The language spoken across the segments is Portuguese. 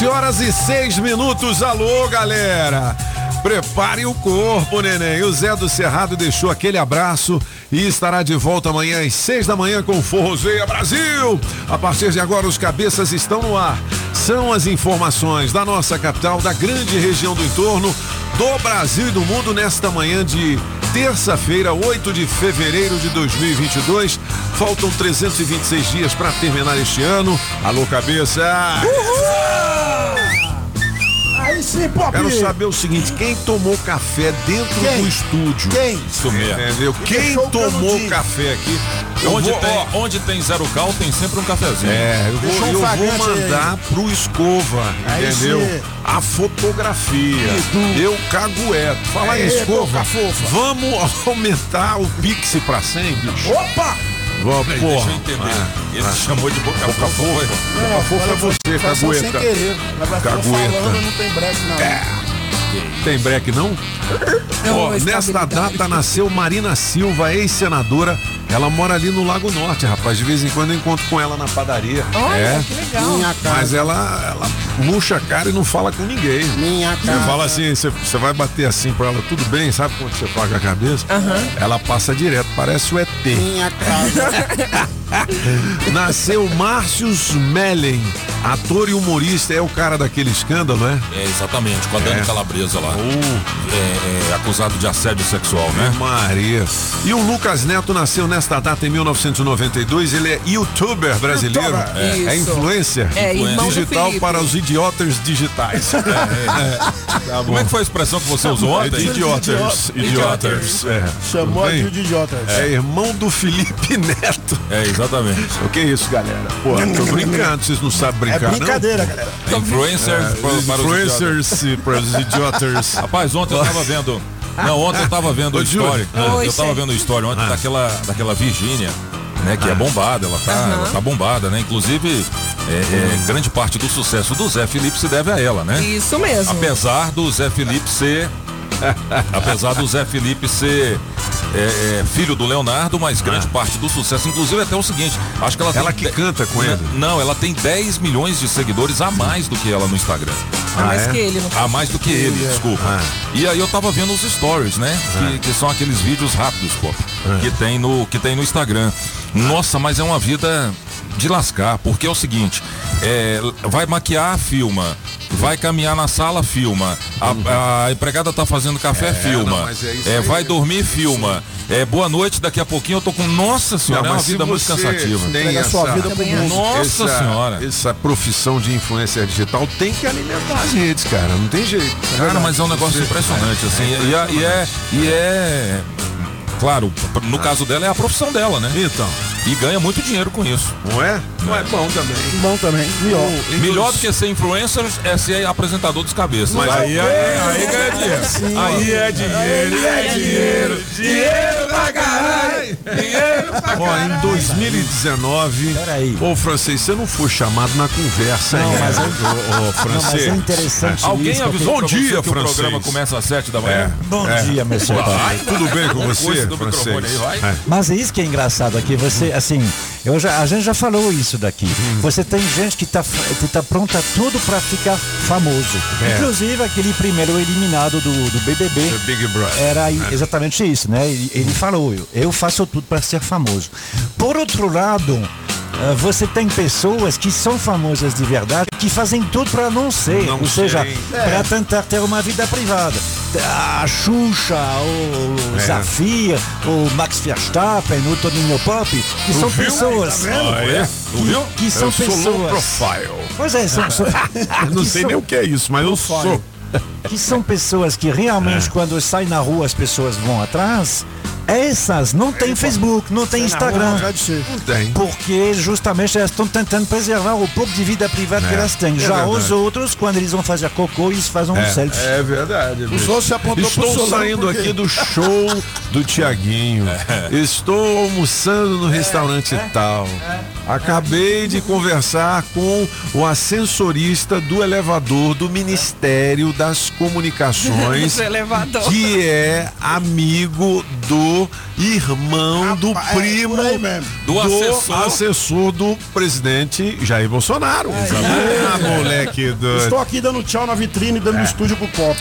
Sete horas e seis minutos. Alô, galera. Prepare o corpo, neném. O Zé do Cerrado deixou aquele abraço e estará de volta amanhã às seis da manhã com Forrozeia Brasil. A partir de agora, os cabeças estão no ar. São as informações da nossa capital, da grande região do entorno, do Brasil e do mundo nesta manhã de terça-feira, 8 de fevereiro de 2022. Faltam 326 dias para terminar este ano. Alô, cabeça! Aí sim, Pop. Quero saber o seguinte: quem tomou café dentro Quem? do estúdio? Quem? Isso mesmo. Entendeu? Quem tomou café aqui? Onde, vou, tem, ó, onde tem zero cal, tem sempre um cafezinho. É, eu vou, um eu vou flagrante aí. mandar pro Escova, Aí entendeu? sim. A fotografia. Eu cagueto. Fala aí, Aê, Escova. Vamos aumentar o Pix pra 100, bicho? Opa! Vamos, Peraí, porra. deixa eu entender. Ele te chamou de boca, Boca fofa. fofa. Boca fofa é você, sem cagueta. querer. Ficar Cagueta. falando, não tem break, não. Tem break, não? Ó, nesta data nasceu Marina Silva, ex-senadora. Ela mora ali no Lago Norte, rapaz. De vez em quando eu encontro com ela na padaria. Olha, é. que legal. Minha cara. Mas ela, ela murcha a cara e não fala com ninguém. Minha Você cara. fala assim, você, você vai bater assim pra ela, tudo bem, sabe quando você paga a cabeça? Ela passa direto, parece o ET. Minha casa. Nasceu Márcio Mellen, ator e humorista, é o cara daquele escândalo, é? É, exatamente, com a Dani É. Calabresa lá. Uh, É, é, acusado de assédio sexual, né? Maria. E o Lucas Neto nasceu nesta data em 1992. Ele é youtuber brasileiro. Youtuber. É, é influencer. É, digital para os idiotas digitais. Tá Como é que foi a expressão que você usou É de ontem? idiotas. Idiotas. É. Chamou bem? de idiotas. É irmão do Felipe Neto. É, exatamente. O que é isso, galera? Pô, tô brincando, vocês não sabem É brincar, brincadeira, galera. É influencer não? para, para os idiotas. Influencers para os idiotas. Rapaz, ontem eu tava vendo. Não, ontem eu tava vendo o story. Oi, eu tava vendo o story ontem daquela, daquela Virgínia, né? Que é bombada, ela tá, Aham. ela tá bombada, né? Inclusive, é, é, grande parte do sucesso do Zé Felipe se deve a ela, né? Isso mesmo. Apesar do Zé Felipe ser. apesar do Zé Felipe ser é, é, filho do Leonardo, mas grande parte do sucesso, inclusive até o seguinte, acho que ela tem Ela que de- canta com ele. Não, ela tem 10 milhões de seguidores a mais do que ela no Instagram. A mais Ah, é? que ele, não A mais do que ele, desculpa. Ah. E aí eu tava vendo os stories, né? Que, que são aqueles vídeos rápidos, pô. Que, tem no, que tem no Instagram. Nossa, mas é uma vida de lascar, porque é o seguinte, é, vai maquiar, filma. Vai caminhar na sala, filma. A, a empregada tá fazendo café, filma. não, é É, vai dormir, filma. É, boa noite, daqui a pouquinho eu tô com. Nossa senhora, é uma vida muito cansativa. Tem essa, sua vida pro. Nossa essa, senhora. Essa profissão de influência digital tem que alimentar as redes, cara. Não tem jeito. Cara, mas é um negócio impressionante, assim. E, é- e é. E é. Claro, no caso dela é a profissão dela, né? Então, E ganha muito dinheiro com isso. não é? Não é bom também. Bom também. Melhor. Melhor do que ser influencer é ser apresentador dos cabeças. Mas aí, aí, aí ganha dinheiro. Aí é dinheiro, é dinheiro, dinheiro pra caralho. Dinheiro pra caralho. Ó, em 2019, Peraí. ô francês, você não foi chamado na conversa Não, ainda. mas é- ô, ô, Não, mas francês. é interessante Alguém isso. avisou Bom pra dia, que o francês. programa começa às sete da manhã? Bom É. dia, meu senhor. Tudo bem com você, Coisa do microfone francês? aí, vai. É. Mas é isso que é engraçado aqui. Você, assim, eu já, a gente já falou isso daqui. Você tem gente que tá, que tá pronta tudo pra ficar famoso. É. Inclusive aquele primeiro eliminado do, do BBB. The Big Brother. Era exatamente isso, né? Ele, ele falou, eu, eu faço tudo para ser famoso. Por outro lado, você tem pessoas que são famosas de verdade, que fazem tudo para não ser, Não ou seja, sei. para tentar ter uma vida privada. A Xuxa, o É. Zafir, o Max Verstappen, o Toninho Pop, que são pessoas Ah, é? Tu viu? que são eu sou low pessoas. profile. Pois é, são, Eu não sei são- nem o que é isso, mas eu sou. que são pessoas que realmente, É. quando saem na rua, as pessoas vão atrás. Essas não tem Facebook, não tem Instagram. Não tem. Porque justamente elas estão tentando preservar o pouco de vida privada que É, elas têm. é Já verdade. os outros, quando eles vão fazer cocô, eles fazem um selfie. É verdade. bicho. senhor se apontou Estou saindo aqui do show do Tiaguinho. Estou almoçando no restaurante tal. Acabei de conversar com o ascensorista do elevador do Ministério das Comunicações, Do elevador. que é amigo do irmão do Rapaz, é, primo aí mesmo. Do assessor. assessor do presidente Jair Bolsonaro. Ah, moleque do Estou aqui dando tchau na vitrine, É. dando no estúdio pro Pop.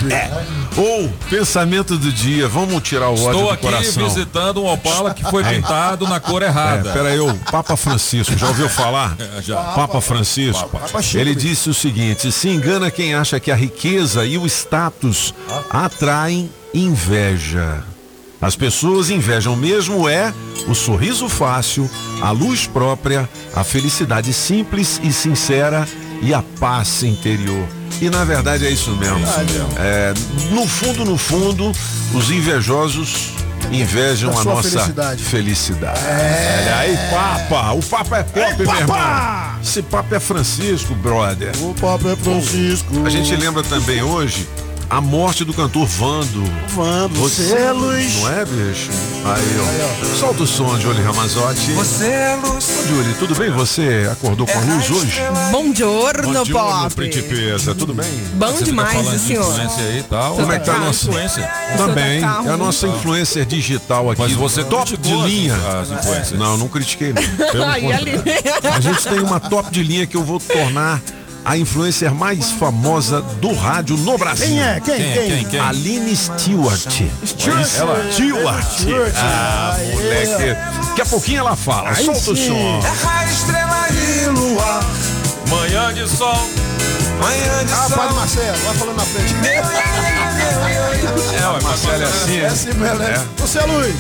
Ou, pensamento do dia, vamos tirar o ódio Estou do aqui coração. visitando um Opala que foi pintado na cor É, errada. peraí, o Papa Francisco, já ouviu falar? já. Papa Francisco. Papa Chico, Ele disse o seguinte: se engana quem acha que a riqueza e o status atraem inveja. As pessoas invejam mesmo é o sorriso fácil, a luz própria, a felicidade simples e sincera e a paz interior. E na verdade é isso mesmo. É, no fundo, no fundo, os invejosos invejam a nossa felicidade. felicidade. Olha aí, Papa. O Papa é pop, meu irmão. Esse Papa é Francisco, brother. O Pop é Francisco. A gente lembra também hoje a morte do cantor Vando. Vando, Você é luz. Não é, bicho? Aí, ó. Solta o som, Julie Ramazotti. Você é luz. Julie, tudo bem? Você acordou com a luz hoje? Bom giorno, Bom dia, Pop. principesa. Tudo bem? Bom Você demais, de senhor. influência aí tal. Como é que tá a nossa influência? Também. É a nossa influencer digital aqui. Mas você top de linha. as influencers. Não, não critiquei. Não. Pelo Ai. A gente tem uma top de linha que eu vou tornar a influencer mais famosa do rádio no Brasil. Quem é? Quem? Quem, Quem? quem, quem? Aline Stewart. Stewart. Ela, Stewart. Stewart. Ah, moleque. Daqui a pouquinho ela fala. Aí Solta o sim. som. Manhã de sol. Manhã de Ah, Padre Marcelo, vai falando na frente. É, ué, Marcelo é assim, É é? assim mesmo, né? Você é luz.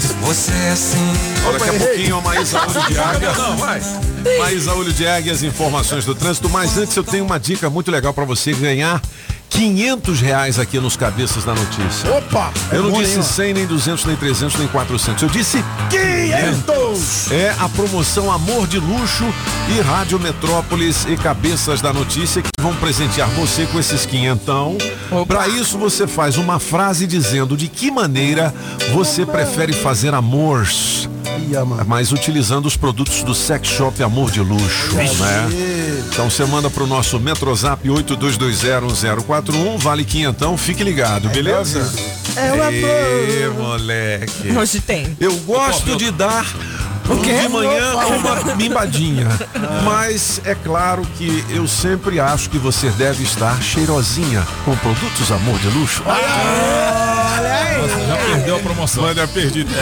Daqui a pouquinho a Maísa Olho de Águia. Não, vai. Maísa Olho de Águia, as informações do trânsito. Mas antes eu tenho uma dica muito legal pra você ganhar 500 reais aqui nos Cabeças da Notícia. Opa! Eu não bom, disse hein, 100, nem 200, nem 300, nem 400. Eu disse 500. É a promoção Amor de Luxo e Rádio Metrópolis e Cabeças da Notícia que vão presentear você com esses quinhentão. Para isso você faz uma frase dizendo de que maneira você prefere fazer amores, Mas utilizando os produtos do Sex Shop Amor de Luxo, né? Então você manda pro nosso Metrozap 82201041, vale quinhentão, fique ligado, beleza? É o Ê, amor. moleque. Hoje tem. Eu gosto de dar de manhã uma mimbadinha. Mas é claro que eu sempre acho que você deve estar cheirosinha com produtos Amor de Luxo. Já perdeu a promoção. Manda perdi.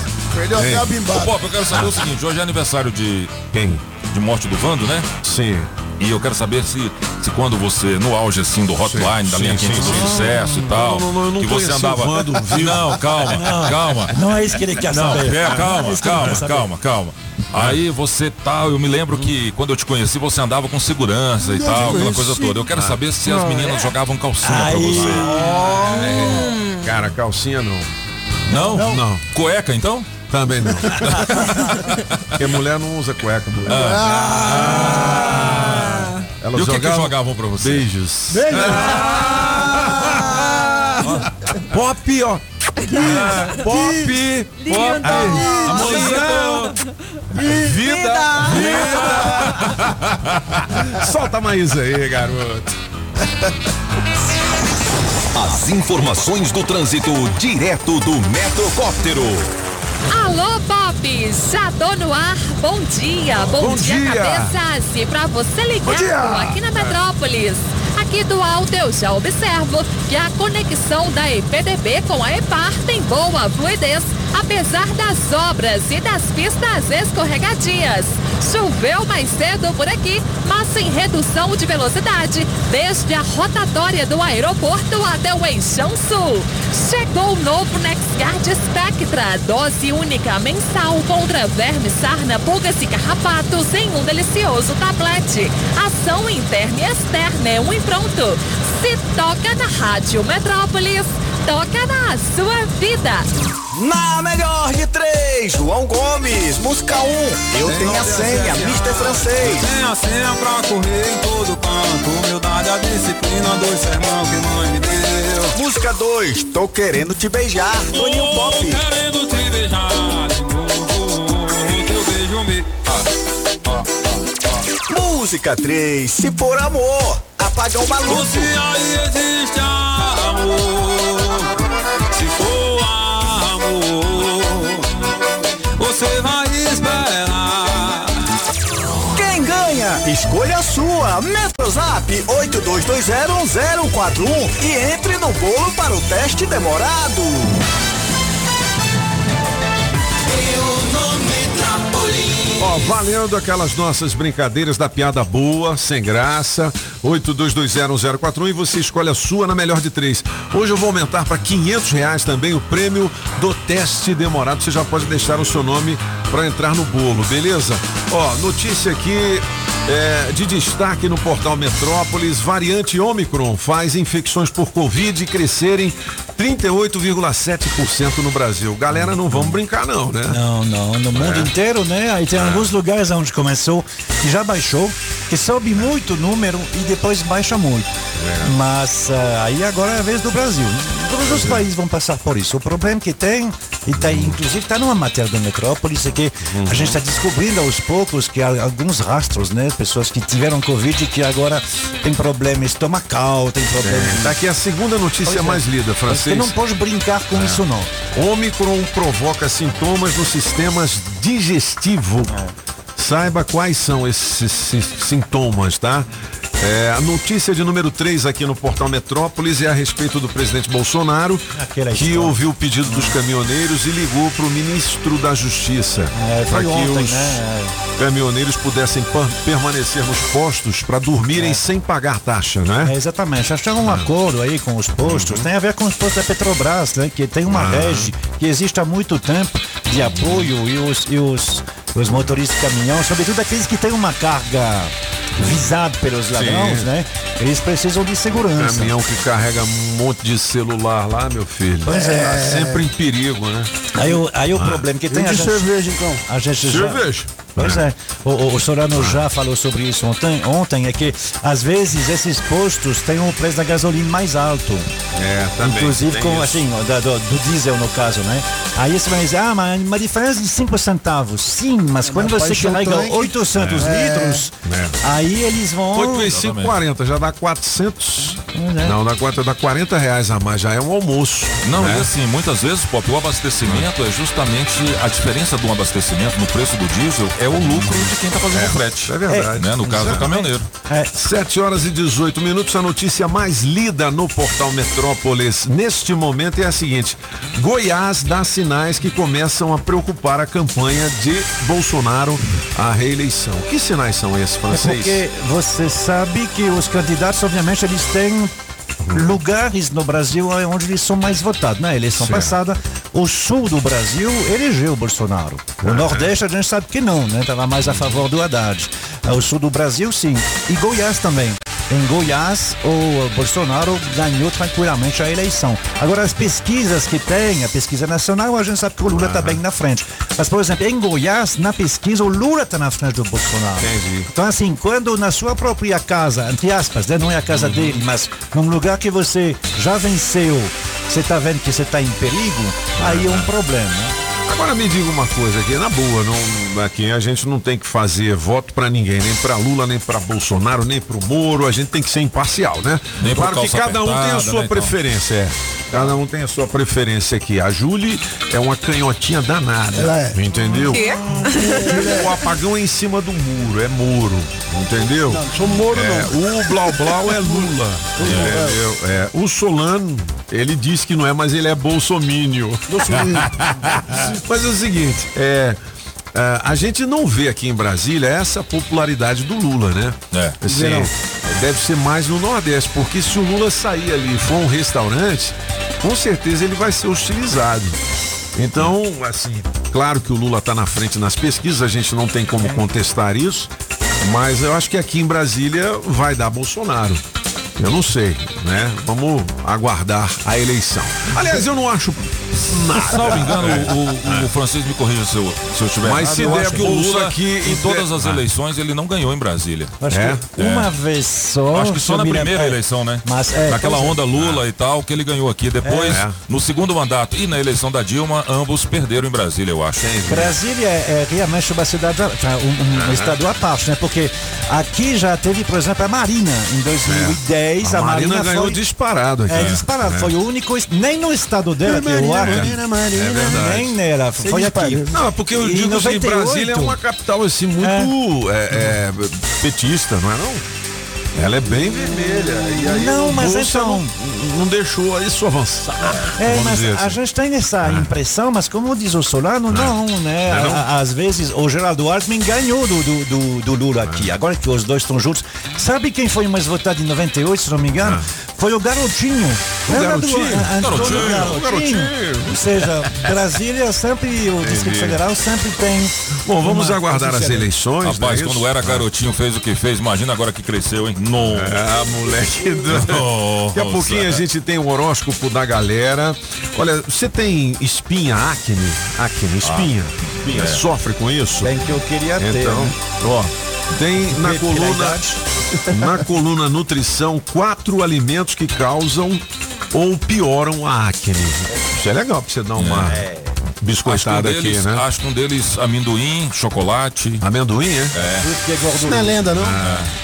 Perdeu até a Ô, bimbada. Pop, eu quero saber o seguinte, hoje é aniversário de, Quem? de morte do Vando, né? Sim. E eu quero saber se, se quando você, no auge assim do hotline, Sim, da linha sim, quente sim, do sucesso e tal, não, não, não que você andava. Vando. Não, calma, calma. Não é isso que ele quer Não, saber. é, calma, É que calma, saber. calma, calma. Aí você tal, eu me lembro que quando eu te conheci você andava com segurança e tal, aquela coisa toda. Eu quero saber se as meninas jogavam calcinha pra Aí. você. Cara, calcinha não. Não? Não. Cueca então? Também não. Porque mulher não usa cueca, mulher. Elas Ah. E o que, que jogavam jogavam pra você? beijos. Beijo. Pop, ó. Pop. Lindo. Amorzinho. Vida. Vida. Solta a Maísa aí, garoto. As informações do trânsito direto do Metrocóptero. Alô, Pop! Já tô no ar. Bom dia, bom, Bom dia. cabeças. E pra você ligado dia. aqui na Metrópolis. Aqui do alto eu já observo que a conexão da EPDB com a EPAR tem boa fluidez, apesar das obras e das pistas escorregadias. Choveu mais cedo por aqui, mas sem redução de velocidade, desde a rotatória do aeroporto até o Eixão Sul. Chegou o novo NexGuard Spectra, dose única mensal contra vermes, sarna, pulgas e carrapatos em um delicioso tablete. Ação interna e externa é um e pronto. Se toca na Rádio Metrópolis, toca na sua vida. Na melhor de três, João Gomes, música 1. Um. Eu tenho a senha, Mr. Francês. Tem a senha pra correr em todo canto. Humildade, a disciplina, dois sermão que mãe me deu. Música 2, tô querendo te beijar, Toninho Pop. Querendo te beijar de novo. Teu beijo me. Música 3, se for amor, apaga o maluco. Se aí existe amor, se for amor, você vai esperar. Quem ganha? Escolha a sua. Metrozap 82201041 e entre no bolo para o teste demorado. Ó, valendo aquelas nossas brincadeiras da piada boa, sem graça, 82201041 e você escolhe a sua na melhor de três. Hoje eu vou aumentar para 500 reais também o prêmio do teste demorado. Você já pode deixar o seu nome para entrar no bolo, beleza? Ó, notícia aqui é, de destaque no portal Metrópolis, variante Omicron faz infecções por Covid crescerem 38,7% no Brasil. Galera, não vamos brincar não, né? Não, não, no mundo inteiro, né? Aí tem alguns lugares onde começou, que já baixou, que sobe muito o número e depois baixa muito. Mas ah, aí agora é a vez do Brasil. Todos os países vão passar por isso. O problema que tem, e tá, inclusive está numa matéria do Metrópolis, é que a gente está descobrindo aos poucos que há alguns rastros, né? Pessoas que tiveram Covid e que agora tem problema estomacal, tem problema. Tá aqui a segunda notícia é. mais lida, Você não pode brincar com isso, não. Ômicron provoca sintomas nos sistemas digestivo. Saiba quais são esses si- sintomas, tá? É, a notícia de número 3 aqui no portal Metrópolis é a respeito do presidente Bolsonaro, Aquela que história. ouviu o pedido dos caminhoneiros e ligou para o ministro da Justiça É, para que ontem, os né? caminhoneiros pudessem permanecer nos postos para dormirem sem pagar taxa, né? É, exatamente. Acharam um acordo aí com os postos. Tem a ver com os postos da Petrobras, né? Que tem uma rede que existe há muito tempo de apoio e os, e os, os motoristas de caminhão, sobretudo aqueles que têm uma carga visada pelos ladrões, né? Eles precisam de segurança. Caminhão que carrega um monte de celular lá, meu filho. Pois é. Tá sempre em perigo, né? Aí, o- aí o problema que tem E a de gente, cerveja, então? a gente já, Cerveja. Pois é. O, o, o Sorano já falou sobre isso ontem, ontem, é que às vezes esses postos têm o preço da gasolina mais alto. É, também. Inclusive com isso. assim, da- do, do diesel no caso, né? Aí você vai dizer, ah, mas uma diferença de 5 centavos. Sim, mas quando você carrega tanque. 800 litros, É. aí eles vão. 8 vezes 5, 40, já dá 400. é. Não, dá 40, dá 40 reais a mais, já é um almoço. Não, né? e assim, muitas vezes, Pop, o abastecimento é justamente a diferença do abastecimento no preço do diesel é o lucro de quem está fazendo o frete. é verdade. Né? No caso do caminhoneiro. É, 7 horas e 18 minutos, a notícia mais lida no portal Metrópolis neste momento é a seguinte: Goiás dá sinais que começam a preocupar a campanha de Bolsonaro à reeleição. Que sinais são esses, É francês? porque você sabe que os candidatos, obviamente, eles têm lugares no Brasil onde eles são mais votados. Na eleição Certo. passada, o sul do Brasil elegeu o Bolsonaro. O Nordeste a gente sabe que não, né? Estava mais a favor do Haddad. Ah, O sul do Brasil, sim. E Goiás também. Em Goiás, o Bolsonaro ganhou tranquilamente a eleição. Agora, as pesquisas que tem, a pesquisa nacional, a gente sabe que o Lula está bem na frente. Mas, por exemplo, em Goiás, na pesquisa, o Lula está na frente do Bolsonaro. Entendi. Então, assim, quando na sua própria casa, entre aspas, né, não é a casa dele, mas num lugar que você já venceu, você está vendo que você está em perigo, aí é um problema. Agora me diga uma coisa aqui, na boa, não, aqui a gente não tem que fazer voto pra ninguém, nem pra Lula, nem pra Bolsonaro, nem pro Moro, a gente tem que ser imparcial, né? Nem claro que cada um tem a sua né, então. preferência, é. Cada um tem a sua preferência aqui. A Julie é uma canhotinha danada. Ela é. Entendeu? Quê? O apagão é em cima do muro, é muro. Entendeu? Não, sou Moro, É, não. o Blau Blau é Lula. entendeu? É, o Solano, ele diz que não é, mas ele é bolsomínio. mas é o seguinte, é. é, a gente não vê aqui em Brasília essa popularidade do Lula, né? É. Assim, deve ser mais no Nordeste, porque se o Lula sair ali e for a um restaurante, com certeza ele vai ser hostilizado. Então, assim, claro que o Lula está na frente nas pesquisas, a gente não tem como contestar isso, mas eu acho que aqui em Brasília vai dar Bolsonaro. Eu não sei, né? Vamos aguardar a eleição. Aliás, eu não acho nada. Salvo engano, o, o, o francês me corrija se eu, se eu estiver Mas errado. se eu der acho que o Lula, aqui em todas as Ah. eleições, ele não ganhou em Brasília. Acho É? que uma vez só. Acho que só na primeira eleição, né? Mas, é, Naquela é. onda Lula e tal, que ele ganhou aqui. Depois, É. no segundo mandato e na eleição da Dilma, ambos perderam em Brasília, eu acho. Brasília é, é realmente uma cidade, um, um estado à parte, né? Porque aqui já teve, por exemplo, a Marina em 2010. A A, Marina Marina ganhou foi, disparado aqui. É, disparado. Foi o único. Nem no estado dela, que eu acho. Nem nela. Foi aqui. Não, porque eu E digo que 98. Brasília é uma capital assim muito é, é, petista, não é não? Ela é bem vermelha. E aí Não, o mas então- não, não deixou isso avançar. É, mas dizer a assim. gente tem essa impressão, mas como diz o Solano, não, né? Não é não? A- Às vezes o Geraldo Alckmin ganhou do, do, do, do Lula aqui. Agora que os dois estão juntos. Sabe quem foi mais votado em 98, se não me engano? Foi o Garotinho. Lembra do Garotinho? Antônio Garotinho, o Garotinho. Ou seja, Brasília sempre, o Distrito Federal sempre tem. Bom, vamos aguardar as eleições. Rapaz, não é quando era garotinho, fez o que fez. Imagina agora que cresceu, hein? No. Ah, moleque. do- Daqui a Nossa. pouquinho a gente tem o horóscopo da galera. Olha, você tem espinha, acne? Acne, espinha. espinha. Sofre com isso? Bem que eu queria ter. Então, né? ó, tem na coluna, na coluna nutrição quatro alimentos que causam ou pioram a acne. Isso é legal pra você dar uma Acho que, um biscoitada aqui, deles, né? acho que um deles, amendoim, chocolate. Amendoim, é? Tudo que é gorduroso. Não é lenda, não?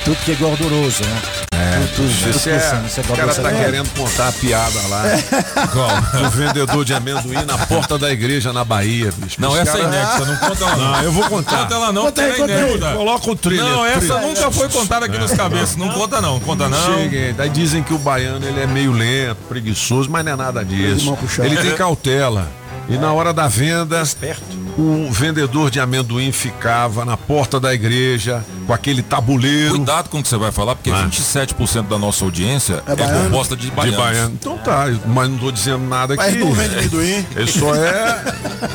Tudo que é gorduroso, né? É, tudo, tudo Você que é, isso é o cara tá É. querendo contar a piada lá do vendedor de amendoim na porta da igreja na Bahia, bicho. Não, essa é inédita, não conta ela não. Não, eu vou contar. Conta ela não, Conta porque aí, ela é conta aí. Coloca o trilho. Não, essa trilho. nunca foi contada aqui nos cabeças. Não conta não, conta não. Chega, daí dizem que o baiano ele é meio lento, preguiçoso, mas não é nada disso. Ele tem cautela. E na hora da venda, o vendedor de amendoim ficava na porta da igreja com aquele tabuleiro Cuidado com o que você vai falar, porque Ah. 27% da nossa audiência é, baiano. composta de de baianos. baiano. Então tá, mas não tô dizendo nada Mas aqui. não vende amendoim. Ele só é.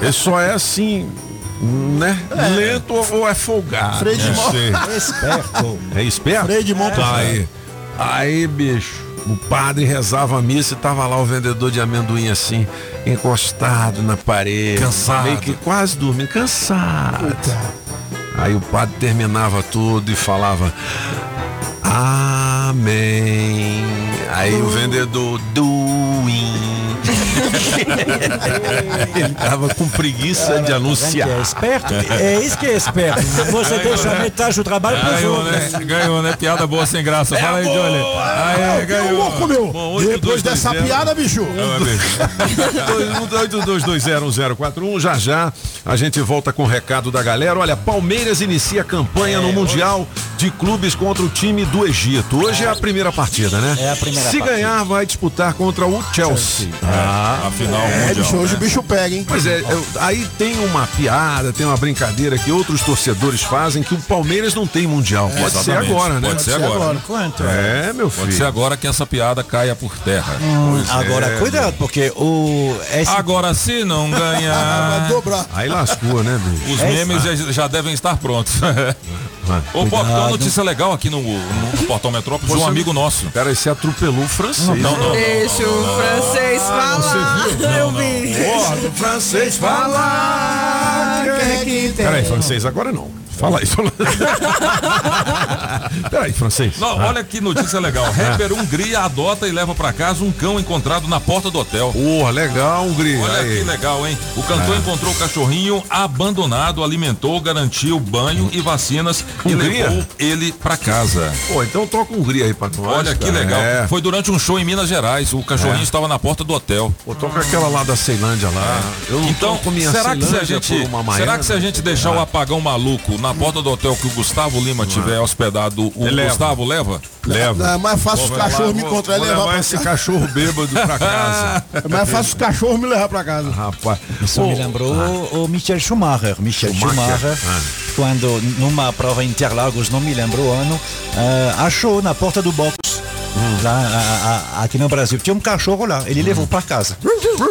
Ele só é assim. Né? Lento ou é folgado? Freio de mão. sei. Esperto. É esperto? Freio de mão Tá aí. Aí, bicho, o padre rezava a missa e tava lá o vendedor de amendoim assim, encostado na parede. Cansado. Meio que quase dormindo, cansado. Aí o padre terminava tudo e falava. Amém. Aí o vendedor doing. Ele tava com preguiça de anunciar. é esperto? É isso que é esperto. Você deixa metade do trabalho para os Ganhou, outros. né? Ganhou, né? Piada boa sem graça. Fala aí, Johnny. Aí, Ô, ganhou. louco, meu. Bom, oito, Depois dois, dessa dois, zero. piada, bicho. 82201041 já já a gente volta com o recado da galera. Olha, Palmeiras inicia a campanha no Mundial de Clubes contra o time do Egito. Hoje é a primeira partida, né? É a primeira Se partida. ganhar, vai disputar contra o Chelsea. Ah, Afinal, É, mundial. bicho, hoje né? o bicho pega, hein? Pois é, eu- aí tem uma piada, tem uma brincadeira que outros torcedores fazem que o Palmeiras não tem Mundial. Pode ser agora, né? Pode ser agora. Quanto? É, meu Pode ser filho. agora que essa piada caia por terra. Agora, é, cuidado, porque o. Esse, Agora, se não Vai ganhar, dobrar. Aí lascou, né, bicho? os memes já, já devem estar prontos. Ô, Pop, tem uma notícia legal aqui no, no, no Portal Metrópolis, de um amigo nosso. Cara, você atropelou o francês. Não, não, não. Deixa o francês falar. Eu vi. Ó, do francês falar. Quem é que tem? Peraí, francês, agora não. Fala isso. Peraí, francês. Não, olha que notícia legal. Rapper Hungria adota e leva pra casa um cão encontrado na porta do hotel. Porra, legal, Hungria. Olha Aí. que legal, hein? O cantor É. encontrou o cachorrinho abandonado, alimentou, garantiu banho e vacinas e Hungria? levou ele pra casa. Pô, então toca Hungria aí pra nós. Olha que legal. É. Foi durante um show em Minas Gerais. O cachorrinho É. estava na porta do hotel. Pô, toca aquela lá da Ceilândia lá. Eu não Então, será que, se a gente, será que se a gente deixar o apagão maluco na porta do hotel que o Gustavo Lima tiver hospedado, o Ele leva. Gustavo leva? Leva. Não, é mais fácil os cachorros me encontrar e levar levar pra esse casa. cachorro bêbado pra casa. É mais fácil os cachorros me levar pra casa. Rapaz. Isso me lembrou o Michael Schumacher. Michael Schumacher, Schumacher, ah. quando numa prova em Interlagos, não me lembro o ano, eh, achou na porta do box. Lá, a- a- aqui no Brasil, tinha um cachorro lá, ele levou para casa.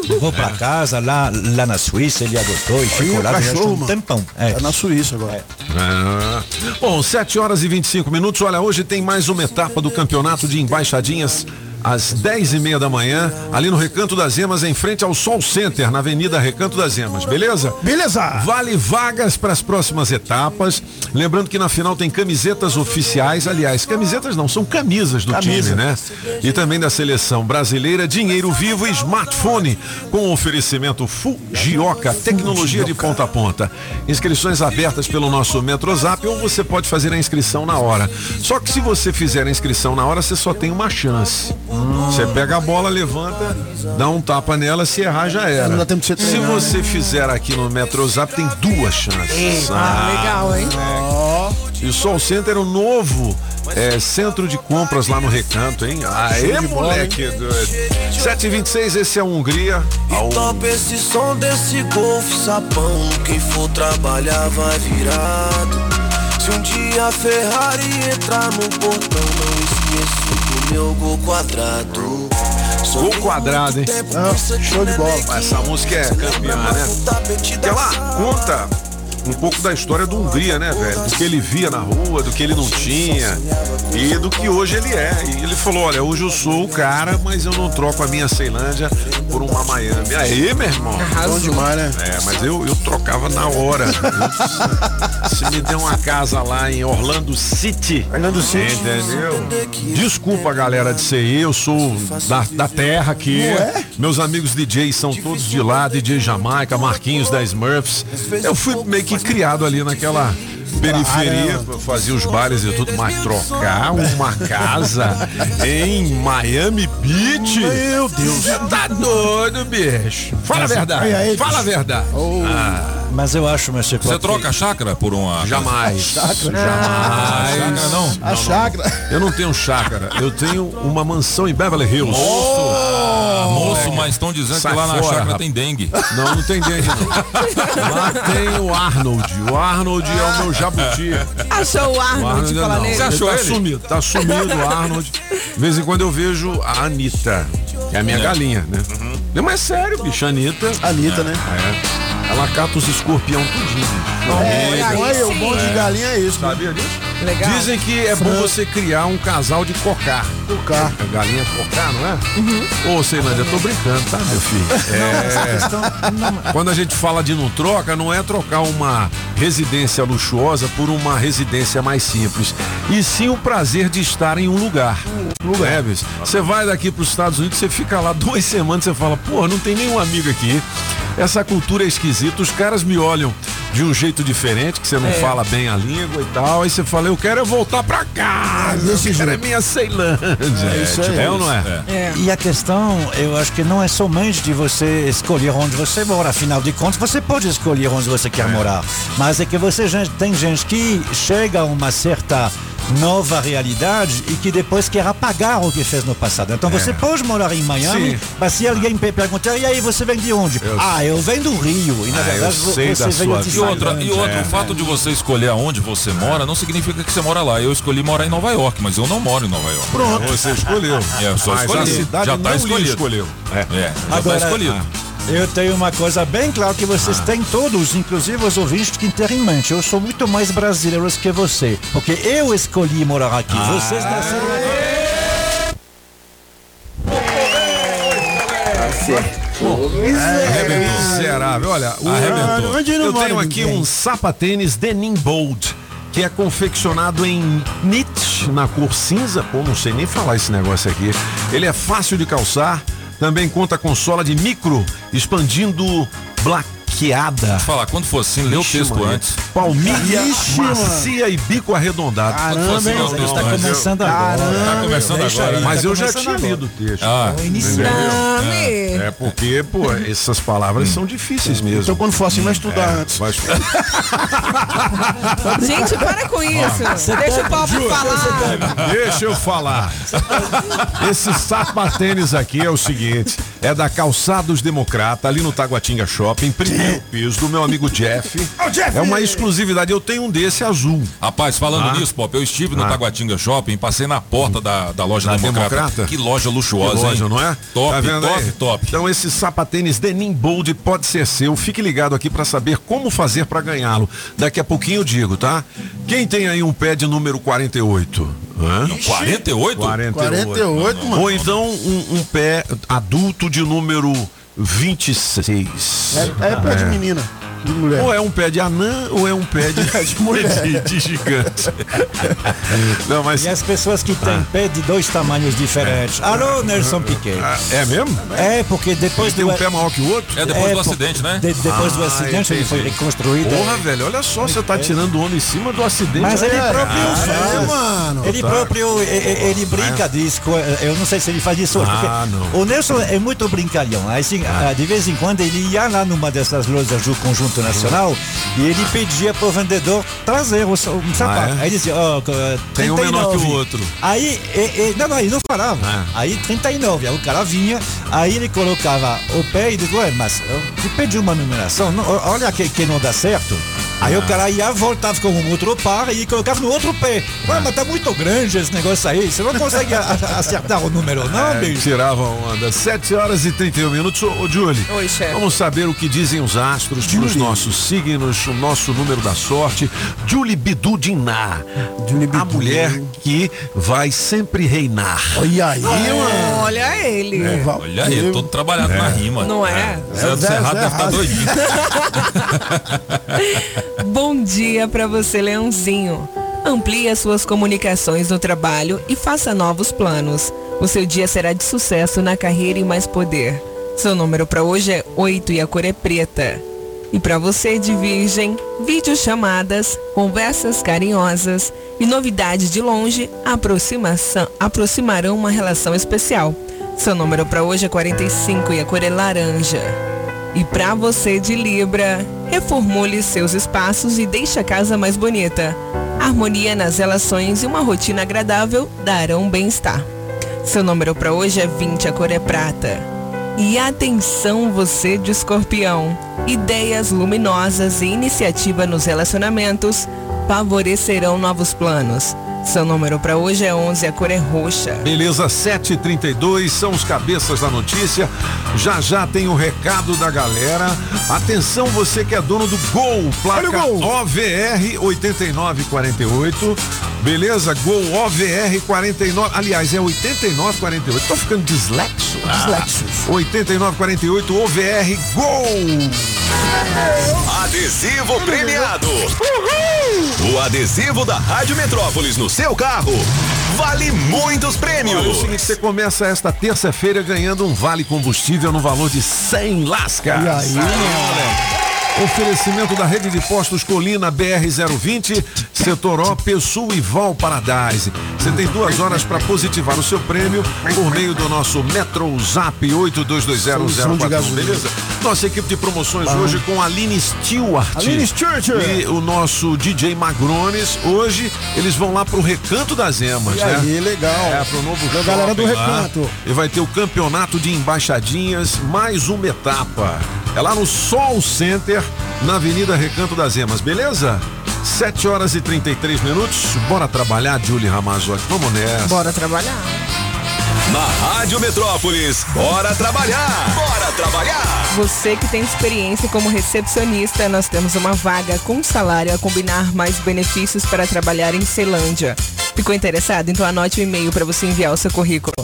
Levou para casa, lá, lá na Suíça, ele adotou e ficou lá durante cachorro, um tempão. É. Tá na Suíça agora. Ah. Bom, 7 horas e 25 minutos. Olha, hoje tem mais uma etapa do campeonato de embaixadinhas. Às 10 e meia da manhã, ali no Recanto das Emas, em frente ao Sol Center, na Avenida Recanto das Emas, beleza? Beleza! Vale vagas para as próximas etapas. Lembrando que na final tem camisetas oficiais. Aliás, camisetas não, são camisas do Camisa. time, né? E também da seleção brasileira, dinheiro vivo e smartphone. Com oferecimento Fujioka, tecnologia de ponta a ponta. Inscrições abertas pelo nosso Metrozap ou você pode fazer a inscrição na hora. Só que se você fizer a inscrição na hora, você só tem uma chance. Você pega a bola, levanta, dá um tapa nela, se errar já era. Não dá tempo de você Se treinar. você fizer aqui no Metrozap, tem duas chances. Ah, legal, hein? E o Sol Center é o novo é, centro de compras lá no Recanto, hein? Aê, moleque! doido. 726, esse é a Hungria. Ao- Top esse som desse golfe sapão Quem for trabalhar vai virado Se um dia a Ferrari entrar no portão Não esqueço do meu gol quadrado Gol quadrado, hein? Ah, show de bola. Essa música é campeã, né? Ela conta um pouco da história do Hungria, né, velho? Do que ele via na rua, do que ele não tinha e do que hoje ele é. E ele falou: olha, hoje eu sou o cara, mas eu não troco a minha Ceilândia por uma Miami. Aí, meu irmão. Bom demais, né? É, mas eu, eu trocava na hora. Se me der uma casa lá em Orlando City. Orlando City. Entendeu? Desculpa, galera de CI, eu sou da, da terra aqui. é? Meus amigos DJs são todos de lá, DJ Jamaica, Marquinhos da Smurfs. Eu fui meio que criado ali naquela periferia, fazia os bailes e tudo, mas trocar uma casa em Miami Beach? Meu Deus. Você tá doido, bicho. Fala a verdade. Fala a verdade. Mas eu acho, meu Você troca a chácara por uma. Jamais. Ah, chácara não? A chácara. Eu não tenho chácara, eu tenho uma mansão em Beverly Hills. Ah, moço, mas estão dizendo Sai que lá na fora, chácara rapaz. tem dengue. Não, não tem dengue não. Lá tem o Arnold. O Arnold é o meu jabuti. Achou o O Arnold Arnold de falar não. nele? Você achou tá ele? sumido, tá sumido o Arnold. De vez em quando eu vejo a Anitta, que é a minha É. galinha, né? Não, mas é sério, bicho, a Anitta. Anitta, né? É. Ela cata os escorpião tudinho. bicho. É, aí olha, o bom de galinha é isso. né? Sabia disso? Legal. Dizem que é bom você criar um casal de cocar. Cocar. A galinha cocar, não é? Ô, Ceilândia, eu tô brincando, tá, meu filho? É. Quando a gente fala de não troca, não é trocar uma residência luxuosa por uma residência mais simples. E sim o prazer de estar em um lugar. lugar. É. Você vai daqui para os Estados Unidos, você fica lá duas semanas, você fala, pô, não tem nenhum amigo aqui. Essa cultura é esquisita, os caras me olham de um jeito diferente, que você não É. fala bem a língua e tal. Aí você fala, eu quero é voltar pra cá. desse eu quero é jeito. minha Ceilândia. É isso aí. É ou não é? É. E a questão, eu acho que não é somente de você escolher onde você mora. Afinal de contas, você pode escolher onde você quer morar. Mas é que você tem gente que chega a uma certa nova realidade e que depois quer apagar o que fez no passado. Então você pode morar em Miami, Sim. mas se alguém pe- perguntar, e aí você vem de onde? Ah, eu venho do Rio. E na Ah, eu verdade você da veio sua de E outra, e outro, É. o fato de você escolher aonde você mora não significa que você mora lá. Eu escolhi morar em Nova York, mas eu não moro em Nova York. Pronto. Você escolheu. É, eu só Mas escolhi. a cidade Já tá escolhido. escolheu. É. É, já Agora, tá escolhido. Eu tenho uma coisa bem clara que vocês têm todos, inclusive os ouvintes, que ter em mente. Eu sou muito mais brasileiros que você. Porque eu escolhi morar aqui. Vocês nasceram aqui. Arrebentou. Miserável. Olha, o- Arrebentou. Eu tenho aqui um sapatênis Denim Bold. que é confeccionado em knit na cor cinza. Pô, não sei nem falar esse negócio aqui. Ele é fácil de calçar, também conta com sola de micro, expandindo blaqueada. Deixa eu falar, quando for assim, lê o texto Maria. antes. Palmilha, Ixi, macia e bico arredondado. Quando for assim, lê o Ele texto está antes. começando agora. Tá começando agora. aí, Mas tá eu já tinha agora. lido o texto. Ah, Dame. É porque, pô, essas palavras são difíceis mesmo. Então quando for assim, vai estudar antes. Vai estudar. Gente, para com isso. Deixa o povo falar. Deixa eu falar. Esse sapatênis aqui é o seguinte: é da Calçados Democrata, ali no Taguatinga Shopping, primeiro piso do meu amigo Jeff. É uma exclusividade. Eu tenho um desse azul. Rapaz, falando Ah. nisso, Pop, eu estive no Ah. Taguatinga Shopping, passei na porta da, da loja Da Democrata. Democrata? Que loja luxuosa, Que loja, hein? não é? Top, Tá vendo top, aí? top. Então esse sapatênis Denim Bold pode ser seu. Fique ligado aqui para saber como fazer para ganhá-lo. Daqui a pouquinho eu digo, tá? Quem tem aí um pé de número 48? Hã? 48? 48, mano. Ou então um, um pé adulto de número 26. É, é pé de menina, de mulher. Ou é um pé de anã ou é um pé de, De mulher. de, de gigante. Não, mas E as pessoas que têm pé de dois tamanhos diferentes. Alô, Nelson Piquet. ah, é mesmo? É, porque depois Tem do. um pé maior que o outro? É depois É, do acidente, né? de- depois do Ah, acidente ele foi reconstruído. Porra, velho, olha só, você tá tirando o homem em cima do acidente. Mas ele É, próprio ah, faz. É, mano. Ele próprio, e- e- ele brinca disso. Eu não sei se ele faz isso hoje. Ah. O Nelson é muito brincalhão. Assim, ah, de vez em quando ele ia lá numa dessas lojas do Conjunto Nacional e ele pedia pro vendedor trazer o, um sapato. Ah, é? Aí dizia, ó, co- Tem um 39. menor que o outro. Aí, e- e- não, não, ele não falava. Ah. Aí 39. Aí o cara vinha, aí ele colocava o pé e dizia, ué, mas eu te pedi uma numeração, não, olha que, que não dá certo. Aí o cara ia, voltava com um outro par e colocava no outro pé. Ué, mas tá muito grande esse negócio aí. Você não consegue a- a- acertar o número, não, É, bicho? tirava onda. 7 horas e 31 minutos. Ô, Julie, Oi, chefe. vamos saber o que dizem os astros para os nossos signos, o nosso número da sorte. Julie Bidu Diná, Julie a Bidu. mulher que vai sempre reinar. Olha aí, mano. Olha ele. Olha aí, eu tô trabalhado na rima. Não é? Zé do Cerrado deve estar Raso. doidinho. Bom dia pra você, Leãozinho. Amplie as suas comunicações no trabalho e faça novos planos. O seu dia será de sucesso na carreira e mais poder. Seu número pra hoje é 8 e a cor é preta. E pra você de Virgem, videochamadas, conversas carinhosas e novidades de longe aproximação, aproximarão uma relação especial. Seu número pra hoje é 45 e a cor é laranja. E para você de Libra, reformule seus espaços e deixe a casa mais bonita. Harmonia nas relações e uma rotina agradável darão bem-estar. Seu número para hoje é 20, a cor é prata. E atenção você de escorpião. Ideias luminosas e iniciativa nos relacionamentos favorecerão novos planos. Seu número para hoje é 11, a cor é roxa. Beleza, 7h32, são os cabeças da notícia. Já já tem o recado da galera. Atenção, você que é dono do Gol, placa Olha o Gol. OVR 8948. Beleza? Gol OVR 49. Aliás, é 8948. Tô ficando dislexo? Dislexo. 8948 OVR Gol! Adesivo premiado. O adesivo da Rádio Metrópolis no seu carro vale muitos Olha, é o prêmios. seguinte, você começa esta terça-feira ganhando um vale combustível no valor de 100 lascas. E aí, moleque? Oferecimento da rede de postos Colina BR-020, Setor O, Pessoa e Val Paradise. Você tem duas horas para positivar o seu prêmio por meio do nosso Metro Zap Solução de 82201041, gasolina. beleza? Nossa equipe de promoções hoje com a Aline Stewart. Aline Stewart. E o nosso DJ Magrones. Hoje eles vão lá pro Recanto das Emas, E né? aí, legal. É, pro novo Da galera do shopping lá. Recanto. E vai ter o campeonato de embaixadinhas, mais uma etapa. É lá no Sol Center, na Avenida Recanto das Emas, beleza? 7 horas e 33 minutos. Bora trabalhar, Julie Ramazotti. Vamos nessa. Bora trabalhar. Na Rádio Metrópolis, bora trabalhar! Bora trabalhar! Você que tem experiência como recepcionista, nós temos uma vaga com salário a combinar mais benefícios para trabalhar em Ceilândia. Ficou interessado? Então anote o e-mail para você enviar o seu currículo.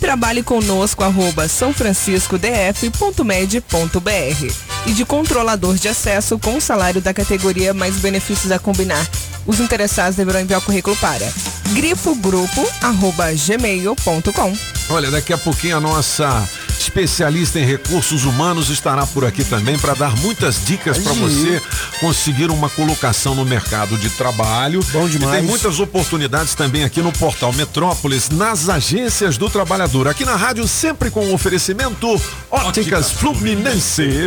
Trabalhe conosco arroba sãofranciscodf.med.br e de controlador de acesso com o salário da categoria mais benefícios a combinar. Os interessados deverão enviar o currículo para grifogrupo.gmail.com Olha, daqui a pouquinho a nossa especialista em recursos humanos estará por aqui também para dar muitas dicas para você conseguir uma colocação no mercado de trabalho. Bom demais. E tem muitas oportunidades também aqui no portal Metrópolis, nas agências do trabalhador. Aqui na rádio sempre com o oferecimento Óticas Fluminense.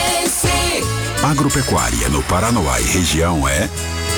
Agropecuária no Paranoá e região é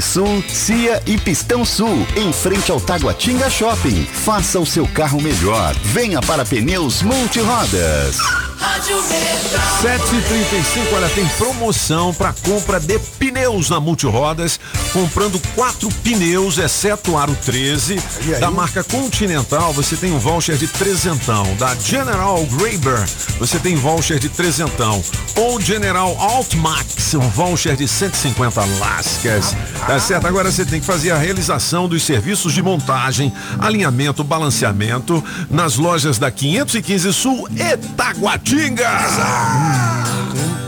Sul, Cia e Pistão Sul, em frente ao Taguatinga Shopping. Faça o seu carro melhor. Venha para Pneus Multirodas. Rádio Metro. 735, olha, tem promoção para compra de pneus na Multirodas. Comprando quatro pneus, exceto o aro 13, da marca Continental, você tem um voucher de trezentão. Da General Graber, você tem voucher de trezentão. Ou General Altmax, um voucher de 150 lascas. Tá certo? Agora você tem que fazer a realização dos serviços de montagem, alinhamento, balanceamento nas lojas da 515 Sul e Taguatinga.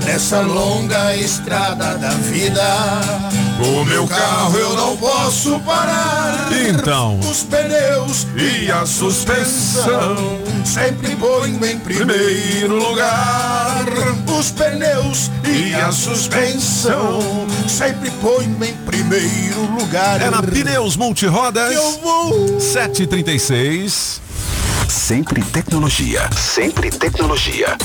Nessa longa estrada da vida, o meu carro eu não posso parar. Então. Os pneus e a suspensão sempre ponho em primeiro lugar. Os pneus e a suspensão sempre ponho em primeiro lugar. É na Pneus Multirodas. Eu vou. 736. Sempre tecnologia. Sempre tecnologia.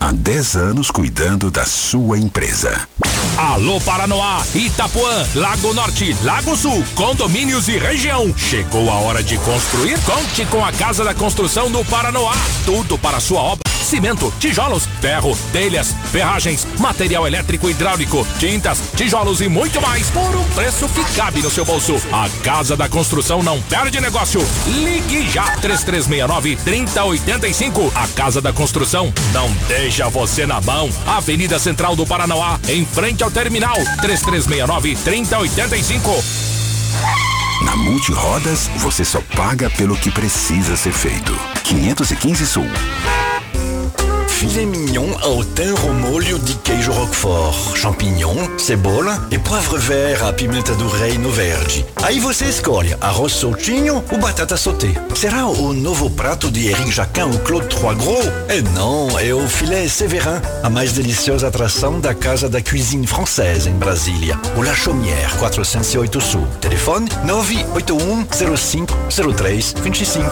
Há 10 anos cuidando da sua empresa. Alô Paranoá, Itapuã, Lago Norte, Lago Sul, condomínios e região. Chegou a hora de construir? Conte com a Casa da Construção do Paranoá. Tudo para sua obra. Cimento, tijolos, ferro, telhas, ferragens, material elétrico e hidráulico, tintas, tijolos e muito mais por um preço que cabe no seu bolso. A Casa da Construção não perde negócio. Ligue já 3369 3085. A Casa da Construção não deixa você na mão. Avenida Central do Paranoá, em frente ao terminal 3369 3085. Na Multirodas, você só paga pelo que precisa ser feito. 515 Sul. Filet mignon ao thym ao molho de queijo roquefort, champignon, cebola e poivre vert à pimenta do reino verde. Aí você escolhe arroz soltinho ou batata sauté. Será o novo prato de Eric Jacquin ou Claude Trois Gros? É não, é o filé Séverin, a mais deliciosa atração da Casa da Cuisine Française em Brasília. O La Chaumière, 408 Sul. Telefone 981 05 03 25.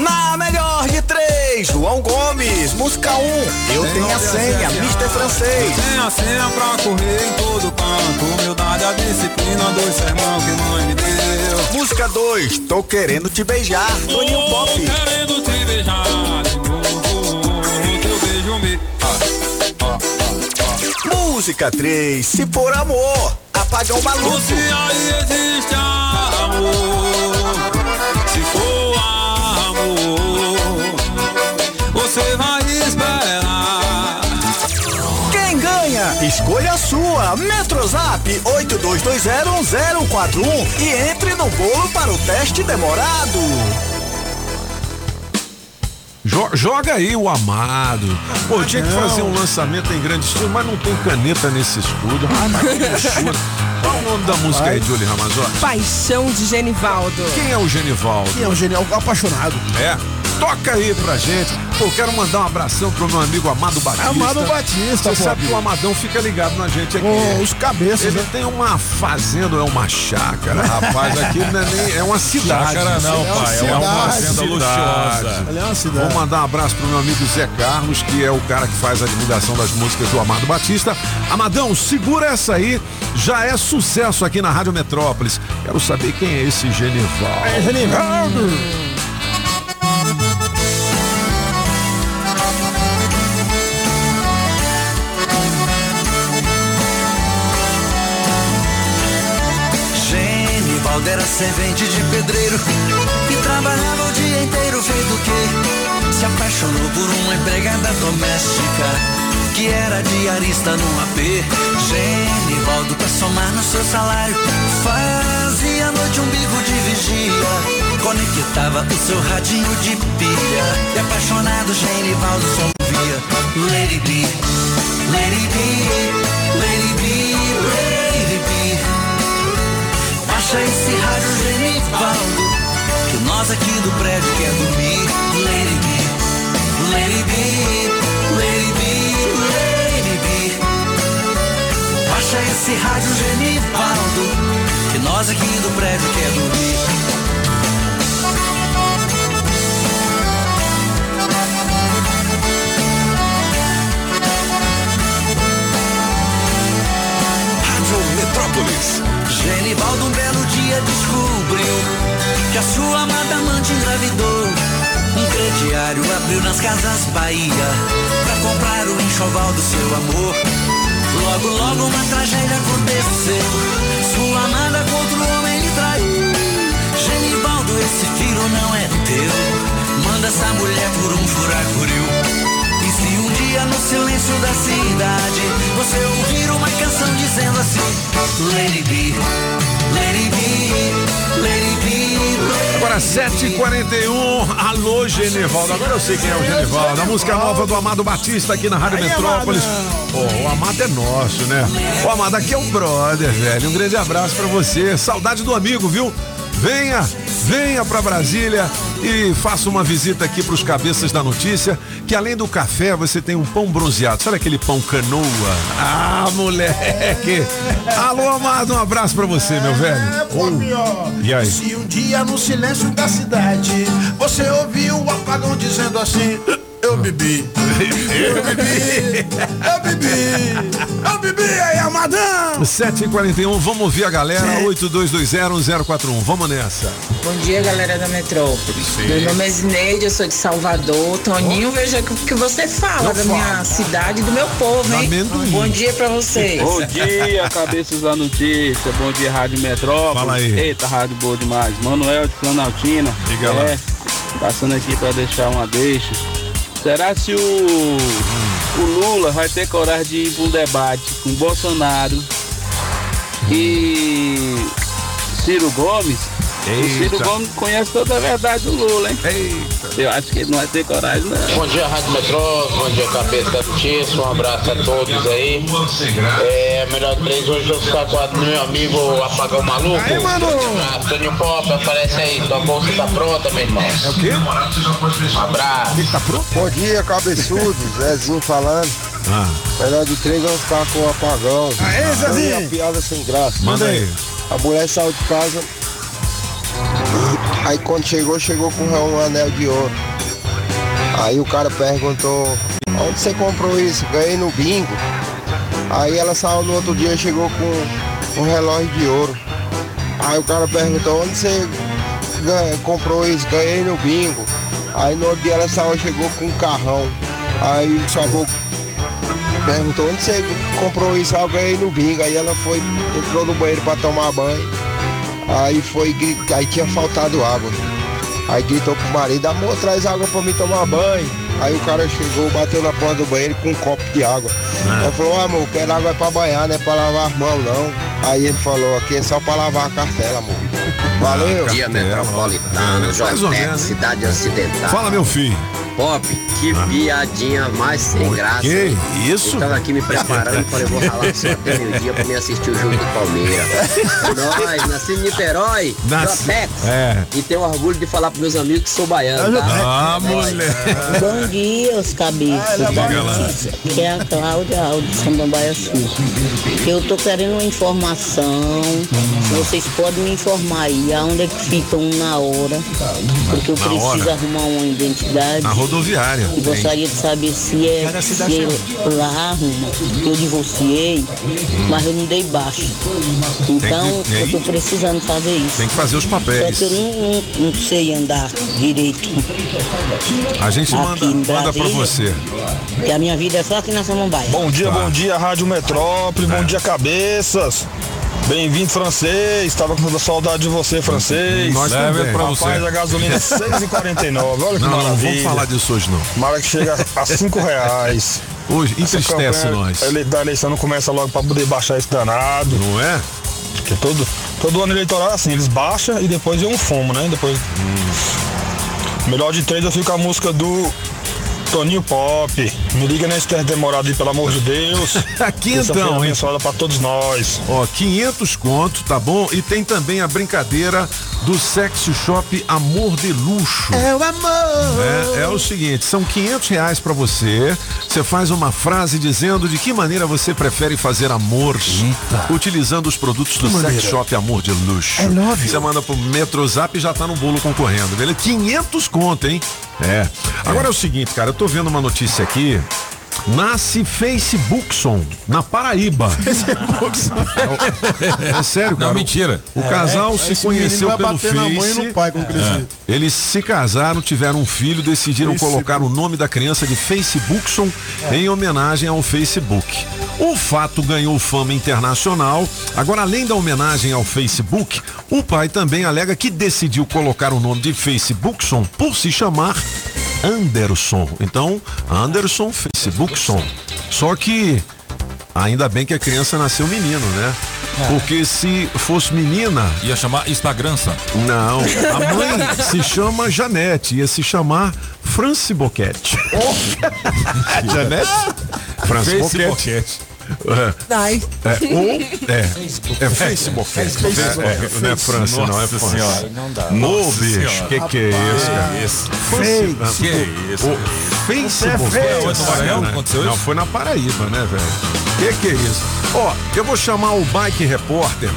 Na melhor de três, João Gomes, música 1. Um. Eu tenho a senha, Mr. Francês. Tem a senha pra correr em todo canto. Humildade, a disciplina, dois sermão que mãe me deu. Música 2, tô querendo te beijar, Toninho Pop. querendo te beijar de novo. Teu beijo me. Música 3, se for amor, apagão maluco. Se aí existe amor, se for amor, você vai esperar. Quem ganha? Escolha a sua. Metrozap 82201041 e entre no bolo para o teste demorado. Jo- joga aí o amado. Pô, tinha que fazer um lançamento em grande estilo, mas não tem caneta nesse escudo. Ah. Qual o nome da música aí, Julie Ramazotti? Paixão de Genivaldo. Quem é o Genivaldo? Quem é um genial apaixonado. É. Toca aí pra gente. Pô, quero mandar um abração pro meu amigo Amado Batista. Amado Batista, Você pô. sabe que o Amadão fica ligado na gente aqui. Ô, os cabeças, Ele né? tem uma fazenda, é uma chácara, rapaz. Aqui não é, nem, é uma cidade. Chácara não, É uma pai, é uma cidade. fazenda luxuosa. Olha, é uma cidade. Vou mandar um abraço pro meu amigo Zé Carlos, que é o cara que faz a divulgação das músicas do Amado Batista. Amadão, segura essa aí, já é sucesso aqui na Rádio Metrópolis. Quero saber quem é esse Genival. É, Genivaldo. Era servente de pedreiro e trabalhava o dia inteiro feito o quê? Se apaixonou por uma empregada doméstica que era diarista num AP. Genivaldo, pra somar no seu salário, fazia à noite um bico de vigia. Conectava o seu radinho de pilha e apaixonado Genivaldo só ouvia Lady B, Lady B, Lady B, Baixa esse rádio Genivaldo Que nós aqui do prédio quer dormir Lady B, Lady B, Lady Baixa esse rádio Genivaldo Que nós aqui do prédio quer dormir Rádio Metrópolis. Genivaldo um belo dia descobriu que a sua amada amante engravidou. Um crediário abriu nas casas Bahia pra comprar o enxoval do seu amor. Logo, logo uma tragédia aconteceu. Sua amada contra o homem lhe traiu. Genivaldo, esse filho não é teu. Manda essa mulher por um furacuril. Um dia no silêncio da cidade você ouvir uma canção dizendo assim: Lady B, Lady B, Lady B, Lady Agora 7h41, alô Genivaldo. Agora eu sei quem é o Genivaldo. A música nova do Amado Batista aqui na Rádio Metrópolis. Pô, o Amado é nosso, né? O Amado aqui é o brother, velho. Um grande abraço pra você. Saudade do amigo, viu? Venha, venha pra Brasília e faça uma visita aqui pros cabeças da notícia, que além do café você tem um pão bronzeado. Sabe aquele pão canoa? Ah, moleque! Alô, Amado, um abraço pra você, meu É, velho. pô, pior. E aí? Se um dia no silêncio da cidade você ouviu o apagão dizendo assim: Eu bebi, eu bebi, eu bebi, eu bebi, aí, amadão! 7h41, vamos ouvir a galera, 82201041. Vamos nessa. Bom dia, galera da Metrópolis. Sim. Meu nome é Zineide, eu sou de Salvador. Toninho, veja o que você fala Eu da minha cidade e do meu povo, hein? Amendoim. Bom dia pra vocês. Bom dia, cabeças da notícia. Bom dia, Rádio Metrópolis. Fala aí. Eita, rádio boa demais. Manuel de Planaltina. Diga lá. É, passando aqui pra deixar uma deixa. Será se o, o Lula vai ter coragem de ir pra um debate com Bolsonaro e Ciro Gomes? O Ciro Eita. Gomes conhece toda a verdade do Lula, hein? Eu acho que ele não vai ter coragem, não. Bom dia, Rádio Metrópolis, bom dia, cabeça da notícia, um abraço a todos aí. É, melhor três hoje eu ficar com a do meu amigo Apagão Maluco. Aí, mano. Abraço, Toninho Pop, aparece aí, tua bolsa tá pronta, meu irmão. É o quê? Um abraço. Tá pronto? Bom dia, cabeçudo, Zezinho falando. Ah. Melhor de três vamos ficar com o apagão. Aê, Zezinho. É uma piada sem graça. Manda aí. A mulher saiu de casa. Aí quando chegou, chegou com um anel de ouro. Aí o cara perguntou, onde você comprou isso? Ganhei no bingo. Aí ela saiu no outro dia chegou com um relógio de ouro. Aí o cara perguntou, onde você ganha- comprou isso? Ganhei no bingo. Aí no outro dia ela saiu chegou com um carrão. Aí o sabor perguntou, onde você comprou isso? Ah, eu ganhei no bingo. Aí ela foi, entrou no banheiro para tomar banho. Aí foi gritar, aí tinha faltado água. Aí gritou pro marido, amor, traz água pra mim tomar banho. Aí o cara chegou, bateu na porta do banheiro com um copo de água. Ela falou, amor, quero água é pra banhar, não é pra lavar as mãos não. Aí ele falou, aqui é só pra lavar a cartela, amor. Valeu. Dia metropolitano, Mais ou Jornete, menos, hein? cidade ocidental. Fala, meu filho. Pop, que piadinha mais sem graça. que isso? Eu tava aqui me preparando, falei, vou ralar só até meio-dia pra me assistir o jogo do Palmeiras. Nós, nasci em Niterói, Nasce- Jotex. É. E tenho orgulho de falar pros meus amigos que sou baiano, tá? Ah, moleque. Bom dia, os cabeças. Lá. Que é a Cláudia Aldo de Samambaia Sul. Eu tô querendo uma informação. Vocês podem me informar aí aonde é que fica um na hora. Porque eu Na preciso hora? arrumar uma identidade. Na rodoviária. E gostaria de saber se é se é lá arruma. Eu divorciei, mas eu não dei baixo. Então e aí? eu tô precisando fazer isso. Tem que fazer os Só papéis. que eu não, não- não sei andar direito. A gente manda, Aqui manda pra Brasília. você. Porque a minha vida é só aqui na Samambaia. Bom dia, Tá. bom dia, Rádio Metrópole, É. bom dia, cabeças. Bem-vindo, francês. Tava com toda saudade de você, francês. Nós Leve também. pra Rapaz, você. a gasolina é 6,49. Olha que Não, não, maravilha. vamos falar disso hoje não. Mara que chega a 5 reais. Hoje, entristece nós. ele- Da eleição não começa logo pra poder baixar esse danado. Não é? Porque todo, todo ano eleitoral é assim, eles baixam e depois vem um fumo, né? Depois. Melhor de três eu fico com a música do Toninho Pop. Me liga nesse ter demorado aí, pelo amor de Deus. Aqui então, hein? abençoada pra todos nós. Ó, 500 conto, tá bom? E tem também a brincadeira do Sexy Shop Amor de Luxo. É o amor. É, é o seguinte, são 500 reais pra você. Você faz uma frase dizendo de que maneira você prefere fazer amor, utilizando os produtos do Sex? Shop Amor de Luxo. I love. Você manda pro Metrozap e já tá no bolo concorrendo, beleza? 500 conto, hein? É. Agora é o seguinte, cara, eu tô vendo uma notícia aqui. Nasce Facebookson na Paraíba. É sério, cara. Não, mentira. O casal É, se menino conheceu pelo Face. pai. É. Eles se casaram, tiveram um filho, decidiram Facebook. colocar o nome da criança de Facebookson em homenagem ao Facebook. O fato ganhou fama internacional. Agora, além da homenagem ao Facebook, o pai também alega que decidiu colocar o nome de Facebookson por se chamar Anderson. Então, Anderson Facebookson. Só que ainda bem que a criança nasceu menino, né? Porque se fosse menina. Ia chamar Instagramça. Não, a mãe se chama Janete, ia se chamar Franci Boquete. Janete? Franci Face Boquete. É. É, ou, é, é Facebook. É, é, não é França, não, é França. senhora. Não dá. Ô, bicho, que que é isso, cara? Que isso? Face- Que é isso? O Facebook. É no Maranhão que aconteceu Não, foi na Paraíba, né, velho? Que que é isso? Ó, eu vou chamar o Bike Repórter,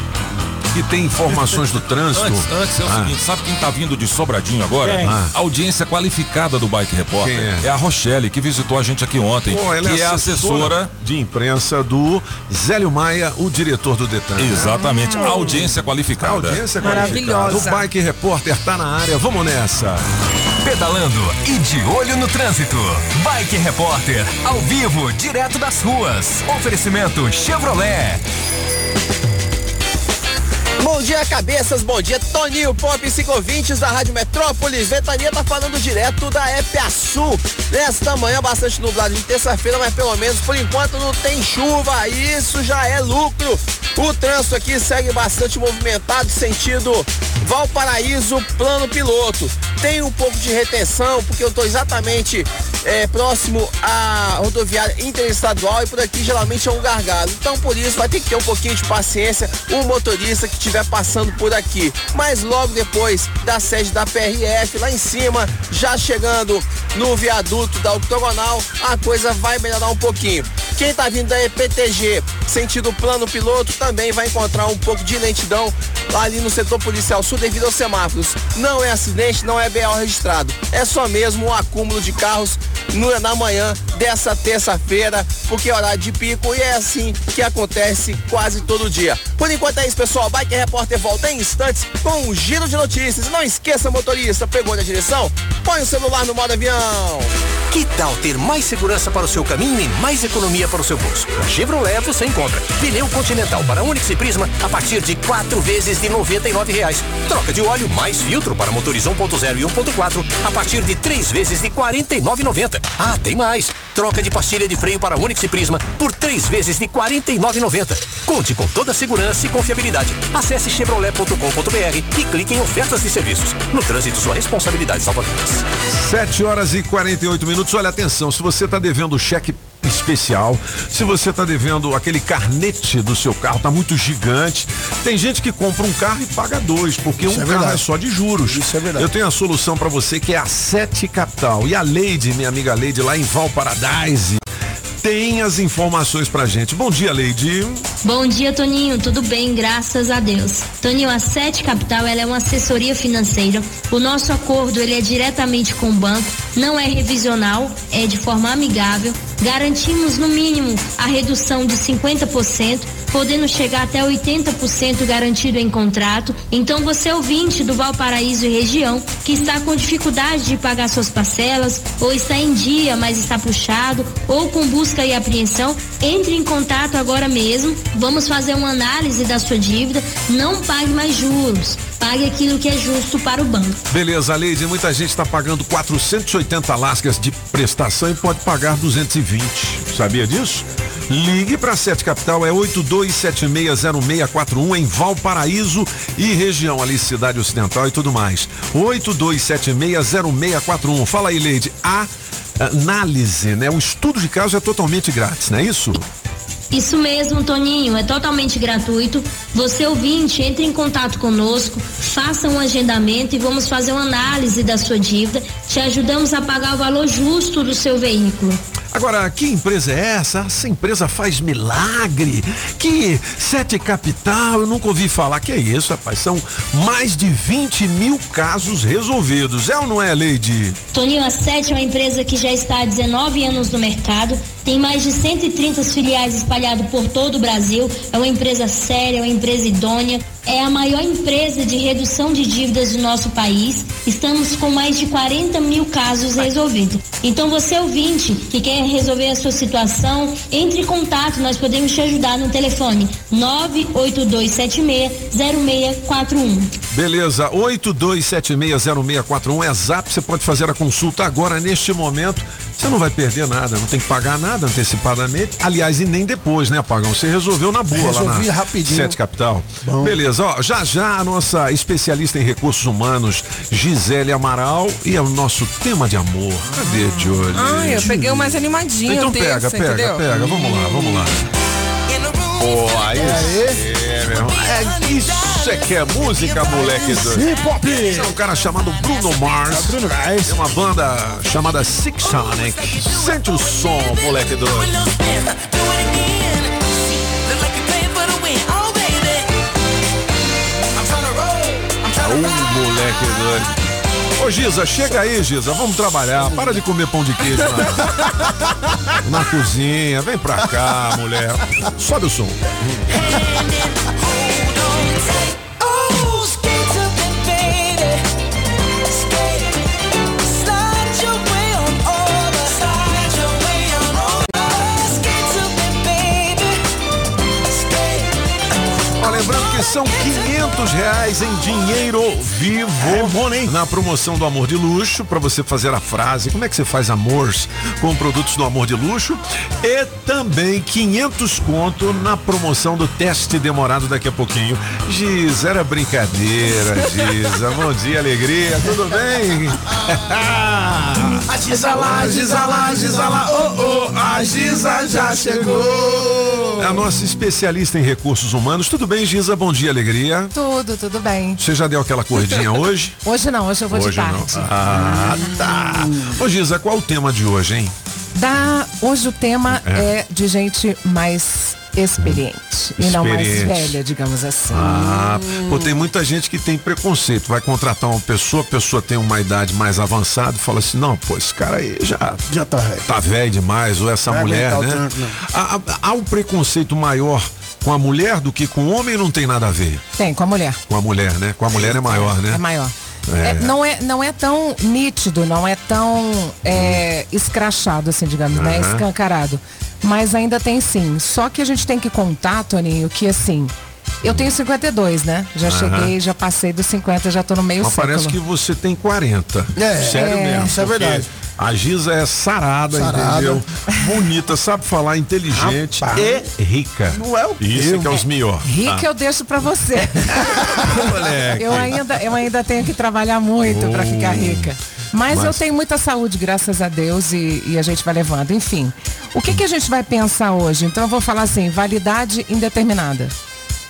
que tem informações do trânsito. Antes, antes é o Ah. seguinte, sabe quem tá vindo de Sobradinho agora? Quem? A audiência qualificada do Bike Repórter. Quem é? a Rochelle, que visitou a gente aqui ontem. Pô, ela que é assessora de imprensa do Zélio Maia, o diretor do Detan. Exatamente, audiência qualificada. Audiência qualificada. O Bike Repórter tá na área, vamos nessa. Pedalando e de olho no trânsito. Bike Repórter, ao vivo, direto das ruas. Oferecimento Chevrolet. Bom dia, cabeças, bom dia, Toninho Pop e ciclovintes da Rádio Metrópolis. Ventania tá falando direto da Epiaçu. Nesta manhã, bastante nublado de terça-feira, mas pelo menos por enquanto não tem chuva. Isso já é lucro. O trânsito aqui segue bastante movimentado, sentido Valparaíso, plano piloto. Tem um pouco de retenção, porque eu tô exatamente é, próximo à rodoviária interestadual e por aqui geralmente é um gargalo. Então por isso vai ter que ter um pouquinho de paciência o motorista que estiver passando por aqui. Mas logo depois da sede da PRF, lá em cima, já chegando no viaduto da octogonal, a coisa vai melhorar um pouquinho. Quem tá vindo da EPTG, sentido plano piloto, também vai encontrar um pouco de lentidão ali no setor policial sul devido aos semáforos. Não é acidente, não é BO registrado. É só mesmo um acúmulo de carros na manhã dessa terça-feira, porque é horário de pico e é assim que acontece quase todo dia. Por enquanto é isso, pessoal. Bike Repórter volta em instantes com um giro de notícias. Não esqueça, motorista, pegou na direção? Põe o celular no modo avião. Que tal ter mais segurança para o seu caminho e mais economia para o seu bolso? Na Chevrolet você encontra pneu Continental para Onix e Prisma a partir de quatro vezes de 99 reais. Troca de óleo mais filtro para motores 1.0 e 1.4 a partir de três vezes de R$ 49,90. Ah, tem mais! Troca de pastilha de freio para Onix e Prisma por três vezes de R$ 49,90. Conte com toda a segurança e confiabilidade. Acesse chevrolet.com.br e clique em ofertas de serviços. No trânsito, sua responsabilidade salva vidas. 7 horas e 48 minutos. Olha, atenção, se você está devendo cheque especial, se você está devendo aquele carnete do seu carro, tá muito gigante. Tem gente que compra um carro e paga dois, porque Isso um é carro verdade. é só de juros. Isso é verdade. Eu tenho a solução para você que é a Sete Capital. E a Leide, minha amiga Leide, lá em Valparadise, tem as informações pra gente. Bom dia, Leide. Bom dia, Toninho. Tudo bem, graças a Deus. Toninho, a Sete Capital ela é uma assessoria financeira. O nosso acordo ele é diretamente com o banco, não é revisional, é de forma amigável. Garantimos no mínimo a redução de 50%, podendo chegar até 80% garantido em contrato. Então, você ouvinte do Valparaíso e região que está com dificuldade de pagar suas parcelas, ou está em dia, mas está puxado, ou com busca e apreensão, entre em contato agora mesmo. Vamos fazer uma análise da sua dívida. Não pague mais juros. Pague aquilo que é justo para o banco. Beleza, Leide, muita gente está pagando 480 lascas de prestação e pode pagar 220. Sabia disso? Ligue para Sete Capital, é 82760641 em Valparaíso e região ali, cidade ocidental e tudo mais. 82760641. Fala aí, Leide. A análise, né? O estudo de caso é totalmente grátis, não é isso? Isso mesmo, Toninho, é totalmente gratuito. Você ouvinte, entre em contato conosco, faça um agendamento e vamos fazer uma análise da sua dívida. Te ajudamos a pagar o valor justo do seu veículo. Agora, que empresa é essa? Essa empresa faz milagre. Que Sete Capital, eu nunca ouvi falar. Que é isso, rapaz? São mais de 20 mil casos resolvidos. É ou não é, Leide? Toninho, a Sete é uma empresa que já está há 19 anos no mercado, tem mais de 130 filiais espalhadas por todo o Brasil. É uma empresa séria, é uma empresa idônea. É a maior empresa de redução de dívidas do nosso país. Estamos com mais de 40 mil casos resolvidos. Então, você ouvinte que quer resolver a sua situação, entre em contato, nós podemos te ajudar no telefone 982760641. Beleza, 82760641 é zap, você pode fazer a consulta agora, neste momento. Você não vai perder nada, não tem que pagar nada antecipadamente. Aliás, e nem depois, né, Pagão? Você resolveu na boa lá Resolvi na rapidinho. Sete Capital. Beleza, ó, já já a nossa especialista em recursos humanos, Gisele Amaral, e é o nosso tema de amor. Cadê de olho? Ai, eu peguei o mais animadinho. Então pega, pega, entendeu? pega. Vamos lá, vamos lá. Pô, aí é, meu irmão. É, isso é que é música, moleque doido. Hip hop. É um cara chamado Bruno Mars. Bruno Mars. Tem uma banda chamada Six Sonic. Sente o som, moleque doido. Ô, moleque doido. Ô Giza, chega aí, Giza, vamos trabalhar. Para de comer pão de queijo na, na cozinha. Vem pra cá, mulher. Sobe o som. Ó, lembrando que são 500 reais em dinheiro vivo na promoção do Amor de Luxo para você fazer a frase. Como é que você faz amores com produtos do Amor de Luxo? E também 500 conto na promoção do teste demorado daqui a pouquinho. Giz, era brincadeira, Giza. Bom dia, alegria. Tudo bem? A Giza lá, Giza lá, Giza lá, oh, oh, a Giza já chegou. É a nossa especialista em recursos humanos. Tudo bem, Giza? Bom dia, alegria. Tudo, tudo bem. Você já deu aquela corridinha hoje? Hoje não, hoje eu vou de Hoje tarde. não. Ah, tá. Ô, Giza, qual o tema de hoje, hein? Da, hoje o tema É. é. de gente mais experiente e não mais velha, digamos assim. Ah, pô, tem muita gente que tem preconceito. Vai contratar uma pessoa, a pessoa tem uma idade mais avançada e fala assim: não, pô, esse cara aí já, já tá velho. Tá velho demais, ou essa Vai mulher, né? não. Há, há- há um preconceito maior com a mulher do que com o homem não tem nada a ver. Tem, com a mulher. Com a mulher, né? Com a mulher é maior, né? É maior. É, não, é, não é tão nítido, não é tão é, escrachado, assim, digamos, né? Aham. Escancarado. Mas ainda tem sim. Só que a gente tem que contar, Toninho, que assim. Eu tenho 52, né? Já Aham. cheguei, já passei dos 50, já tô no meio Mas século. parece que você tem 40. É, Sério é, mesmo. isso é verdade. A Giza é sarada, Sarada. entendeu? Bonita, sabe falar, inteligente e rica. Não é o quê? Isso que é os melhores. Rica eu deixo pra você. Moleque. eu, ainda, eu ainda tenho que trabalhar muito pra ficar rica. Mas, Mas- eu tenho muita saúde, graças a Deus, e, e a gente vai levando. Enfim, o que, que a gente vai pensar hoje? Então eu vou falar assim, validade indeterminada.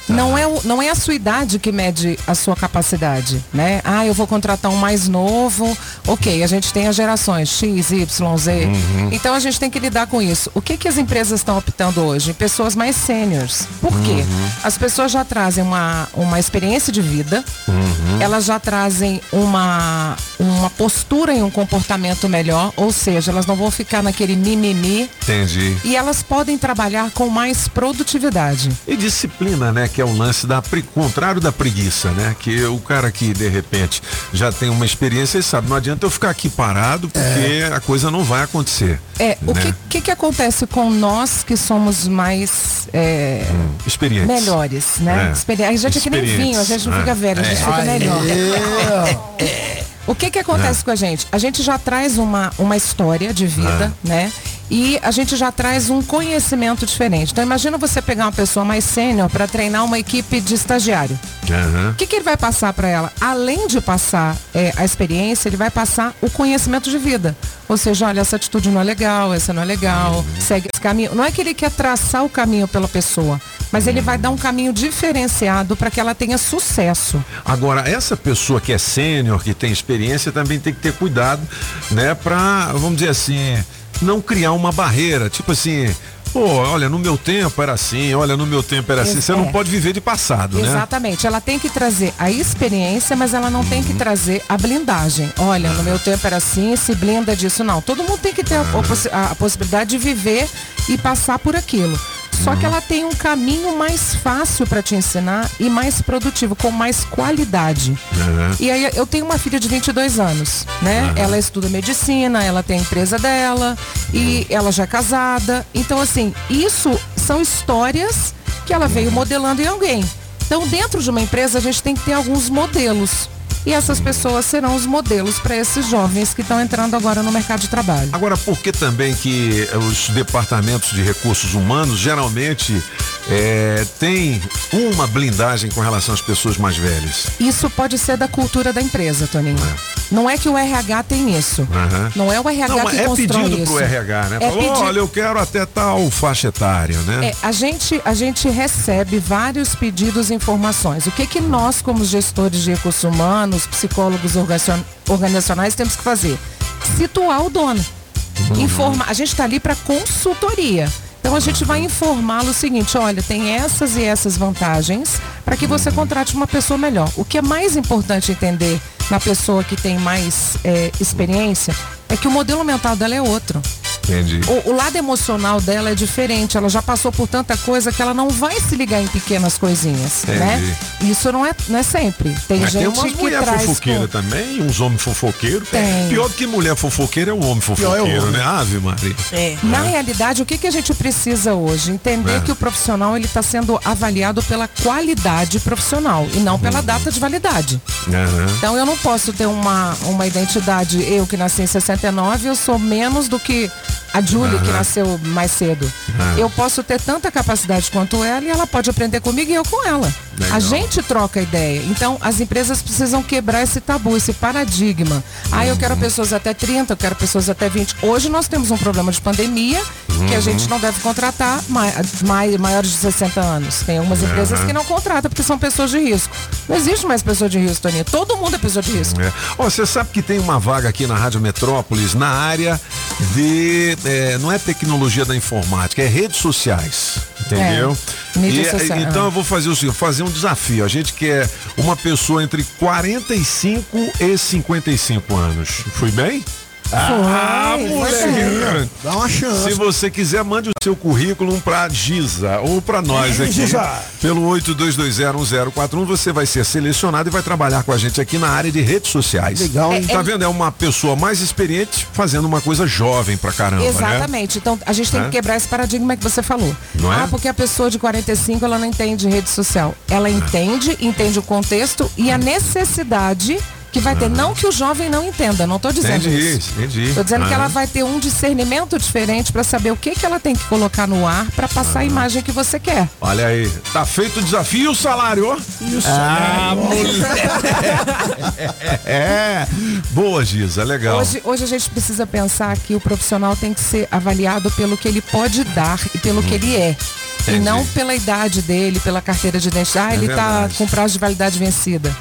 Não é, o- não é a sua idade que mede a sua capacidade, né? Ah, eu vou contratar um mais novo. Ok, a gente tem as gerações X, Y, Z. Uhum. Então a gente tem que lidar com isso. O que, que as empresas estão optando hoje? Pessoas mais sêniores. Por quê? Uhum. As pessoas já trazem uma, uma experiência de vida, Uhum. elas já trazem uma, uma postura e um comportamento melhor, ou seja, elas não vão ficar naquele mimimi Entendi. e elas podem trabalhar com mais produtividade. E disciplina, né? Que é o lance da pre- contrário da preguiça, né? Que o cara que de repente já tem uma experiência e sabe, não adianta eu ficar aqui parado porque a coisa não vai acontecer. É, o né? que, que que acontece com nós que somos mais é, Experientes. melhores, né? É. Experi- A gente é que nem vinho, a gente não É. fica velho, a gente É. fica melhor. O que que acontece com a gente? A gente já traz uma, uma história de vida, né? E a gente já traz um conhecimento diferente. Então imagina você pegar uma pessoa mais sênior para treinar uma equipe de estagiário. Aham. O que, que ele vai passar para ela? Além de passar é, a experiência, ele vai passar o conhecimento de vida. Ou seja, olha, essa atitude não é legal, essa não é legal, segue esse caminho. Não é que ele quer traçar o caminho pela pessoa, mas ele vai dar um caminho diferenciado para que ela tenha sucesso. Agora, essa pessoa que é sênior, que tem experiência, também tem que ter cuidado, né? Pra, vamos dizer assim, não criar uma barreira. Tipo assim, pô, olha, no meu tempo era assim, olha, no meu tempo era assim. Você não É. pode viver de passado, né? Exatamente. Ela tem que trazer a experiência, mas ela não tem que trazer a blindagem. Olha, no meu tempo era assim, se blinda disso. Não. Todo mundo tem que ter a, a possi- a possibilidade de viver e passar por aquilo. Só que ela tem um caminho mais fácil para te ensinar e mais produtivo, com mais qualidade. Aham. E aí eu tenho uma filha de 22 anos, né? Ela estuda medicina, ela tem a empresa dela e ela já é casada. Então assim, isso são histórias que ela veio modelando em alguém. Então dentro de uma empresa a gente tem que ter alguns modelos. E essas pessoas serão os modelos para esses jovens que estão entrando agora no mercado de trabalho. Agora, por que também que eh, os departamentos de recursos humanos geralmente eh, têm uma blindagem com relação às pessoas mais velhas? Isso pode ser da cultura da empresa, Toninho. Não é que o RH tem isso. Aham. Não é o RH Não, que é constrói pedido isso. pro RH, né? É Falou, pedi- olha, eu quero até tal faixa etária, né? É, a gente, a gente recebe vários pedidos e informações. O que que nós, como gestores de recursos humanos, psicólogos organizacion- organizacionais, temos que fazer? Situar o dono. Informa, a gente está ali para consultoria. Então a gente vai informá-lo o seguinte, olha, tem essas e essas vantagens para que você contrate uma pessoa melhor. O que é mais importante entender na pessoa que tem mais é, experiência é que o modelo mental dela é outro. Entendi. O, o lado emocional dela é diferente. Ela já passou por tanta coisa que ela não vai se ligar em pequenas coisinhas, Entendi. né? Isso não é, não é sempre. Tem Mas tem gente umas que mulher traz fofoqueira com- também, uns homens fofoqueiros. Tem. Pior do que mulher fofoqueira é o homem Pior é o fofoqueiro, homem. né? Ave Maria. Na realidade, o que, que a gente precisa hoje? Entender É. que o profissional ele está sendo avaliado pela qualidade profissional e não Uhum. pela data de validade. Aham. Então eu não posso ter uma, uma identidade, eu que nasci em 69, eu sou menos do que a Júlia que Aham. nasceu mais cedo. Aham. Eu posso ter tanta capacidade quanto ela e ela pode aprender comigo e eu com ela. Legal. A gente troca ideia. Então as empresas precisam quebrar esse tabu, esse paradigma. Ah, eu quero pessoas até 30, eu quero pessoas até 20. Hoje nós temos um problema de pandemia que a Uhum. gente não deve contratar mai- mai- maiores de 60 anos. Tem algumas empresas que não contratam porque são pessoas de risco. Não existe mais pessoa de risco, Toninha. Todo mundo é pessoa de risco. É. Ó, você sabe que tem uma vaga aqui na Rádio Metrópolis na área de. é, não é tecnologia da informática, é redes sociais. Entendeu? É, E, social, Então é. eu vou fazer o seguinte, fazer um desafio. A gente quer uma pessoa entre 45 e 55 anos. Fui bem? Ah, Foi, moleque. Dá uma chance. Se você quiser, mande o seu currículo pra Giza ou pra nós aqui. Giza. Pelo 82201041, você vai ser selecionado e vai trabalhar com a gente aqui na área de redes sociais. Legal, hein? Tá vendo? É uma pessoa mais experiente fazendo uma coisa jovem pra caramba, né? Exatamente. Então a gente tem É? que quebrar esse paradigma que você falou. Não é? Ah, porque a pessoa de 45 ela não entende rede social. Ela entende, entende o contexto e a necessidade que vai ter. Não que o jovem não entenda, não estou dizendo Entendi, isso. entendi. Estou dizendo que Ah. ela vai ter um discernimento diferente para saber o que, que ela tem que colocar no ar para passar a imagem que você quer. Olha aí, tá feito o desafio e o salário, ó. Ah, mulher. É. Boa, Giza, legal. Hoje, hoje a gente precisa pensar que o profissional tem que ser avaliado pelo que ele pode dar e pelo que ele é. E Entendi. não pela idade dele, pela carteira de identidade. Ah, É ele está com prazo de validade vencida.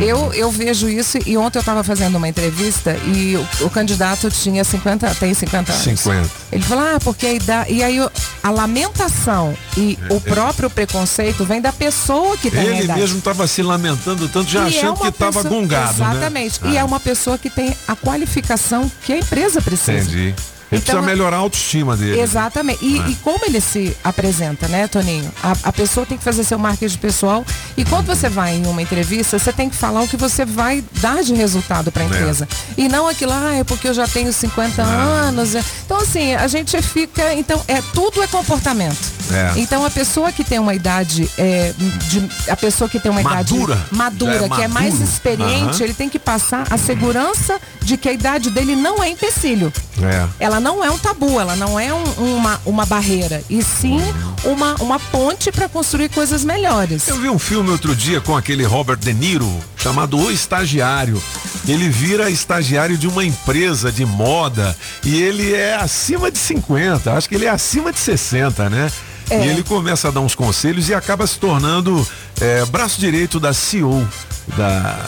Eu, eu vejo isso e ontem eu estava fazendo uma entrevista e o, o candidato tinha 50, tem 50 anos. 50. Ele falou, ah, porque a idade. E aí a lamentação e o próprio preconceito vem da pessoa que tem a Ele mesmo tava se lamentando tanto, já E é achando uma que tava pessoa- gongado, Exatamente. né? E é Ah, uma pessoa que tem a qualificação que a empresa precisa. Entendi. Ele Então, precisa melhorar a autoestima dele. Exatamente. E, É. e como ele se apresenta, né, Toninho? A, a pessoa tem que fazer seu marketing pessoal. E quando você vai em uma entrevista, você tem que falar o que você vai dar de resultado para a É. empresa. E não aquilo, ah, é porque eu já tenho 50 anos. Então, assim, a gente fica. Então, é tudo é comportamento. É. Então a pessoa que tem uma idade é, de- a pessoa que tem uma Madura. idade madura, é que é mais experiente, Aham. ele tem que passar a segurança de que a idade dele não é empecilho. É. Ela não é um tabu, ela não é um- uma, uma barreira, e sim uma, uma ponte para construir coisas melhores. Eu vi um filme outro dia com aquele Robert De Niro, chamado O Estagiário. Ele vira estagiário de uma empresa de moda e ele é acima de 50, acho que ele é acima de 60, né? É. E ele começa a dar uns conselhos e acaba se tornando é, braço direito da CEO da,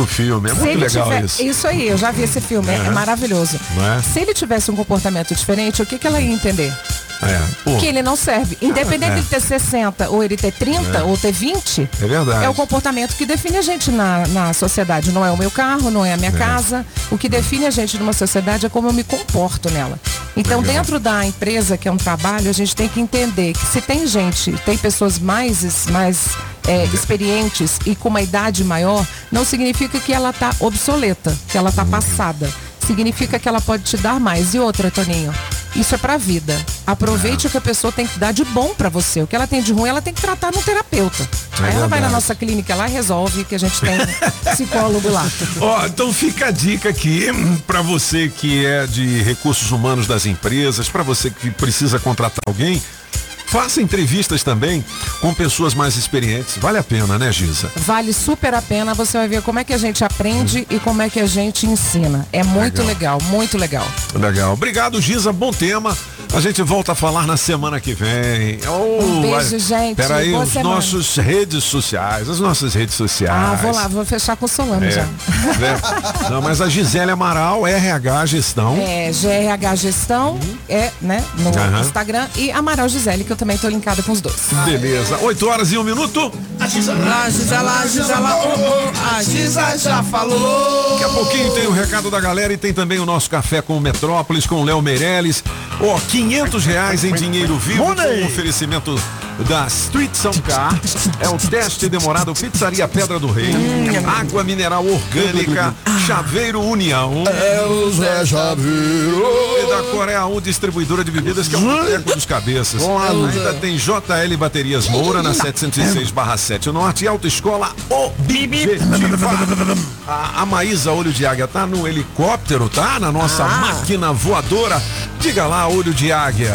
do filme. É Se muito ele legal tiver- isso. aí, eu já vi esse filme, é, é Aham. maravilhoso. Não é? Se ele tivesse um comportamento diferente, o que, que ela ia entender? É, pô, Que ele não serve. Independente é. de ele ter 60 ou ele ter 30 É. ou ter 20, é verdade. é o comportamento que define a gente na, na sociedade. Não é o meu carro, não é a minha É. casa. O que define a gente numa sociedade é como eu me comporto nela. Então, Legal. dentro da empresa, que é um trabalho, a gente tem que entender que se tem gente, tem pessoas mais, mais é, experientes e com uma idade maior, não significa que ela está obsoleta, que ela está passada. Significa que ela pode te dar mais. E outra, Toninho, isso é pra vida. Aproveite o que a pessoa tem que dar de bom pra você. O que ela tem de ruim, ela tem que tratar no terapeuta. É Aí ela vai na nossa clínica lá e resolve que a gente tem psicólogo lá. Ó, então fica a dica aqui hum, pra você que é de recursos humanos das empresas, pra você que precisa contratar alguém, faça entrevistas também com pessoas mais experientes. Vale a pena, né, Giza? Vale super a pena, você vai ver como é que a gente aprende e como é que a gente ensina. É muito legal, muito legal. Legal. Obrigado, Giza. Bom tema. A gente volta a falar na semana que vem. Oh, Um beijo, gente. Peraí, os semana. nossos redes sociais, as nossas redes sociais. Ah, vou lá, vou fechar com o Solano É, já. né? Não, mas a Gisele Amaral, RH Gestão. É, GRH Gestão, é, né, no. Instagram. E Amaral Gisele, que eu também tô linkada com os dois. Beleza. 8 horas e um minuto. Oh, oh, a Giza já falou. Daqui a pouquinho tem o recado da galera e tem também o nosso café com o Metrópolis, com o Léo Meirelles. Ó, 500 reais em dinheiro vivo com o oferecimento da Street Sound Car. É o teste demorado Pizzaria Pedra do Rei. Água mineral orgânica, Chaveiro União. É o Zé Chaveiro. E da Coreia 1 Distribuidora de Bebidas, que é o boteco dos cabeças. Ainda tem JL Baterias Moura na 706/7 Norte e Autoescola Objetiva. A, a Maísa Olho de Águia tá no helicóptero, tá? Na nossa máquina voadora. Diga lá, Olho de Águia.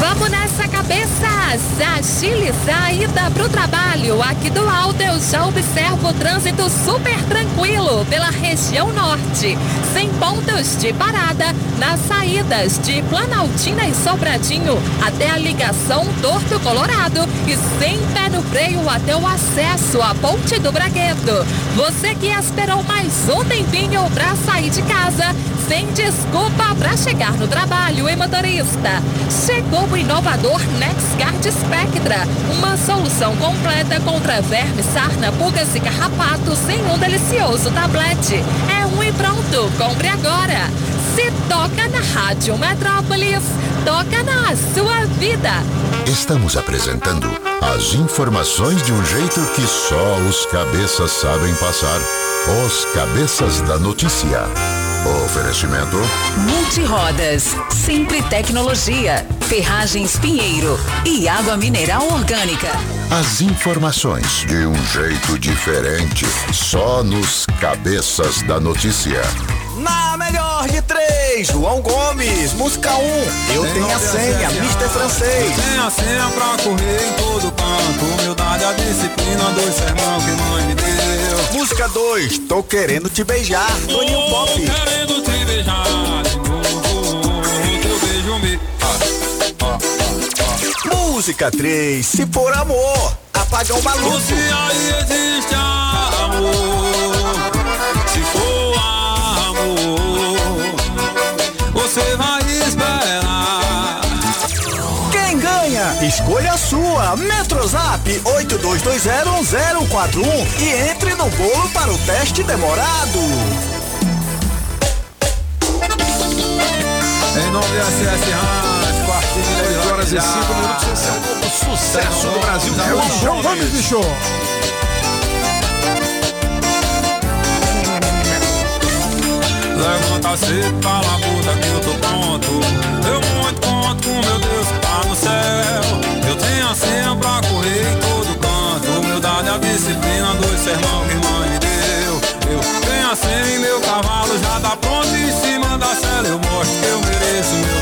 Vamos nessa cabeça! Agilizar a ida pro trabalho. Aqui do alto eu já observo o trânsito super tranquilo pela região norte. Sem pontos de parada nas saídas de Planaltina e Sobradinho até a ligação Torto Colorado e sem pé no freio até o acesso à Ponte do Bragueto. Você que esperou mais um tempinho pra sair de casa, sem desculpa para chegar no trabalho, hein, motorista? Chegou o inovador NexGuard Spectra, uma solução completa contra vermes, sarna, pulgas e carrapatos em um delicioso tablete. É um e pronto, compre agora. Se toca na Rádio Metrópolis, toca na sua vida. Estamos apresentando as informações de um jeito que só os cabeças sabem passar. Os cabeças da notícia. Oferecimento. Multirodas, sempre tecnologia, ferragens Pinheiro e água mineral orgânica. As informações de um jeito diferente, só nos cabeças da notícia. Na melhor de três, João Gomes, música 1. Um. Eu tenho a senha, Mr. Francês. Eu tenho a senha pra correr em todo canto. Humildade, a disciplina, dois sermão que mãe me deu. Música 2, tô querendo te beijar, Toninho Pop. Tô querendo te beijar. Teu beijo me. Música 3, se for amor, apagão maluco. Se aí existe amor, se for amor, você vai esperar. Quem ganha? Escolha a sua. Metrozap 82201041 e entre no bolo para o teste demorado. Em nome da SS Hans, quartinho 10 horas e 5 minutos, esse é o novo sucesso do Brasil. João Gomes, bicho. Levanta cedo, fala a puta que eu tô pronto. Eu muito conto com meu Deus que tá no céu. Eu tenho a senha pra correr canto. Humildade, a disciplina, dois sermão que mãe me deu. Eu tenho a senha e meu cavalo já tá pronto. Em cima da cela eu mostro que eu mereço meu.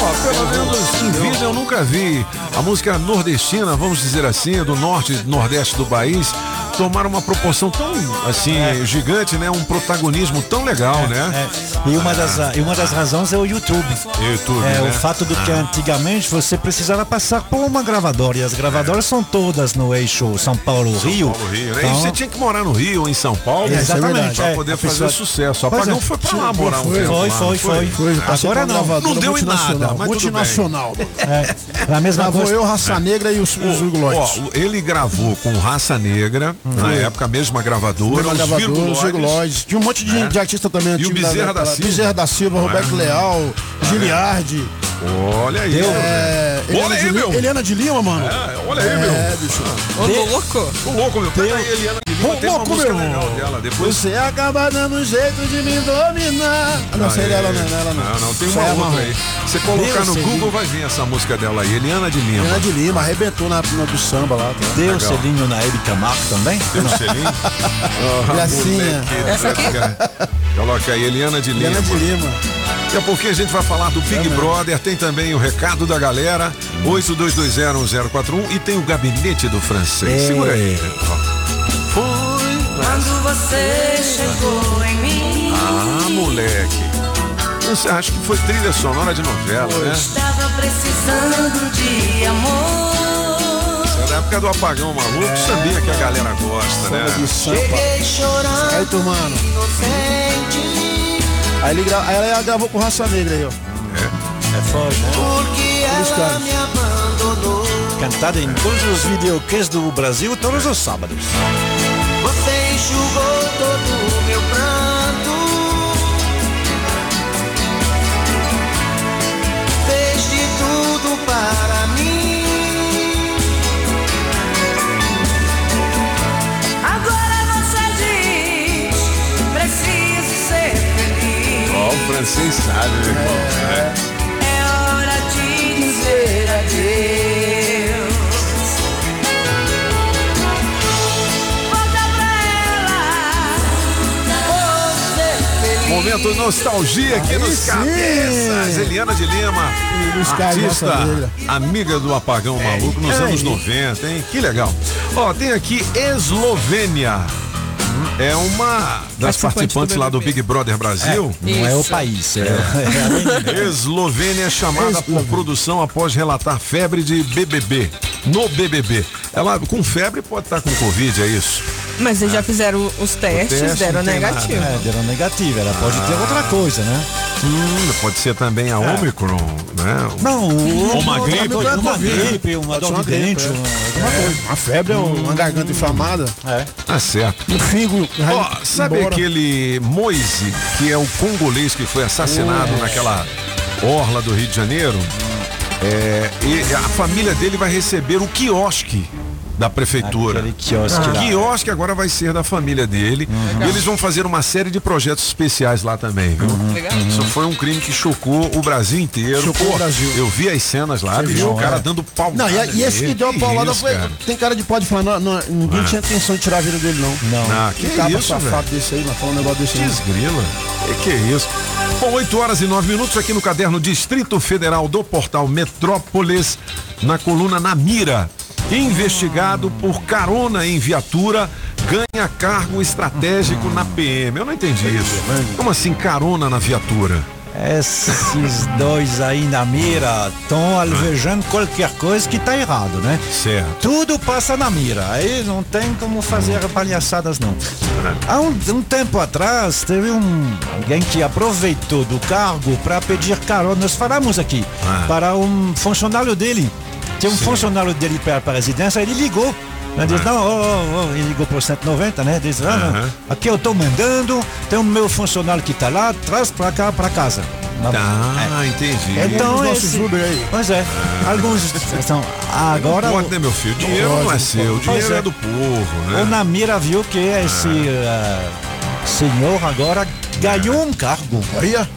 Ó, pelo menos em vida eu nunca vi a música nordestina, vamos dizer assim, do norte e nordeste do país, tomar uma proporção tão assim gigante, né? Um protagonismo tão legal, né? E uma, das, e uma das razões é o YouTube. YouTube, É né? o fato do que Ah. antigamente você precisava passar por uma gravadora e as gravadoras são todas no eixo São. Paulo, Rio, né? Então, E você tinha que morar no Rio ou em São Paulo Exatamente, para é. poder A fazer pessoa- sucesso. O Apagão é. foi para lá morar um Foi, tempo. foi, lá, foi, não foi. Foi, Agora não. Não deu em nada, multinacional, mas tudo multinacional. É, a mesma Gravou coisa. eu, Raça Negra e os, os ele gravou com Raça Negra, na Foi. época a mesma gravadora, Mesma os gravadora, Virguloides. Virguloides. Tinha um monte de, né? de artista também E o Bezerra da Silva. Bezerra da Silva, Roberto É. Leal, Giliardi. Olha aí, É, meu. Olha de aí, Lima, meu. Eliana de Lima, mano. É, olha aí, É, meu. bicho. Ô, louco. Ô, louco, meu. Pega aí, Eliana de Lima, Ô, tem uma música meu. legal dela. Depois... Você acaba dando jeito de me dominar. Ah, não, aí dela não, não, ela não. Não, não, tem uma é outra marrom. aí. Você colocar Deus, no. Google vai vir essa música dela aí, Eliana de Lima. Eliana de Lima, arrebentou na, na do samba lá. Tá? Deu Legal. selinho na Hebe Camargo também? Tem um selinho? Ah, Gracinha. moleque, Essa aqui? Coloca aí, Eliana de Lima. Eliana de Lima. Daqui a pouquinho a gente vai falar do Big Brother, tem também o recado da galera, 82201041 e tem o gabinete do francês. É. Segura aí. Ó. Quando você chegou em mim, Ah, moleque. Você acha que foi trilha sonora de novela, né? estava precisando de amor. Essa é época do apagão maluco, sabia que a galera gosta, né? Cheguei chorando, Aí, turmano. inocente, Aí, ele gra... aí ela gravou com Raça Negra aí, ó. É foda, né? porque ela me abandonou. Cantada em todos os videoclips do Brasil todos os sábados. Francês sabe, meu irmão. É. É hora de dizer adeus. Volta pra ela. Você feliz. Momento nostalgia aqui Aí nos sim. cabeças. Eliana de Lima, artista, amiga do Apagão Maluco nos é, anos e- 90, hein? Que legal. Ó, tem aqui Eslovênia. É uma das Participante participantes do lá do. Big Brother Brasil. Não é o país, é, é Eslovênia é chamada por produção após relatar febre de BBB. No BBB. Ela com febre pode estar com Covid, é isso? Mas eles já fizeram os testes, teste deram não tem negativo. É, deram negativo, ela pode ter outra coisa, né? Hum, pode ser também a Omicron, né? Não, o- uma o- gripe. o- uma gripe, uma dor de dente, é. uma- coisa. Uma febre, uma garganta inflamada. É. Tá certo. Um figo. Ó, sabe embora. aquele Moise, que é o congolês que foi assassinado Oh. naquela orla do Rio de Janeiro? É, e a família dele vai receber o quiosque da prefeitura. Aquele quiosque o lá. quiosque agora vai ser da família dele. Uhum. E eles vão fazer uma série de projetos especiais lá também, viu? Legal. Isso foi um crime que chocou o Brasil inteiro. Chocou Pô, o Brasil. Eu vi as cenas lá, bicho, viu? o cara É. dando pau. Não, e, e esse que deu a paulada foi. Tem cara de pode falar, não, não, ninguém Ah. tinha intenção de tirar a vida dele, não. Não. Ah, que Tava isso, safado velho? desse aí, mas falar um negócio desse aí. Desgrila. Que que é isso? Bom, 8 horas e 9 minutos aqui no caderno Distrito Federal do portal Metrópolis, na coluna Na Mira. Investigado por carona em viatura, ganha cargo estratégico na PM. Eu não entendi isso. Como assim carona na viatura? Esses dois aí na mira estão alvejando qualquer coisa que tá errado, né? Certo. Tudo passa na mira, aí não tem como fazer palhaçadas não. Há um, um tempo atrás teve um alguém que aproveitou do cargo para pedir carona. Nós falamos aqui Ah. para um funcionário dele. Tem um funcionário dele para a presidência, ele ligou. Ele disse, não, ó, ó, ó, ele ligou por 190, né? Diz, ah, não, Aham. aqui eu tô mandando, tem o meu funcionário que tá lá, traz pra cá, pra casa. Ah, entendi. Então, nossos esse, Uber aí. Pois é, alguns estão. Agora. Não pode, né, meu filho? O dinheiro não é seu, o dinheiro é é. do povo, né? O Namira viu que esse ah, senhor agora ganhou um cargo. Olha.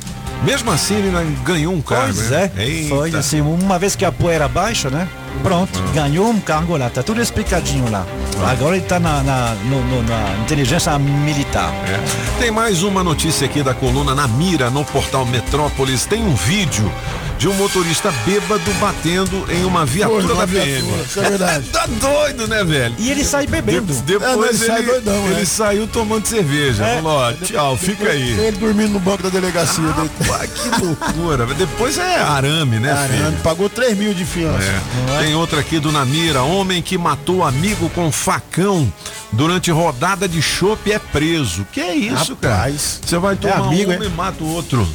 Mesmo assim, ele ganhou um cargo. Pois né? é, Eita. foi assim, uma vez que a poeira baixa, né? Pronto, ganhou um cargo lá, tá tudo explicadinho lá. Agora ele tá na, na, no- no- na inteligência militar. É. Tem mais uma notícia aqui da coluna na mira no portal Metrópolis. Tem um vídeo de um motorista bêbado batendo em uma viatura uma da PM. viatura, isso é verdade. tá doido, né, velho? E ele sai bebendo. De- depois É, não, ele ele, sai doidão, ele né? saiu tomando cerveja. É. Falou, ó, tchau, fica aí. Ele dormindo no banco da delegacia. dele. Pá, que loucura. Depois é arame, né, Caramba, filho? pagou 3 mil de fiança. É. Tem outra aqui do Namira. Homem que matou amigo com facão durante rodada de chope é preso. Que é isso, cara? Rapaz. Você vai tomar amigo, um é? e mata o outro.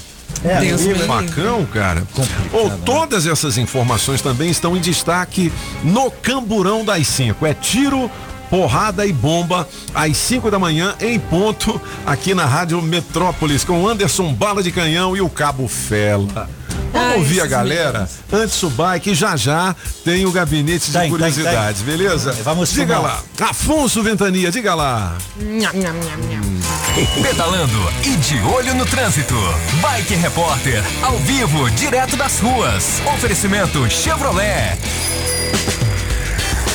É, Deus amigo, é. Facão, cara. Ou todas essas informações também estão em destaque no Camburão das 5. É tiro, porrada e bomba às 5 da manhã em ponto aqui na Rádio Metrópolis com Anderson Bala de Canhão e o Cabo Fela. Vamos Ai, ouvir a galera antes do bike já já tem o gabinete de Tem, tem, curiosidades, beleza? Vamos diga fumar. lá. Afonso Ventania, diga lá. Pedalando e de olho no trânsito. Bike Repórter, ao vivo, direto das ruas. Oferecimento Chevrolet.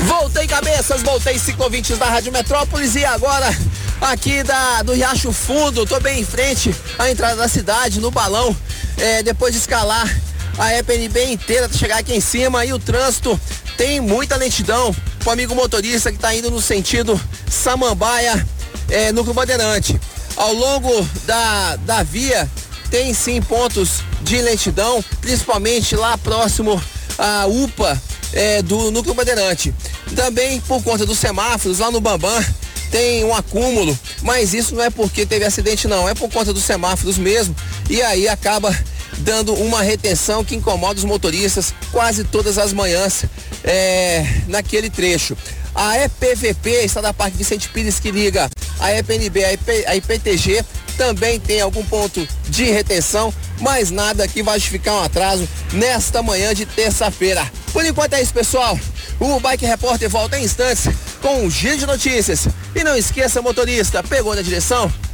Voltei cabeças, voltei ciclovintes da Rádio Metrópolis e agora aqui da, do Riacho Fundo, tô bem em frente à entrada da cidade, no balão, é, depois de escalar a EPNB inteira, chegar aqui em cima e o trânsito tem muita lentidão. O amigo motorista que está indo no sentido Samambaia, é, Núcleo Bandeirante. Ao longo da, da via tem sim pontos de lentidão, principalmente lá próximo à UPA é, do Núcleo Bandeirante. Também por conta dos semáforos lá no Bambam tem um acúmulo, mas isso não é porque teve acidente não, é por conta dos semáforos mesmo. E aí acaba dando uma retenção que incomoda os motoristas quase todas as manhãs é, naquele trecho. A EPVP, Estrada Parque Vicente Pires, que liga a EPNB, a, IP, a IPTG, também tem algum ponto de retenção, mas nada que vai justificar um atraso nesta manhã de terça-feira. Por enquanto é isso, pessoal. O Bike Repórter volta em instantes com um giro de notícias. E não esqueça, motorista, pegou na direção?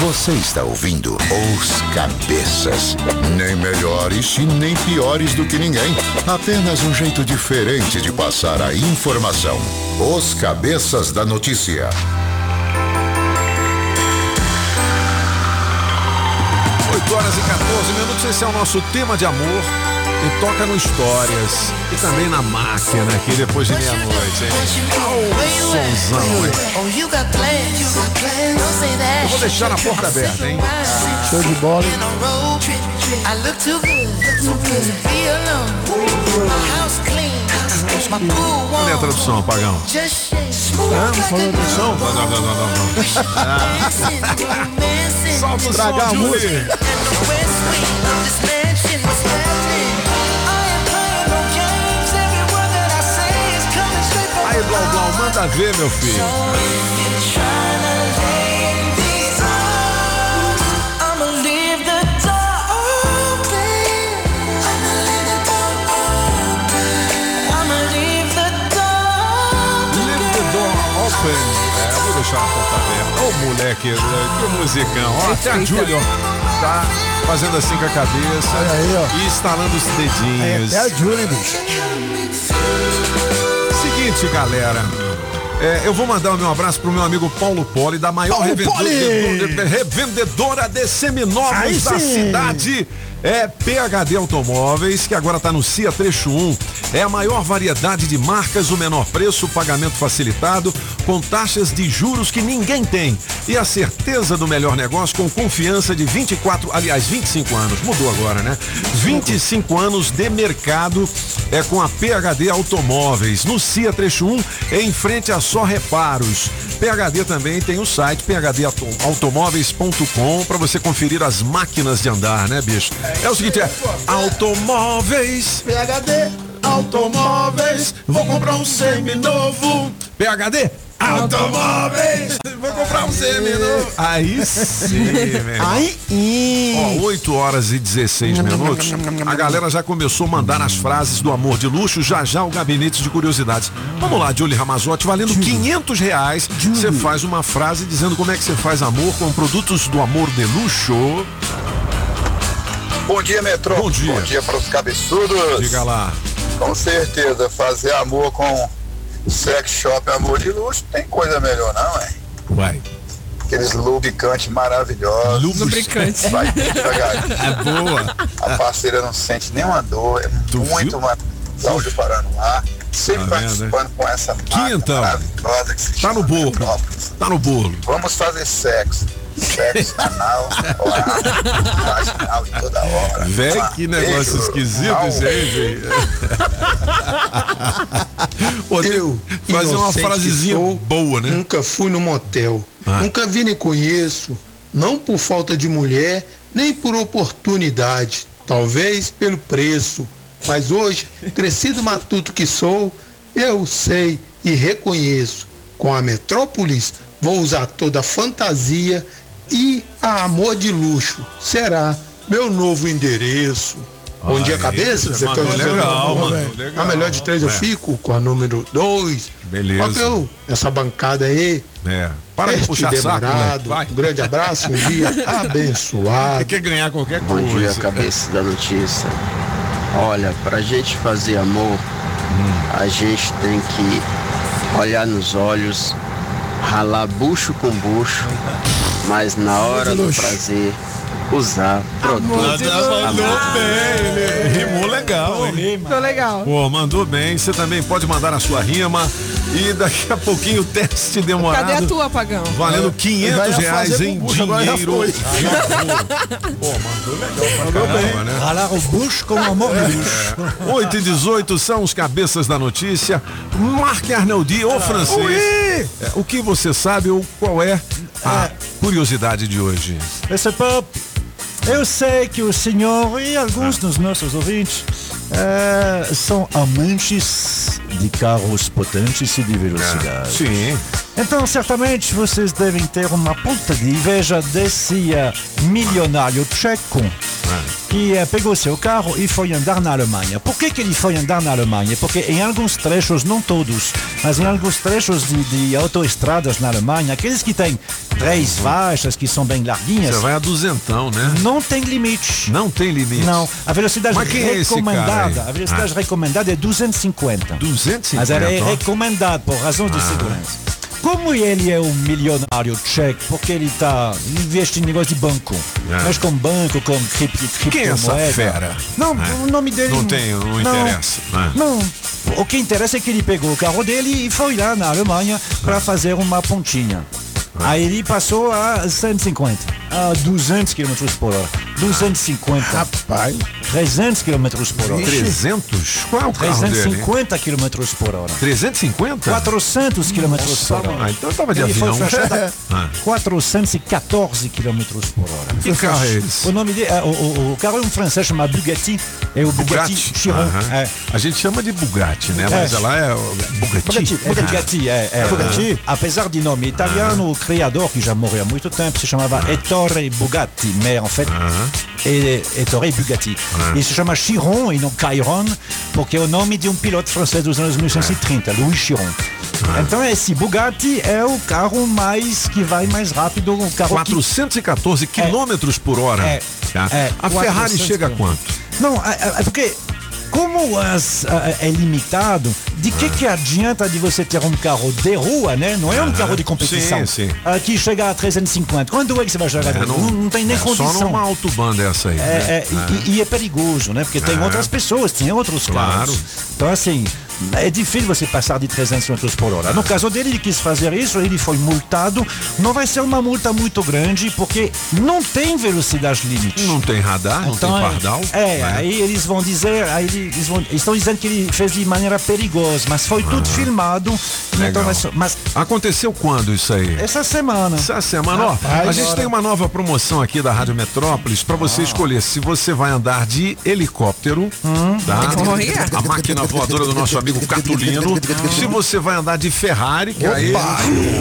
Você está ouvindo Os Cabeças. Nem melhores e nem piores do que ninguém. Apenas um jeito diferente de passar a informação. Os Cabeças da Notícia. 8 8 horas e 14 minutos, esse é o nosso tema de amor. E toca no Histórias. E também na máquina aqui depois de meia-noite, hein? Oh? Eu vou deixar a porta aberta, hein? Show de bola. Cadê a tradução, Pagão? Ah, não falou tradução? Não, não, não, não, não. não. Solta o som, a música. Manda ver, meu filho. Leave the door open. É, vou deixar a porta aberta. Ô, moleque, né, que musicão. Ó, até a. Júlia, tá fazendo assim com a cabeça. Aí, ó. E instalando os É, dedinhos. até a Julie, bicho. Seguinte, galera. é, eu vou mandar o meu abraço pro meu amigo Paulo Poli, da maior Paulo revendedora, Poli! de- revendedora de seminovos Aí da sim! cidade. É PHD Automóveis, que agora está no CIA Trecho 1. É a maior variedade de marcas, o menor preço, pagamento facilitado, com taxas de juros que ninguém tem. E a certeza do melhor negócio com confiança de 24, aliás, 25 anos. Mudou agora, né? 25 anos de mercado é com a PHD Automóveis. No CIA Trecho 1, em frente a Só Reparos. PHD também tem o site phdautomóveis.com para você conferir as máquinas de andar, né, bicho? É o seguinte, é automóveis, PHD, automóveis, vou comprar um seminovo. PHD Automóveis, vou comprar um seminovo. Aí sim, meu. Aí, Ó, 8 horas e 16 minutos. A galera já começou a mandar as frases do amor de luxo, já já o gabinete de curiosidades. Vamos lá, Julie Ramazotti, valendo 500 reais. Você faz uma frase dizendo como é que você faz amor com produtos do amor de luxo. Bom dia, Metrô. Bom dia. Bom dia para os cabeçudos. Diga lá. Com certeza, fazer amor com sex shop amor de luxo tem coisa melhor, não, é? Vai. Aqueles lubricantes maravilhosos. Lubricantes. Vai devagarinho. É boa. A parceira não sente nenhuma dor, é muito mais saúde parando lá. Sempre Tá vendo, participando com essa máquina Quintão. maravilhosa que se Tá chama no bolo. Metrópolis. Tá no bolo. Vamos fazer sexo. Sexo anal, oral, vaginal em toda hora. Véi, que negócio Beijo. esquisito esse aí, velho. Eu, fazer uma frasezinha sou, boa, né? Nunca fui no motel. Ah. Nunca vi nem conheço. Não por falta de mulher, nem por oportunidade. Talvez pelo preço. Mas hoje, crescido matuto que sou, eu sei e reconheço. Com a Metrópolis, vou usar toda a fantasia e a amor de luxo. Será meu novo endereço. Bom dia, Aí, cabeça. você Você tá legal, "Ô, mano, legal." A melhor de três eu É. fico com a número dois. Beleza. Eu, essa bancada aí. É. Para de puxar saco, demorado. né? Vai. Um grande abraço, um dia abençoado. Quer ganhar qualquer Bom coisa. dia, cabeça da notícia. Olha, pra gente fazer amor, a gente tem que olhar nos olhos, ralar bucho com bucho, mas na hora do prazer, usar produto. Mandou bem, ele rimou legal. hein? Ficou legal. Pô, mandou bem. Você também pode mandar a sua rima. E daqui a pouquinho o teste demorado. Cadê a tua, Pagão? Valendo É, 500 vai reais em bucho, dinheiro. foi. Pô, mandou legal pra caramba, né? Ralar o bucho com amor de luxo. 8 e 18 são os cabeças da notícia. Marc Arnoldi, ô francês. É, o que você sabe ou qual é a curiosidade de hoje? Esse pop, eu sei que o senhor e alguns dos nossos ouvintes eh, são amantes de carros potentes e de velocidade. Sim. Então, certamente, vocês devem ter uma ponta de inveja desse eh, milionário tcheco que eh, pegou seu carro e foi andar na Alemanha. Por que, que ele foi andar na Alemanha? Porque em alguns trechos, não todos, mas em alguns trechos de, de autoestradas na Alemanha, aqueles que têm três faixas, que são bem larguinhas, Você vai a duzentão, né? não tem limite. Não tem limite. Não, a velocidade é recomendada, aí? a velocidade Ah. recomendada é 250. 250. Mas ela é recomendada por razões de Ah. segurança. Como ele é um milionário tcheco, porque ele tá investe em negócio de banco. É. Mas com banco, com cripto, Quem é essa criptomoeda. fera? Não, É. o nome dele Não tem, não interessa. É. Não. O que interessa é que ele pegou o carro dele e foi lá na Alemanha para fazer uma pontinha. Aí ele passou a 150, a 200 km por hora. 250. Rapaz. 300 km por hora. 300? Qual é o carro dele? 350 km por hora. 350? 400 km Nossa, por hora. ah, então eu tava de Ele foi avião. fechado Ah. a 414 km por hora. Que carro é esse? O nome dele, é, o, o, o carro é um francês chamado Bugatti. É o Bugatti, Chiron. Aham. É. A gente chama de Bugatti, né? Mas É. ela é o Bugatti. Bugatti, é Bugatti, é, é. Bugatti. Apesar de nome italiano, o criador, que já morreu há muito tempo, se chamava Ettore Bugatti, mas en fait, é Ettore Bugatti. E se chama Chiron e não Chiron, porque é o nome de um piloto francês dos anos 1930, Louis Chiron. Então esse Bugatti é o carro mais que vai mais rápido, o carro que 414 quilômetros por hora. É. Tá? É. A Ferrari 400 chega a quanto? Não, é, é- é porque como as, é, é limitado, de que que adianta de você ter um carro de rua, né? Não é um carro de competição. Sim, sim. ah, que chega a 350. Quando é que você vai chegar? É, não, não, tem nem é condição. Só numa autobahn dessa aí. É, né? é, e- e, e é perigoso, né? Porque tem É. outras pessoas, tem outros Claro. carros. Então, assim, é difícil você passar de 300 km por hora. No caso dele, ele quis fazer isso, ele foi multado. Não vai ser uma multa muito grande, porque não tem velocidade limite. Não tem radar, não tem pardal. É, né? aí eles vão dizer, aí eles vão, estão dizendo que ele fez de maneira perigosa, mas foi tudo filmado. Então, mas, mas Aconteceu quando isso aí? essa semana. Essa semana, ó, a gente agora- tem uma nova promoção aqui da Rádio Metrópolis para Ah. você escolher se você vai andar de helicóptero, tá? Olha. A máquina voadora do nosso amigo Catulino. se você vai andar de Ferrari, que aí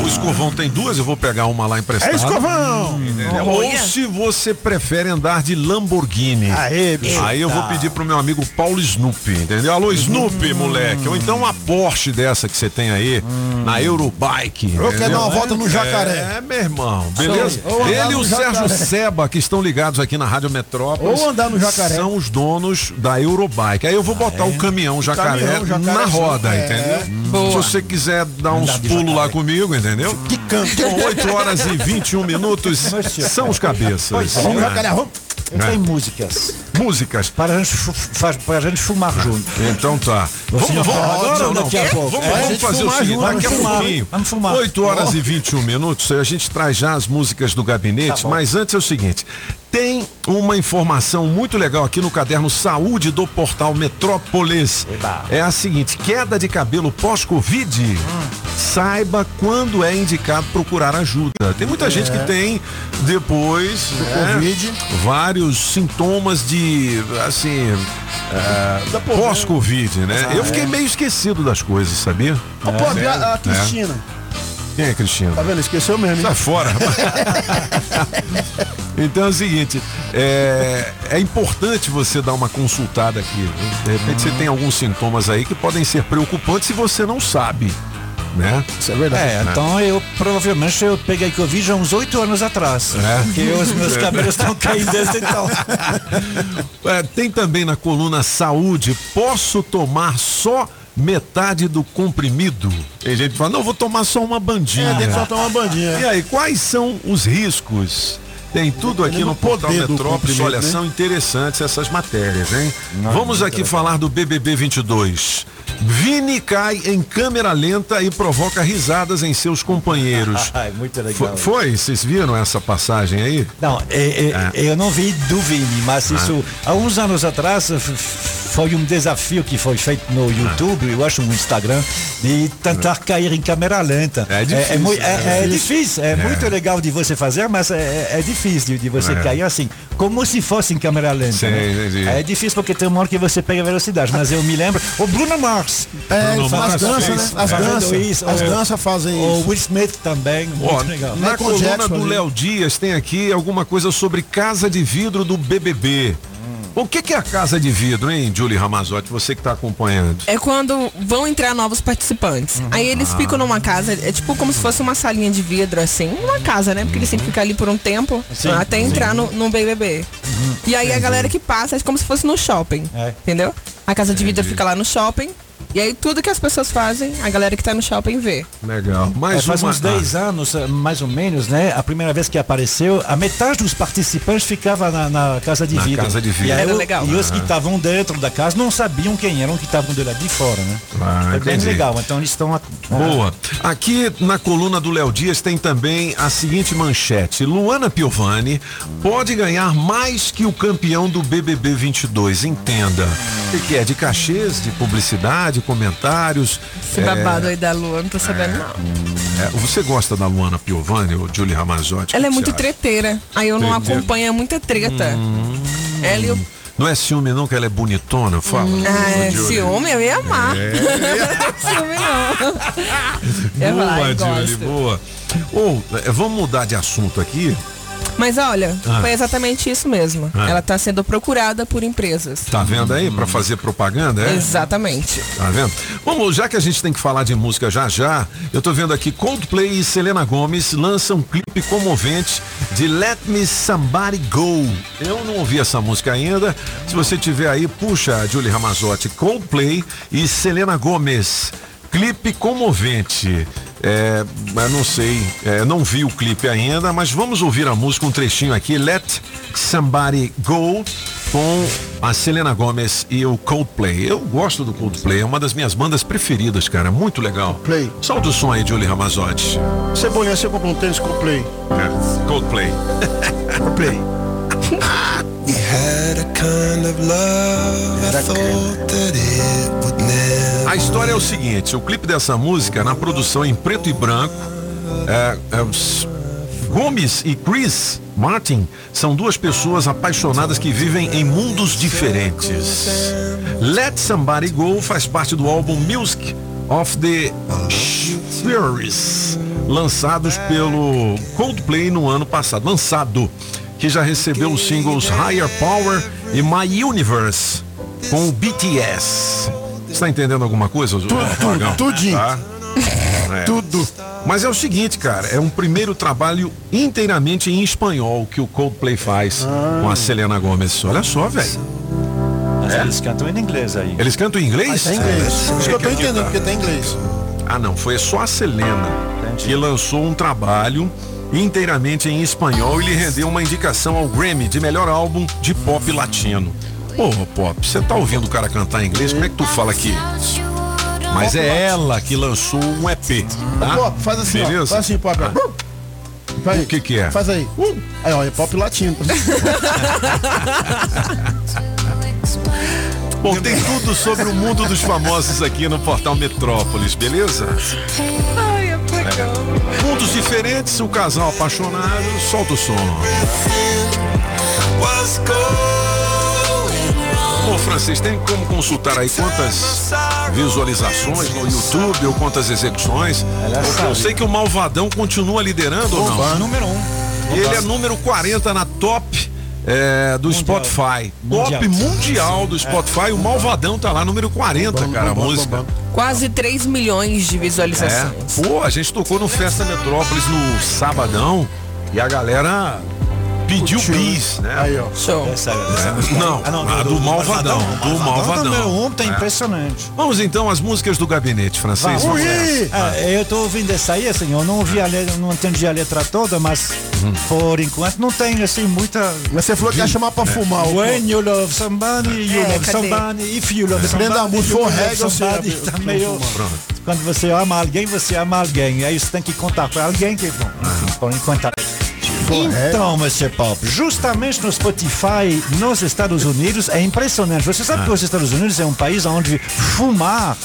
o escovão tem duas, eu vou pegar uma lá emprestada. É escovão! Entendeu? Ou se você prefere andar de Lamborghini. Aê, bicho. Aí eu vou pedir pro meu amigo Paulo Snoopy, entendeu? Alô, Snoopy, moleque. Ou então uma Porsche dessa que você tem aí, na Eurobike. Eu quero dar uma volta no jacaré. É, meu irmão, beleza? Ele e o Sérgio. Seba, que estão ligados aqui na Rádio Metrópolis. Ou andar no jacaré. São os donos da Eurobike. Aí eu vou botar o caminhão jacaré, Caminhão jacaré, na roda, É. entendeu? Boa. Se você quiser dar uns pulos lá comigo, entendeu? Que canto. Com 8 horas e 21 minutos, são os cabeças. Vamos, É. jacaré, vamos. É. Tem músicas. Músicas. Para a gente, faz- para a gente fumar junto. Então tá. Vamos, vamos, agora ou daqui a pouco? Vamos, É, fazer o seguinte, daqui a pouquinho, vamos fumar. 8 horas e 21 minutos, a gente traz já as músicas do gabinete, Tá mas antes é o seguinte, tem uma informação muito legal aqui no caderno Saúde do portal Metrópolis. É a seguinte, queda de cabelo pós-Covid, Hum. saiba quando é indicado procurar ajuda. Tem muita gente que tem depois né, Covid. vários sintomas de, assim, é, pós-Covid, né? Ah, Eu fiquei é. meio esquecido das coisas, sabia? Ô, pô, É. a, a É. Cristina. Quem é Cristina? Tá vendo? Esqueceu mesmo. hein? Sai fora. então é o seguinte, é, é importante você dar uma consultada aqui. De repente você tem alguns sintomas aí que podem ser preocupantes se você não sabe. Né? Isso é verdade. É, então eu provavelmente eu peguei Covid há uns oito anos atrás. É. Porque os meus cabelos estão caindo desde então. É, tem também na coluna saúde, posso tomar só metade do comprimido? Tem gente que fala, não, vou tomar só uma bandinha. É, tem que só tomar uma bandinha. E aí, quais são os riscos? Tem tudo aqui no portal poder do Metrópolis. comprimido, Olha, né? são interessantes essas matérias, hein? Não, Vamos aqui falar do BBB 22. Vini cai em câmera lenta e provoca risadas em seus companheiros. Ai, muito legal. Fo- Foi? Vocês viram essa passagem aí? Não, é- é- eu não vi do Vini, mas Ah. isso há uns anos atrás foi um desafio que foi feito no YouTube, eu acho no Instagram, de tentar cair em câmera lenta. É difícil, É, é é- é difícil. é, É. muito legal de você fazer, mas é, é difícil de, você É. cair assim, como se fosse em câmera lenta. Sim, né? É difícil porque tem uma hora que você pega a velocidade, mas eu me lembro, o Bruno Mars. É, as danças, fez. né? As danças. isso, As o- danças fazem O isso. Will Smith também, muito Ó, legal. na Michael coluna Jackson, do? Léo Dias tem aqui alguma coisa sobre casa de vidro do BBB. O que, que é a casa de vidro, hein, Julie Ramazotti? Você que está acompanhando. É quando vão entrar novos participantes. Aí eles Ah. ficam numa casa, é tipo como se fosse uma salinha de vidro, assim. Uma casa, né? Porque eles têm que ficar ali por um tempo Sim, até sim. entrar no, no BBB. E aí a galera que passa é como se fosse no shopping. É. Entendeu? A casa de vidro Entendi. fica lá no shopping. E aí tudo que as pessoas fazem, a galera que tá no shopping vê. Legal. É, Mais faz uma... uns 10 anos, eh, mais ou menos, né? A primeira vez que apareceu, a metade dos participantes ficava na, na casa de Na vidro. casa de vidro. E, aí, Era o- legal. e os que Ah. estavam dentro da casa não sabiam quem eram que estavam do lado de fora, né? Ah, é bem entendi. legal. Então eles estão. a- Boa. Aqui na coluna do Léo Dias tem também a seguinte manchete: Luana Piovani pode ganhar mais que o campeão do BBB 22. Entenda. O que que é? De cachês, de publicidade, comentários. Esse é, babado aí da Lua, não tô sabendo não. é, você gosta da Luana Piovani ou Julie Ramazotti? Ela é muito treteira. Aí eu não acompanho muita treta. Ela e o. Não é ciúme não que ela é bonitona? Fala. Ah, é, ciúme, eu ia amar. É. ciúme não. Boa, Julie, boa. Ou, é, vamos mudar de assunto aqui. Mas olha, Ah. foi exatamente isso mesmo. Ah. Ela tá sendo procurada por empresas. Tá vendo aí? Pra fazer propaganda, é? Exatamente. Tá vendo? Vamos, já que a gente tem que falar de música já já, eu tô vendo aqui Coldplay e Selena Gomes lançam um clipe comovente de Let Me Somebody Go. Eu não ouvi essa música ainda. Se você tiver aí, puxa, Julie Ramazotti, Coldplay e Selena Gomes. Clipe comovente. É, mas não sei, é, não vi o clipe ainda, mas vamos ouvir a música, um trechinho aqui, Let Somebody Go, com a Selena Gomes e o Coldplay. Eu gosto do Coldplay, é uma das minhas bandas preferidas, cara, muito legal. Play. Solta o som aí, Julie Ramazotti. Cebolinha, você comprou um tênis com play. É, Coldplay. Play. We had a kind of love, I thought that it would never. A história é o seguinte, o clipe dessa música, na produção em preto e branco, é, é, Gomes e Chris Martin são duas pessoas apaixonadas que vivem em mundos diferentes. Let Somebody Go faz parte do álbum Music of the Spheres, lançados pelo Coldplay no ano passado. Lançado, que já recebeu os singles Higher Power e My Universe com o BTS. Está entendendo alguma coisa, Tudo, tudo, tudinho. É. Tudo. Mas é o seguinte, cara, é um primeiro trabalho inteiramente em espanhol que o Coldplay faz com a Selena Gomes. Olha só, velho. Mas eles cantam em inglês aí. Eles cantam em inglês? Tá em inglês. Isso que eu tô É, entendendo, tá. porque tá em inglês. Ah, não, foi só a Selena que lançou um trabalho inteiramente em espanhol e lhe rendeu uma indicação ao Grammy de melhor álbum de pop latino. Pô, Pop, você tá ouvindo o cara cantar em inglês? Como é que tu fala aqui? Mas é ela que lançou um EP, tá? Pop, faz assim, ó. Beleza? Faz assim, pop. ó. Faz aí. O que que é? Faz aí. Aí, ó, é pop latino. Bom, tem tudo sobre o mundo dos famosos aqui no portal Metrópolis, beleza? Ai, é legal. Mundos diferentes, o casal apaixonado, solta o som. Bom, Francis, tem como consultar aí quantas visualizações no YouTube ou quantas execuções? Eu, eu sei que o Malvadão continua liderando ou não? Número um. Ele é número 40 na top é, do Spotify. Top mundial do Spotify. O Malvadão tá lá, número 40, cara, a música. Quase 3 milhões de É. visualizações. Pô, a gente tocou no Festa Metrópolis no sabadão e a galera pediu bis, né? Aí, ó. Show. Essa, É, Não, a do, Malvadão, do Malvadão. número um tá É. impressionante. Vamos então às músicas do gabinete francês. Vamos. Ah, eu tô ouvindo essa aí, assim, eu não ouvi a letra, não entendi a letra toda, mas Hum. por enquanto não tem assim muita. Mas você falou que ia chamar pra fumar. o- When you love somebody, you É, love somebody, if you love Dependendo somebody, da música, you love somebody, é- tá meio... Quando você ama alguém, você ama alguém. Aí você tem que contar com alguém que, bom, enfim, por enquanto. Então, Mr. Pop, justamente no Spotify, nos Estados Unidos, é impressionante. Você sabe que os Estados Unidos é um país onde fumar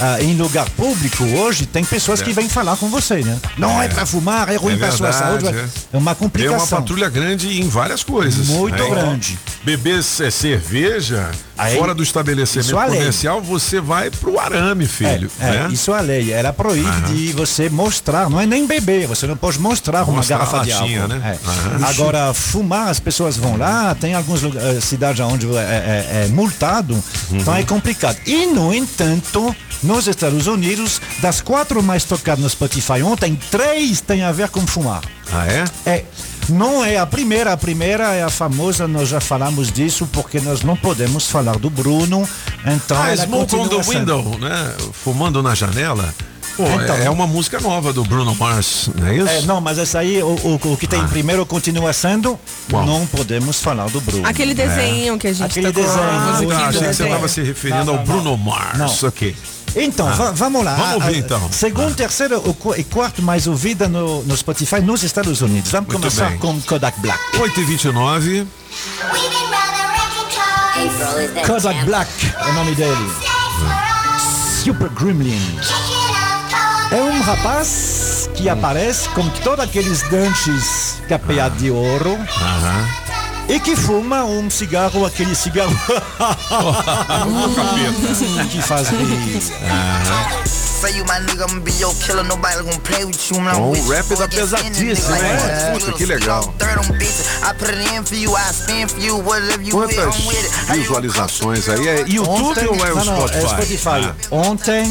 ah, em lugar público hoje tem pessoas que vêm falar com você, né? Não é, para fumar, é ruim É para sua saúde. é. É uma Tem uma complicação. patrulha grande em várias coisas. Muito né? grande. Beber é cerveja, Aí, fora do estabelecimento é comercial, você vai pro arame, filho. É, é, né? isso é a lei. Ela proíbe de você mostrar, não é nem beber, você não pode mostrar uma Mostrar a garrafa de latinha, álcool. né? É. Agora, fumar, as pessoas vão lá, tem algumas eh, cidades onde é, é- é multado, então Uhum. é complicado. E, no entanto, nos Estados Unidos, das quatro mais tocadas no Spotify ontem, três têm a ver com fumar. Ah, é? É. Não é a primeira, a primeira é a famosa, nós já falamos disso, porque nós não podemos falar do Bruno, Então ah, ela Smoke on the sendo. Window, né? Fumando na janela. Pô, Então. é uma música nova do Bruno Mars, não é isso? É, não, mas essa aí, o, o, o que tem primeiro continua sendo, Qual? não podemos falar do Bruno. Aquele desenho que a gente Aquele tocou, desenho. Ah, do achei que você estava se referindo ao Bruno Mars. Não. Ok. Então, Ah. va- vamos lá. Vamos ouvir, a- então. Segundo, terceiro o qu- e quarto mais ouvida no, no Spotify nos Estados Unidos. Vamos Muito começar bem. com Kodak Black. 8h29. Kodak Black é o nome dele. Super Gremlin. Rapaz que aparece com todos aqueles dentes capeados de ouro. E que fuma um cigarro, aquele cigarro que faz rir. Say you my nigga, I'ma be your killer, nobody gonna play with you. I'm Bom, with o you, rap pesadíssimo, spending, né? Puta, que legal. Third on bitches, I put it in for you, I spend for you, whatever you with, Quantas visualizações aí? É YouTube Ontem- ou é o não, não, Spotify? é Spotify. Ah, Ontem.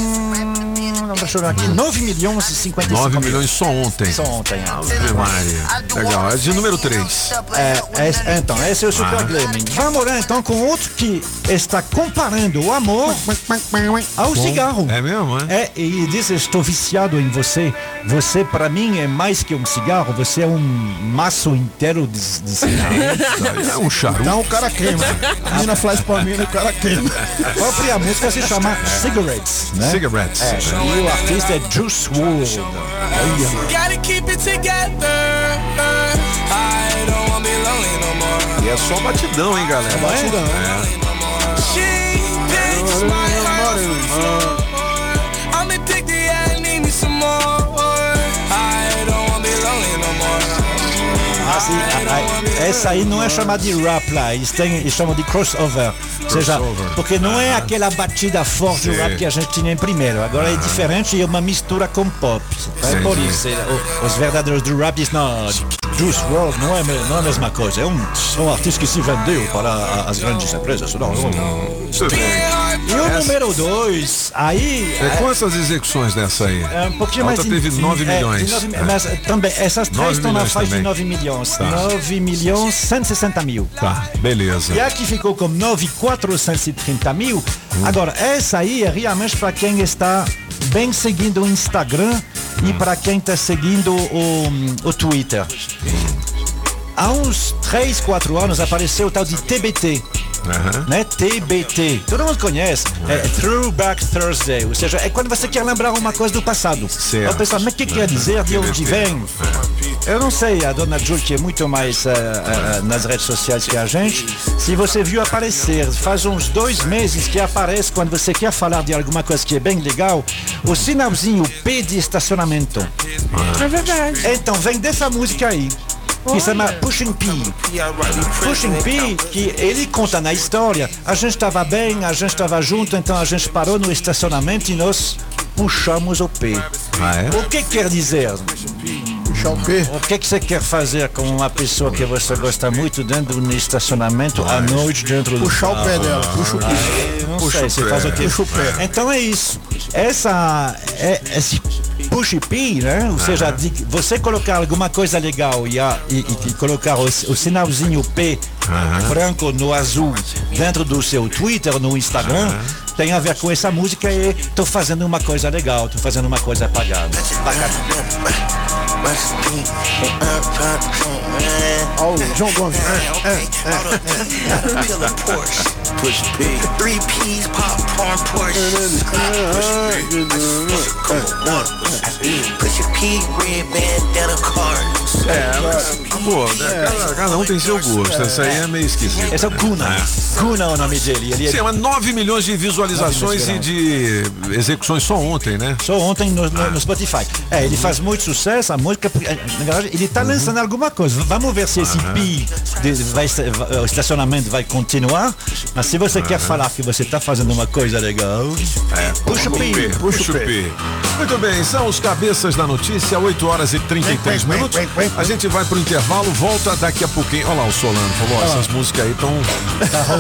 Não, deixa eu ver aqui. 9 milhões e 55 9 mil. milhões só ontem. Só ontem. ah. Ave Maria. Legal, é de número 3. É, é, então, esse é o Super Ah. Gremlin. Vamos lá então com outro que está comparando o amor ao cigarro. É mesmo, é? É, e ele diz: Estou viciado em você. Você, para mim, é mais que um cigarro. Você é um maço inteiro de, de cigarro. É um charuto. Então o cara queima. A mina faz pra mim e o cara queima. A própria música se chama Cigarettes, né? Cigarettes. É, e o artista é Juice WRLD. Gotta keep it. E é só batidão, hein, galera? É batidão. É. Ah, sim, a- a- essa aí não é chamada de rap lá, eles, têm, eles chamam de crossover. Ou seja, Crossover. porque não é Ah. aquela batida forte do rap que a gente tinha em primeiro. Agora é diferente e é uma mistura com pop. É por isso. é, os verdadeiros do rap dizem, não, Juice WRLD não é, não é a mesma coisa. É um, é um artista que se vendeu para as grandes empresas. Não, não. E o número dois, aí... É, quantas execuções dessa aí? É um pouquinho A outra mais. teve in- 9 é, de milhões. nove- É. Mas eh, também, essas três 9 estão na faixa de também. 9 milhões. Tá. 9 milhões 160 mil. Tá, beleza. E a que ficou com 9,430 mil. Hum. Agora, essa aí é realmente para quem está bem seguindo o Instagram Hum. e para quem está seguindo o, o Twitter. Há uns 3, 4 anos apareceu o tal de TBT. Aham. Né? TBT. Todo mundo conhece. É Throwback Thursday. Ou seja, é quando você quer lembrar uma coisa do passado. Certo. Eu penso, mas o que quer dizer? De onde vem? Eu não sei, a dona Julie, que é muito mais eh, eh, nas redes sociais que a gente, se você viu aparecer, faz uns dois meses que aparece quando você quer falar de alguma coisa que é bem legal, o sinalzinho P de estacionamento. É verdade. Então, vem dessa música aí. Que se chama Pushing P. Pushing P, que ele conta na história. A gente estava bem, a gente estava junto, então a gente parou no estacionamento e nós puxamos o P. Ah, é? O que quer dizer? O P. O que, que você quer fazer com uma pessoa que você gosta muito dentro do estacionamento à noite dentro do Puxar o pé dela. Puxa o pé. Ah, Não Puxa sei, o você faz o quê? Puxa o pé. Então é isso. Essa, é, esse push P, né? Ou seja, de você colocar alguma coisa legal e, a- e- e colocar o, o sinalzinho P branco no azul dentro do seu Twitter, no Instagram, tem a ver com essa música e tô fazendo uma coisa legal, tô fazendo uma coisa pagada. Ó, o João Gomes. Pillar Porsche. Push P. Three P's, popcorn Porsche. Push your P, red bandana card. É, mas, pô, né, cada, cada um tem seu gosto. Essa aí é meio esquisita. Esse é o Kuna. Kuna é o nome dele. Ele é Sim, mas 9 milhões de visualizações e de execuções só ontem, né? Só ontem no, no- no Spotify. É, ele faz muito sucesso, a música, na verdade, ele está lançando alguma coisa. Vamos ver se esse pi, de, vai, o estacionamento vai continuar. Mas se você quer falar que você está fazando uma coisa legal, puxa o pi. Puxa o P. Muito bem, são os cabeças da notícia, 8 horas e 33 minutos. A gente vai pro intervalo, volta daqui a pouquinho. Olha lá o Solano falou, ó, essas músicas aí estão.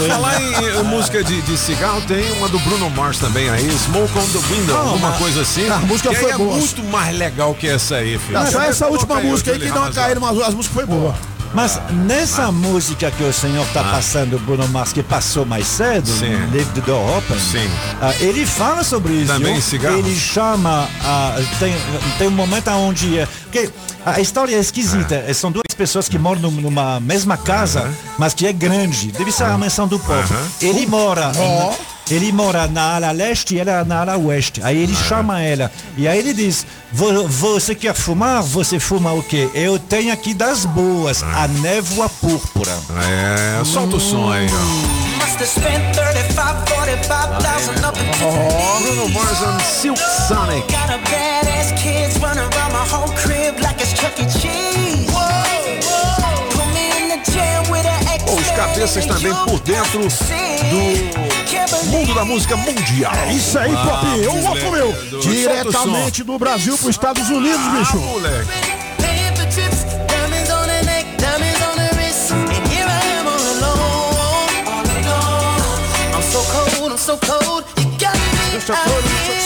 Falar em eh, música de, de cigarro, tem uma do Bruno Mars também aí, Smoke on the Window, Não, alguma mas- coisa assim. a música que aí foi é boa. muito mais legal que essa aí, filho. Não, só essa última aí, música aí que deu uma caída, mas as músicas foi boa. Mas nessa música que o senhor está Ah. passando, Bruno Mars, que passou mais cedo, Sim. Live the Door Open, Sim. ah, ele fala sobre isso. Também cigarros? Ele chama. ah, tem, tem um momento onde. é, porque a história é esquisita. Ah. São duas pessoas que moram num- numa mesma casa, mas que é grande. Deve ser a mansão do povo. Ele mora. Ele mora na ala leste e ela na ala oeste. Aí ele chama ela. E aí ele diz: "Vo- Você quer fumar? Você fuma o quê? Eu tenho aqui das boas, a névoa púrpura. É, solta o som aí, ó. Must have spent 35, 45,000 up in Bruno Mars and Silk Sonic. Got a badass kids running around my whole crib like it's Chuck E. Cheese. Cabeças também por dentro do mundo da música mundial. É isso aí, Pop. Eu Vamos, gosto, moleque. meu. O Diretamente do Brasil para os Estados Unidos, bicho. moleque. Alone, all alone. I'm so cold, I'm so cold. You got me so out cold, here.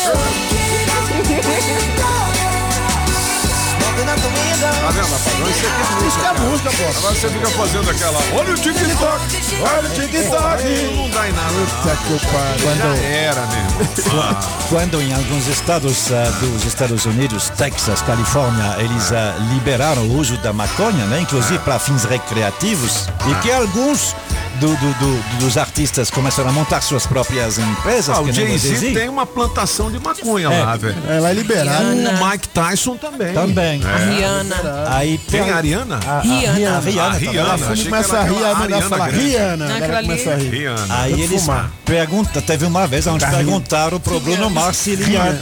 The window. Tá vendo, rapaz? Isso aqui é música. É música, pô. Agora você fica fazendo aquela. Olha o TikTok! Olha o TikTok. Não dá em nada. Puta que pariu. Já era mesmo. Quando em alguns estados ah, dos Estados Unidos, Texas, Califórnia, eles ah, liberaram o uso da maconha, né, inclusive para fins recreativos, e que alguns do- do- do- dos artistas começaram a montar suas próprias empresas. Ah, o Jay-Z tem uma plantação de maconha É. lá, velho. Ela é liberada. O Mike Tyson também. Também. É. A Rihanna. Aí Tem a Ariana? A, a, Rihanna. Rihanna, A Rihanna, Rihanna. Ela também. achei que começa a rir, aquela a Ariana fala. Rihanna. Começa a rir. Rihanna. Aí eles perguntam, teve uma vez onde Tá perguntaram pro Bruno Mars se ele ia,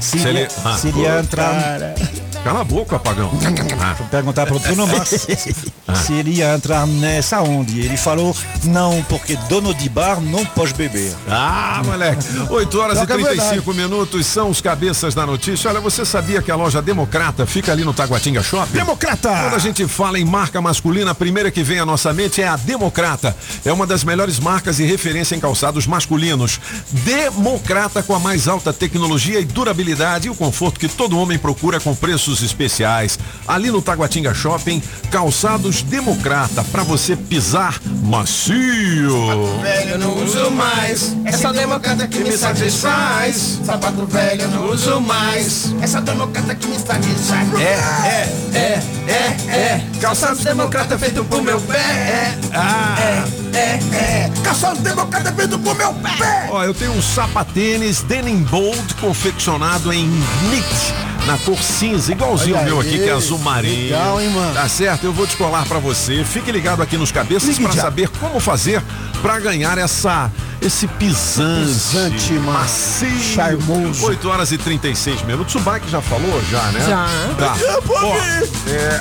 se ele- se ele ia entrar. Cala a boca, apagão. Ah. perguntar pro Bruno Mars se ele ia entrar nessa onda. E ele falou, não, porque dono de bar não pode beber. Ah, moleque. 8 horas Pior e que é 35 minutos são os cabeças da notícia. Olha, você sabia que a loja Democrata fica ali no Taguatinga Shopping? Democrata! Quando a gente fala em marca masculina, a primeira que vem à nossa mente é a Democrata. É uma das melhores marcas e referência em calçados masculinos. Democrata com a mais alta tecnologia e durabilidade e o conforto que todo homem procura com preços especiais. Ali no Taguatinga Shopping, calçados Democrata para você pisar macio. velho eu não uso mais. Essa democrata que me satisfaz. Sapato velho eu não uso mais. Essa democrata que me satisfaz. É, é, é, é, é. Calçados democrata feito pro meu pé. É, Ah. é, é, é. Calçados democrata feito pro meu pé. Ó, eu tenho um sapatênis Denim Bold confeccionado em knit na cor cinza, igualzinho Olha o meu aqui, aí, que é azul marinho. legal, hein, mano? Tá certo? Eu vou descolar pra você. Fique ligado aqui nos cabeças já. saber como fazer pra ganhar essa esse pisante, Pisante, mano. macio. Charmoso. 8 horas e 36 minutos. O Bike já falou já, né? Já. Tá. Ó, é...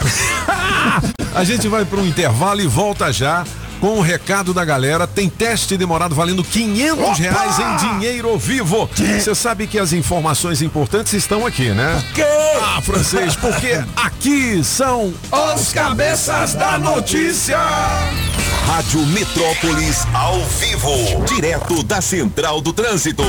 A gente vai para um intervalo e volta já com o recado da galera. Tem teste demorado valendo 500 reais em dinheiro vivo. Você sabe que as informações importantes estão aqui, né? Ah, francês, porque aqui são Os cabeças da notícia. Rádio Metrópolis ao vivo, direto da Central do Trânsito.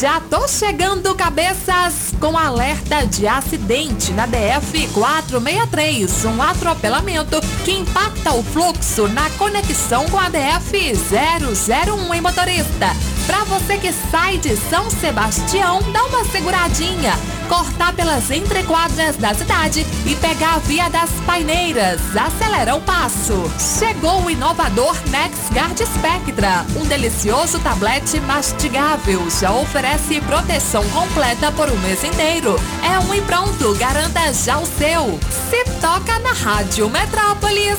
Já tô chegando, cabeças, com alerta de acidente na DF 463. Um atropelamento que impacta o fluxo na conexão com a DF 001 em motorista. Pra você que sai de São Sebastião, dá uma seguradinha. Cortar pelas entrequadras da cidade e pegar a via das paineiras. Acelera o passo. Chegou o inovador NexGuard Spectra, um delicioso tablete mastigável. Já oferece proteção completa por um mês inteiro. É um e pronto, garanta já o seu. Se toca na Rádio Metrópolis,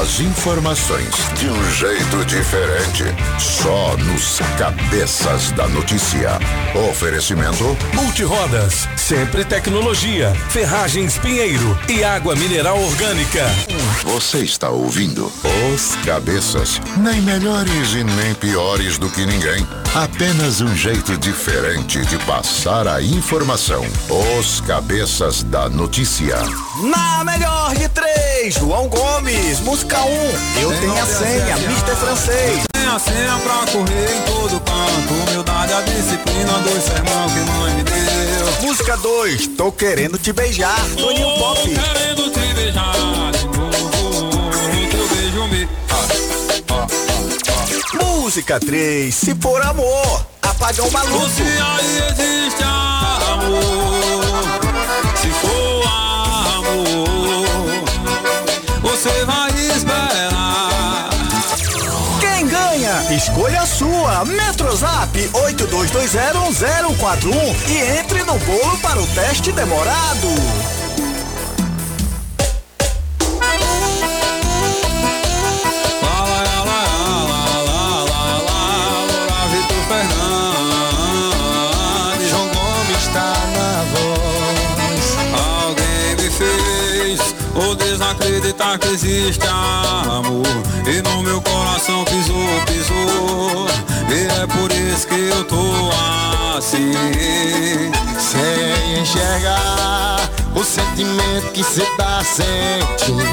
As informações de um jeito diferente. Só nos Cabeças da Notícia. Oferecimento Multirodas, sempre tecnologia, ferragens Pinheiro e água mineral orgânica. Você está ouvindo Os Cabeças. Nem melhores e nem piores do que ninguém. Apenas um jeito diferente de passar a informação. Os Cabeças da Notícia. Na melhor de três, João Gomes, 1. Um. Eu tenho a senha, Mr. Francês. Tem a senha pra correr em todo canto. Humildade, a disciplina, dois sermão que mãe me deu. Música 2, tô querendo te beijar, Toninho Pop. Querendo te beijar de novo. Teu beijo me. Música 3, se for amor, apaga o maluco. Se aí existe amor, se for amor, você vai esperar. Quem ganha? Escolha a sua. Metrozap 82201041 e entre no bolo para o teste demorado. Ou desacreditar que existe amor. E no meu coração pisou, pisou. E é por isso que eu tô assim. Sem enxergar o sentimento que cê tá sentindo.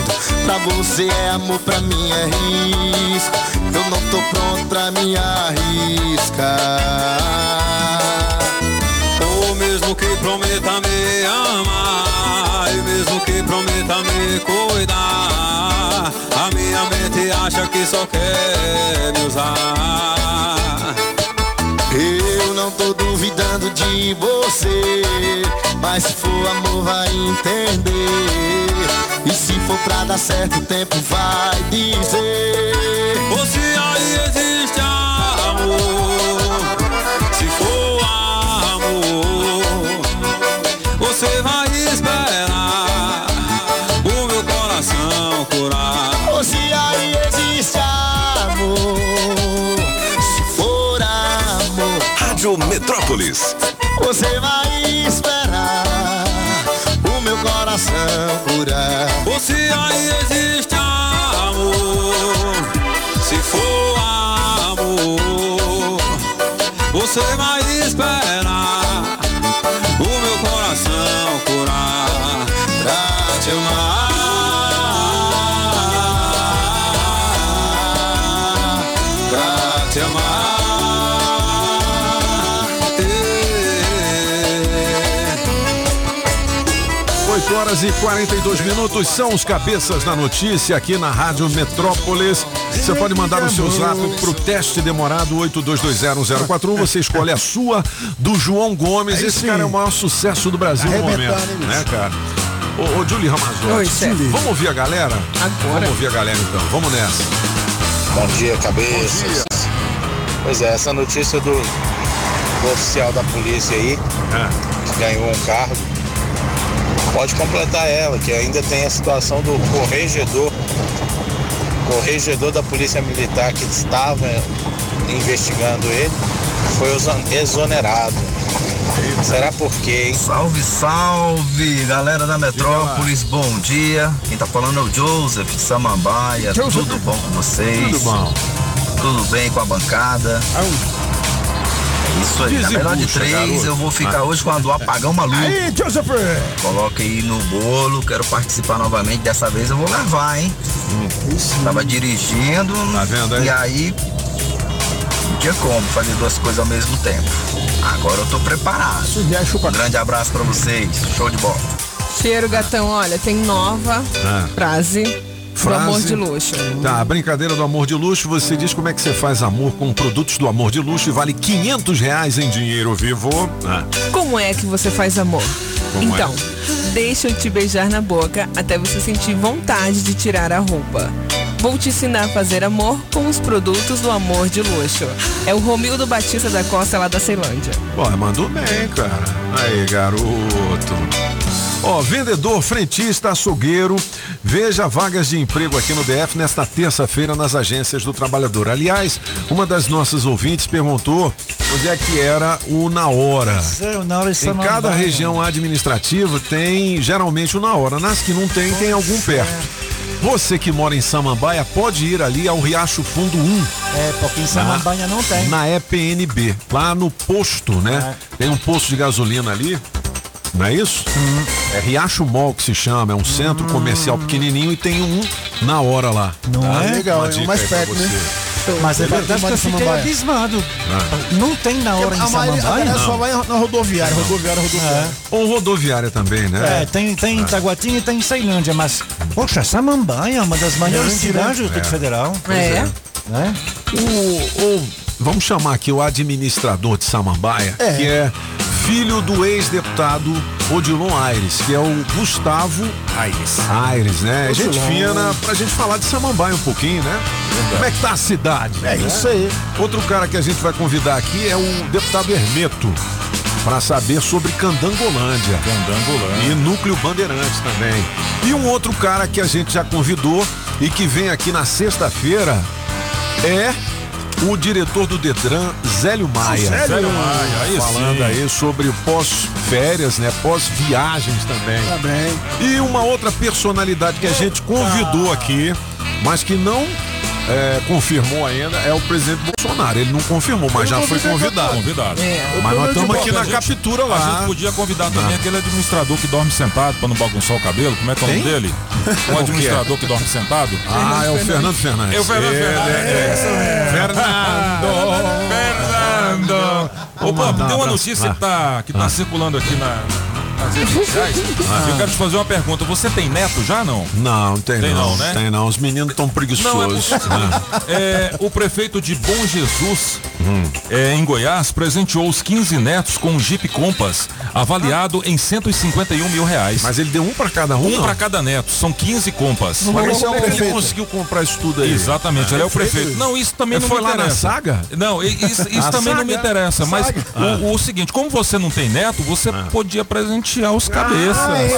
Pra você é amor, pra mim é risco. Eu não tô pronto pra me arriscar. Que prometa me amar, e mesmo que prometa me cuidar, a minha mente acha que só quer me usar. Eu não tô duvidando de você, mas se for amor vai entender. E se for pra dar certo, o tempo vai dizer. Ou Você vai esperar o meu coração curar. Ou se aí existe amor, se for amor, você vai esperar horas e 42 minutos são os cabeças da notícia aqui na Rádio Metrópolis. Você pode mandar o seu zap pro teste demorado 82201041. Você escolhe a sua do João Gomes. Esse cara é o maior sucesso do Brasil no momento, né, cara? Ô, ô Julie Ramazotti, vamos ouvir a galera? Agora. Vamos ouvir a galera então, vamos nessa. Bom dia, cabeças. Pois é, essa notícia do, do oficial da polícia aí, que ganhou um cargo, pode completar ela, que ainda tem a situação do corregedor, corregedor da polícia militar que estava investigando ele, foi exon- exonerado. Será por quê, hein? Salve, salve, galera da Metrópolis, bom dia. Quem tá falando é o Joseph de Samambaia. Tudo bom com vocês? Tudo bom. Tudo bem com a bancada? É isso aí. Na melhor de três, garoto. eu vou ficar Ah. hoje com a do apagão maluco. Aí, Joseph! Coloca aí no bolo, quero participar novamente. Dessa vez eu vou levar, hein? Tava dirigindo. Tá vendo aí? E aí. Não tinha como fazer duas coisas ao mesmo tempo. Agora eu tô preparado. Um grande abraço pra vocês. Show de bola. Cheiro, gatão, olha, tem nova Ah. frase, Frase. do amor de luxo. Tá, brincadeira do amor de luxo, você diz como é que você faz amor com produtos do amor de luxo e vale 500 reais em dinheiro vivo. Ah, Como é que você faz amor? Como então, é? deixa eu te beijar na boca até você sentir vontade de tirar a roupa. Vou te ensinar a fazer amor com os produtos do amor de luxo. É o Romildo Batista da Costa lá da Ceilândia. Pô, mandou bem, cara. Aí, garoto. Ó, vendedor, frentista, açougueiro, veja vagas de emprego aqui no DF nesta terça-feira nas agências do trabalhador. Aliás, uma das nossas ouvintes perguntou onde é que era o Na Hora. É, na Em cada região administrativa tem geralmente o Na Hora. Nas que não tem, tem algum perto. Você que mora em Samambaia pode ir ali ao Riacho Fundo 1. É, porque em Samambaia não tem. Na EPNB, lá no posto, né? Tem um posto de gasolina ali. Não é isso? Hum. É Riacho Mall que se chama, é um centro comercial pequenininho e tem um na hora lá. Não Tá? é? Legal, Uma é mais perto, né? Mas é verdade que eu fiquei abismado. Não tem na hora em A maioria Samambaia? a galera só vai na rodoviária, rodoviária, rodoviária. Ou rodoviária também, né? É, tem, tem Itaguatinga e tem Ceilândia, mas, poxa, Samambaia é uma das maiores Grande, né? cidades do É. Distrito Federal. Pois é. Né? O, o- vamos chamar aqui o administrador de Samambaia, É. que é filho do ex-deputado Odilon Aires, que é o Gustavo Aires. Aires, né? Odilon. Gente fina, pra gente falar de Samambaia um pouquinho, né? Como é que tá a cidade? É né? isso aí. Outro cara que a gente vai convidar aqui é o deputado Hermeto. Para saber sobre Candangolândia. Candangolândia. E Núcleo Bandeirantes também. E um outro cara que a gente já convidou e que vem aqui na sexta-feira é o diretor do Detran, Zélio Maia. Zélio Zélio Maia, aí Falando sim. aí sobre pós-férias, né? Pós-viagens também. Tá bem. E uma outra personalidade que a gente convidou aqui, mas que não é, confirmou ainda, é o presidente Bolsonaro. Ele não confirmou, mas já foi convidado. Convidado. Mas nós estamos aqui na A gente- captura A lá. gente podia convidar também aquele administrador que dorme sentado pra não bagunçar o cabelo. Como é que é o nome dele? Um é? administrador que dorme sentado. Ah, é o Fernando Fernandes. É o Fernando Fernandes. é- Fernando. Fernando. Ô, Bob, tem um uma notícia que tá, que tá Ah. circulando aqui na, nas redes sociais. Eu quero te fazer uma pergunta. Você tem neto já, não? Não, tem, Tem não, não, né? Tem não. Os meninos estão Não, é preguiçosos. porque- né? É, o prefeito de Bom Jesus, é, em Goiás, presenteou os 15 netos com um Jeep Compass, avaliado em 151 mil reais. Mas ele deu um para cada um? Um não? para cada neto, são 15 Compass. Mas Mas esse é o prefeito. conseguiu comprar isso tudo aí? Exatamente, ele é o Prefeito? prefeito. Não, isso também Ele não foi me lá na interessa. saga? Não, isso, isso também não me saga? interessa. Mas Saga? o, o seguinte, como você não tem neto, você podia presentear os cabeças.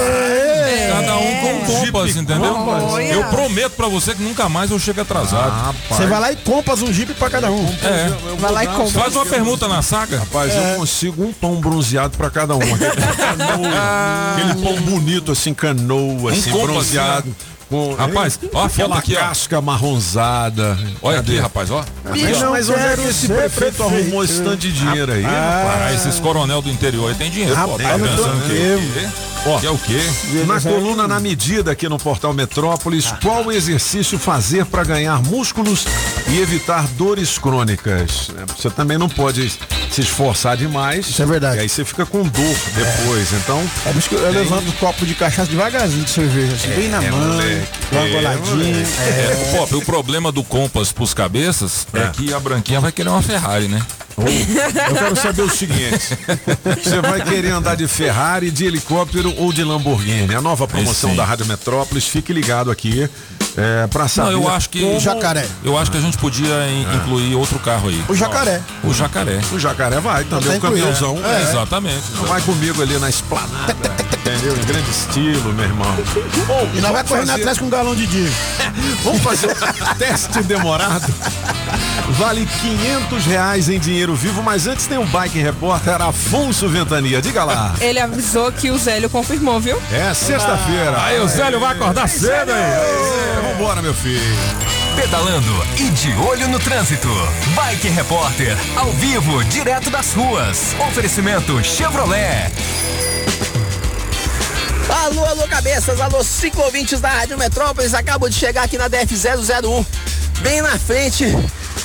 Cada um com um Compass, entendeu? Compass. Eu prometo pra você que nunca mais eu chego atrasado. Você vai lá e compra um jeep pra cada um. É. Vai lá e compra. Faz uma pergunta na saga. Rapaz, eu consigo um pão bronzeado pra cada um. Aquele, canoa, aquele pão bonito assim, canoa, assim, bronzeado. Com, Rapaz, ó a foto aqui, ó. casca marronzada. Olha Cadê? aqui, rapaz, ó. Mas, mas onde é que esse prefeito arrumou esse tanto de dinheiro aí, Ah, rapaz? esses coronel do interior aí tem dinheiro. pô, tá Rapaz, que, eu- Ó, que é o quê? Na coluna Na Medida aqui no Portal Metrópolis, qual exercício fazer para ganhar músculos e evitar dores crônicas? É, Você também não pode se esforçar demais. Isso é verdade. E aí você fica com dor depois. Então. É por isso que eu tem- levanto o copo de cachaça devagarzinho de cerveja, assim, bem na é, mão, uma É. É, Pop, o problema do Compass pros cabeças é. que a branquinha vai querer uma Ferrari, né? Eu quero saber o seguinte: você vai querer andar de Ferrari, de helicóptero ou de Lamborghini? A nova promoção da Rádio Metrópolis, fique ligado aqui é, para Não, saber. eu acho que. como- Eu acho que a gente podia in- incluir outro carro aí. O jacaré. O jacaré. O jacaré vai também, o caminhãozão. incluído. É, exatamente. Vai comigo ali na esplanada, entendeu? Em grande estilo, meu irmão. Bom, E nós vai correndo fazer- atrás com um galão de diesel. Vamos fazer um teste demorado? Vale 500 reais em dinheiro vivo, mas antes tem um bike repórter Afonso Ventania. Diga lá. Ele avisou que o Zélio confirmou, viu? É sexta-feira. Aí o Zélio vai acordar cedo aí. Vambora, meu filho. Pedalando e de olho no trânsito. Bike Repórter, ao vivo, direto das ruas. Oferecimento Chevrolet. Alô, alô, cabeças, alô, ciclovintes da Rádio Metrópolis. Acabo de chegar aqui na DF001, bem na frente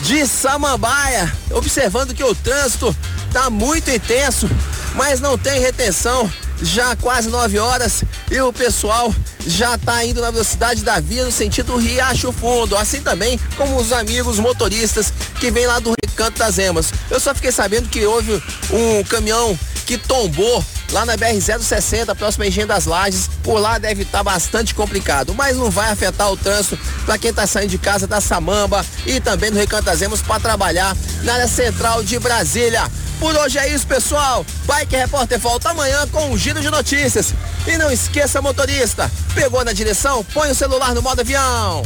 de Samambaia, observando que o trânsito tá muito intenso, mas não tem retenção. Já quase 9 horas e o pessoal já tá indo na velocidade da via no sentido Riacho Fundo, assim também como os amigos motoristas que vêm lá do Recanto das Emas. Eu só fiquei sabendo que houve um caminhão que tombou lá na BR-060, próxima Engenho das Lages. Por lá deve estar bastante complicado, mas não vai afetar o trânsito para quem está saindo de casa da Samamba e também do Emas para trabalhar na área central de Brasília. Por hoje é isso, pessoal. Bike Repórter volta amanhã com um giro de notícias. E não esqueça, motorista, pegou na direção, põe o celular no modo avião.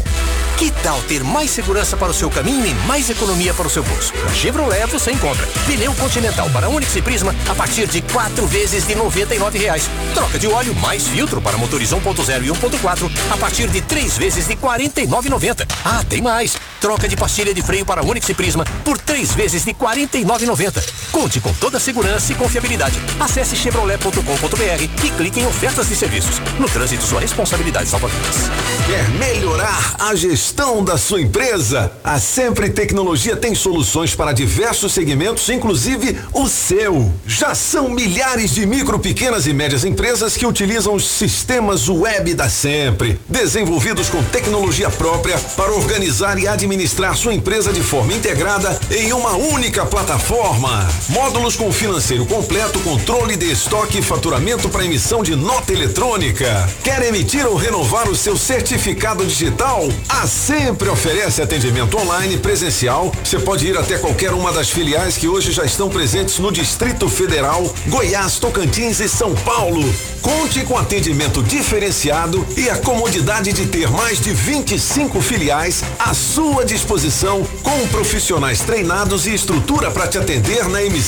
Que tal ter mais segurança para o seu caminho e mais economia para o seu bolso? Na Chevrolet você encontra pneu Continental para Onix e Prisma a partir de quatro vezes de 99 reais. Troca de óleo mais filtro para motores 1.0 e 1.4 a partir de três vezes de R$ 49,90. Ah, tem mais! Troca de pastilha de freio para Onix e Prisma por três vezes de R$ 49,90. Conte com toda a segurança e confiabilidade. Acesse chevrolet.com.br e clique em ofertas de serviços. No trânsito, sua responsabilidade salva vidas. Quer melhorar a gestão da sua empresa? A Sempre Tecnologia tem soluções para diversos segmentos, inclusive o seu. Já são milhares de micro, pequenas e médias empresas que utilizam os sistemas web da Sempre, desenvolvidos com tecnologia própria para organizar e administrar sua empresa de forma integrada em uma única plataforma. Módulos com financeiro completo, controle de estoque e faturamento para emissão de nota eletrônica. Quer emitir ou renovar o seu certificado digital? A Sempre oferece atendimento online presencial. Você pode ir até qualquer uma das filiais que hoje já estão presentes no Distrito Federal, Goiás, Tocantins e São Paulo. Conte com atendimento diferenciado e a comodidade de ter mais de 25 filiais à sua disposição, com profissionais treinados e estrutura para te atender na emissão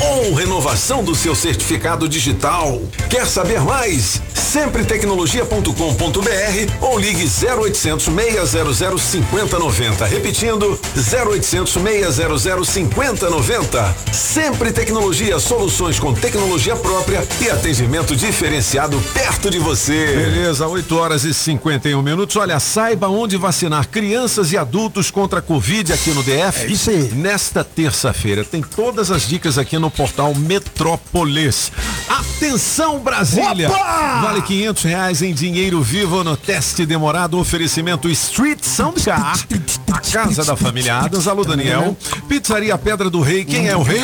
ou renovação do seu certificado digital. Quer saber mais? Sempretecnologia.com.br ou ligue 0800 600 5090. Repetindo, 0800 600 5090. Sempre Tecnologia, soluções com tecnologia própria e atendimento diferenciado perto de você. Beleza, 8 horas e 51 minutos. Olha, saiba onde vacinar crianças e adultos contra a Covid aqui no DF. É isso aí. Nesta terça-feira. Tem todas as dicas aqui no portal Metrópolis. Atenção, Brasília! Opa! Vale 500 reais em dinheiro vivo no teste demorado. Oferecimento Street Soundcar. A casa da família Adams. Alô, Daniel. Pizzaria Pedra do Rei. Quem é o rei?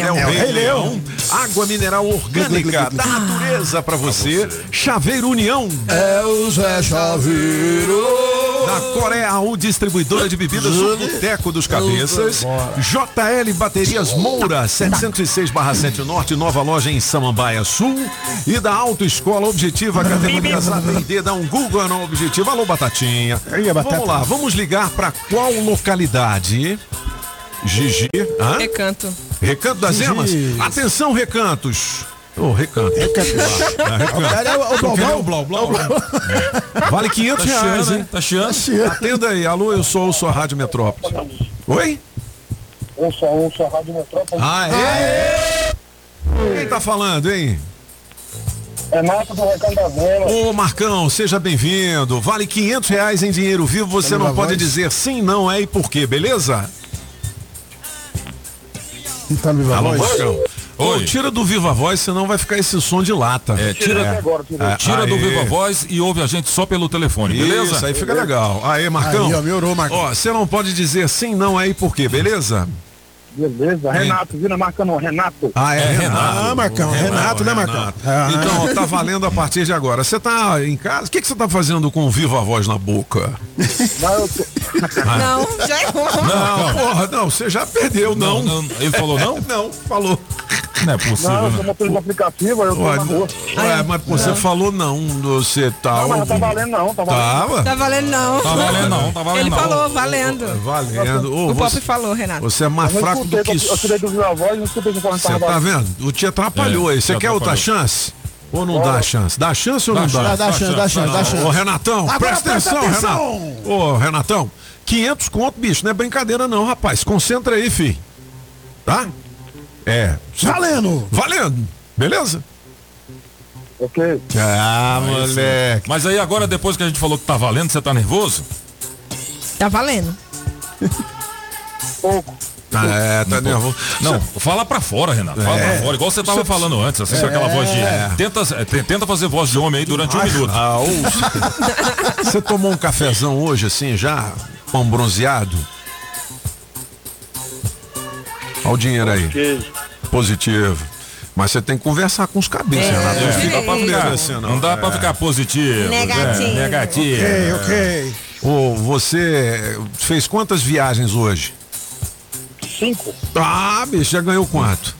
É o Rei Leão. Água mineral orgânica da natureza pra você. Chaveiro União. É o Zé Chaveiro. Da Coreia, o distribuidora de bebidas, o Boteco dos Cabeças. JL Baterias Moura, 706/7 Norte, nova loja em Samambaia Sul. E da Autoescola Objetiva, categorias A e D, dá um Google no Objetivo. Alô, Batatinha. Vamos lá, vamos ligar pra qual localidade? Gigi. Hã? Recanto. Recanto das Gigi. Emas? Atenção, recantos. Ô, recanto. Recanto. É, É o Tô Blau, querendo Blau? o Blau, Blau. Vale 500 Tá reais, chiando, hein? Tá chiando? Atenda aí. Alô, eu sou, sou a Rádio Metrópole. Oi? Eu sou um, sou a Rádio Metrópole. Ah, é? Quem tá falando, hein? É Marco do Recanto da Vela. Ô, Marcão, seja bem-vindo. Vale 500 reais em dinheiro vivo. Você não pode Voz. dizer sim, não é e por quê, beleza? Não tá me Alô, voz? Marcão. Ô, Oi. tira do Viva Voz, senão vai ficar esse som de lata. É, tira, É. É, tira do aê. Viva Voz e ouve a gente só pelo telefone, beleza? Isso, aí fica legal. Aê, Marcão. Aí, ó, melhorou, Marcão. Ó, você não pode dizer sim, não é e por quê, beleza? Beleza, Renato, vira marcando Renato. Ah, é, É, Renato. Renato. Ah, Marcão, Renato, né, Marcão? Ah. Então, ó, tá valendo a partir de agora. Você tá em casa? O que, que você tá fazendo com o Viva Voz na boca? Não, eu tô... Não, já errou. Não, porra, não, você já perdeu, não. Não, não, ele falou não? Não, falou. Não é possível, Não, eu né? sou motorista aplicativo, eu tô Ué, na rua. ué, mas você falou não, você tá. Não, mas não tá valendo não, tá valendo. Tava? Tá valendo não. Tá valendo não, tá valendo Ele não. falou, valendo. Valendo. Ô, O Pop você, falou, Renato. você é mais Eu não fraco do escutei, que eu tirei do Viva Voz, não escutei você falando que Você tá vendo? O te atrapalhou É, aí. Você quer outra chance? Ou não dá chance? Dá chance ou não Dá dá? chance, Dá chance, dá chance, dá chance. Ô, Renatão, Agora presta atenção, atenção. Renato. Ô, Renatão, 500 conto, bicho, não é brincadeira não, rapaz. Concentra aí, fi. Tá? É. Valendo. Valendo. Beleza? Ok. Ah, moleque. Mas aí agora, depois que a gente falou que tá valendo, você tá nervoso? Tá valendo. Pouco. Ah, é, tá nervoso. Não, fala pra fora, Renato. Fala É. pra fora, igual você tava falando antes, assim, com aquela voz de. Tenta, é, te- tenta fazer voz de homem aí durante um minuto. Ah, ô, Você tomou um cafezão hoje, assim, já? Pão bronzeado? Olha o dinheiro aí. Ok. Positivo. Mas você tem que conversar com os cabeças, É, Renato. Não fica pra ficar assim, não. Não dá pra É. ficar positivo. Negativo. É, negativo. Ok, ok. Ô, você fez quantas viagens hoje? Cinco. Ah, bicho, já ganhou quanto?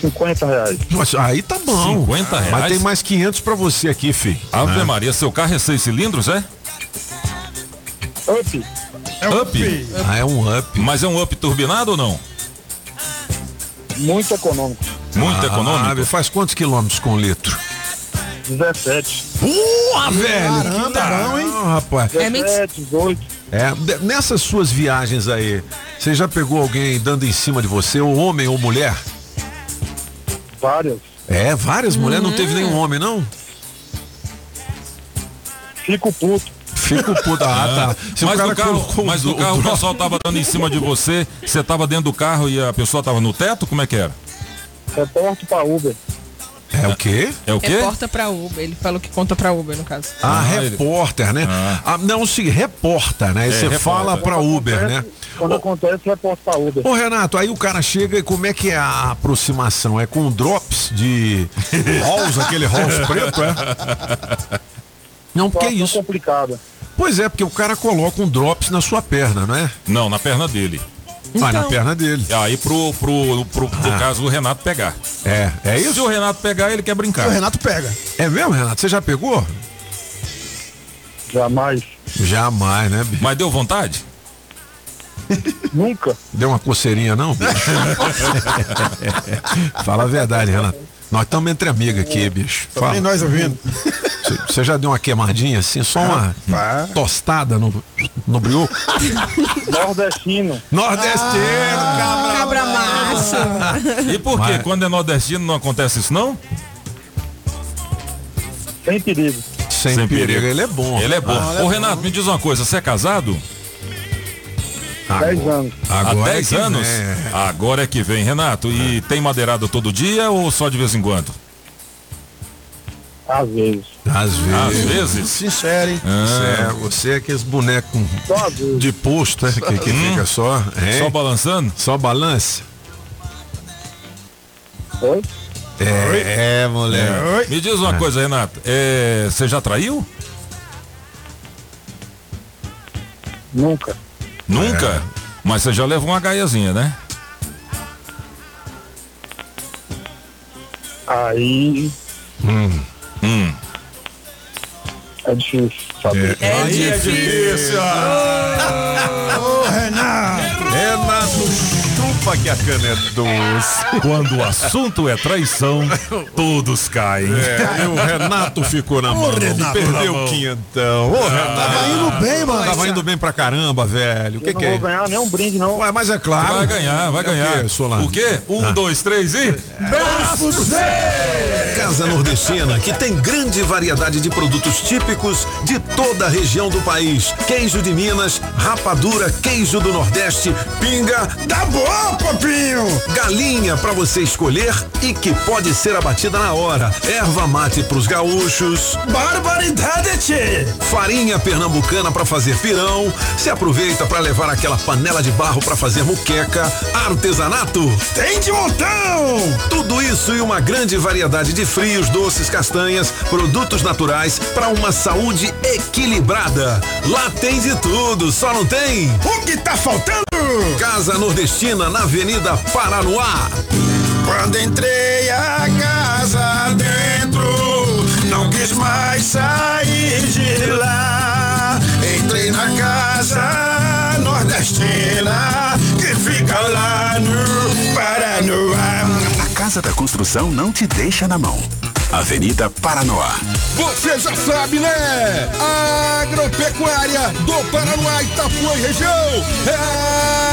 50 reais. Mas aí tá bom. 50 reais? Mas tem mais 500 pra você aqui, fi. Ave Né? Maria, seu carro é seis cilindros, é? Up. Up? Ah, é um up. Mas é um up turbinado ou não? Muito econômico. Muito Ah, econômico? Faz quantos quilômetros com litro? 17. Porra, velho! Caramba, que bom, hein? Ah, rapaz. 17, 18. É, de- nessas suas viagens aí, você já pegou alguém dando em cima de você, ou homem ou mulher? Várias. É, várias mulheres, não teve nenhum homem, não? Fico puto. Fico puto. Ah, tá. Se o mas cara no carro, colocou mas o carro o pessoal tava dando em cima de você, você tava dentro do carro e a pessoa tava no teto? Como é que era? Reporto pra Uber. É o quê? É o quê? Reporta pra Uber. Ele falou que conta pra Uber, no caso. Ah, Ah, repórter, né? Ah, não, se reporta, né? É, Você repórter. fala pra Uber, né? Quando acontece, reporto pra Uber. Ô Renato, aí o cara chega e como é que é a aproximação? É com drops de Halls, aquele Halls preto, é? Não, porque é isso. complicada. Pois é, porque o cara coloca um drops na sua perna, não é? Não, na perna dele. Vai na Então. perna dele. Aí pro, pro, pro, no caso, o Renato pegar. É, é Se isso? o Renato pegar, ele quer brincar. O Renato pega. É mesmo, Renato? Você já pegou? Jamais. Jamais, né, bicho? Mas deu vontade? Nunca. Deu uma coceirinha, não? Fala a verdade, Renato. Nós estamos entre amigos aqui, bicho. Também Fala. nós ouvindo. Você- já deu uma queimadinha assim, só uma Ah, tostada no, no brioco? Nordestino. Nordestino, cabra. Cabra macho. E por quê? Mas- Quando é nordestino não acontece isso, não? Sem perigo. Sem, Sem perigo. perigo. Ele é bom. Ele é bom. Ah, Ô, Renato, me diz uma coisa, você é casado? 10 anos. Há Agora é 10 que anos? vem. Agora é que vem, Renato. E tem madeirada todo dia ou só de vez em quando? Às vezes. Às Às vezes. vezes? Sincero, hein? Você Ah, é, você é aqueles bonecos vezes. de posto, é, que, que fica só. É, só balançando? só balança? Oi? É, é, moleque. Me diz uma coisa, Renato. é, você já traiu? Nunca. Nunca? É. Mas você já levou uma gaiazinha, né? Aí Hum. é difícil saber. É é difícil. Ô, Renato. Chupa que a cana é doce. Quando o assunto é traição, todos caem. É, e o Renato ficou na mão. Renato. Perdeu Na mão. o quinhentão. Ô, Renato. Tava indo bem, mano. Tava indo bem pra caramba, velho. O que, não que é? vou ganhar nem um brinde, não. Ué, mas é claro. Vai ganhar, vai É o ganhar. quê, Solano? O quê? Um, dois, três e. Casa Nordestina, que tem grande variedade de produtos típicos de toda a região do país. Queijo de Minas, rapadura, queijo do Nordeste, pinga, Tá bom, papinho. galinha para você escolher e que pode ser abatida na hora. Erva mate pros gaúchos, Barbaridade, tchê. farinha pernambucana para fazer pirão. Se aproveita para levar aquela panela de barro para fazer muqueca, artesanato. Tem de montão. Tudo isso e uma grande variedade de frios, doces, castanhas, produtos naturais para uma saúde equilibrada. Lá tem de tudo, só não tem O que tá faltando? Casa Nordestina na Avenida Paranoá. Quando entrei a casa dentro, não quis mais sair de lá. Entrei na casa nordestina que fica lá no Paranoá. A Casa da Construção não te deixa na mão. Avenida Paranoá. Você já sabe, né? Agropecuária do Paraná, Itapuã e região. É.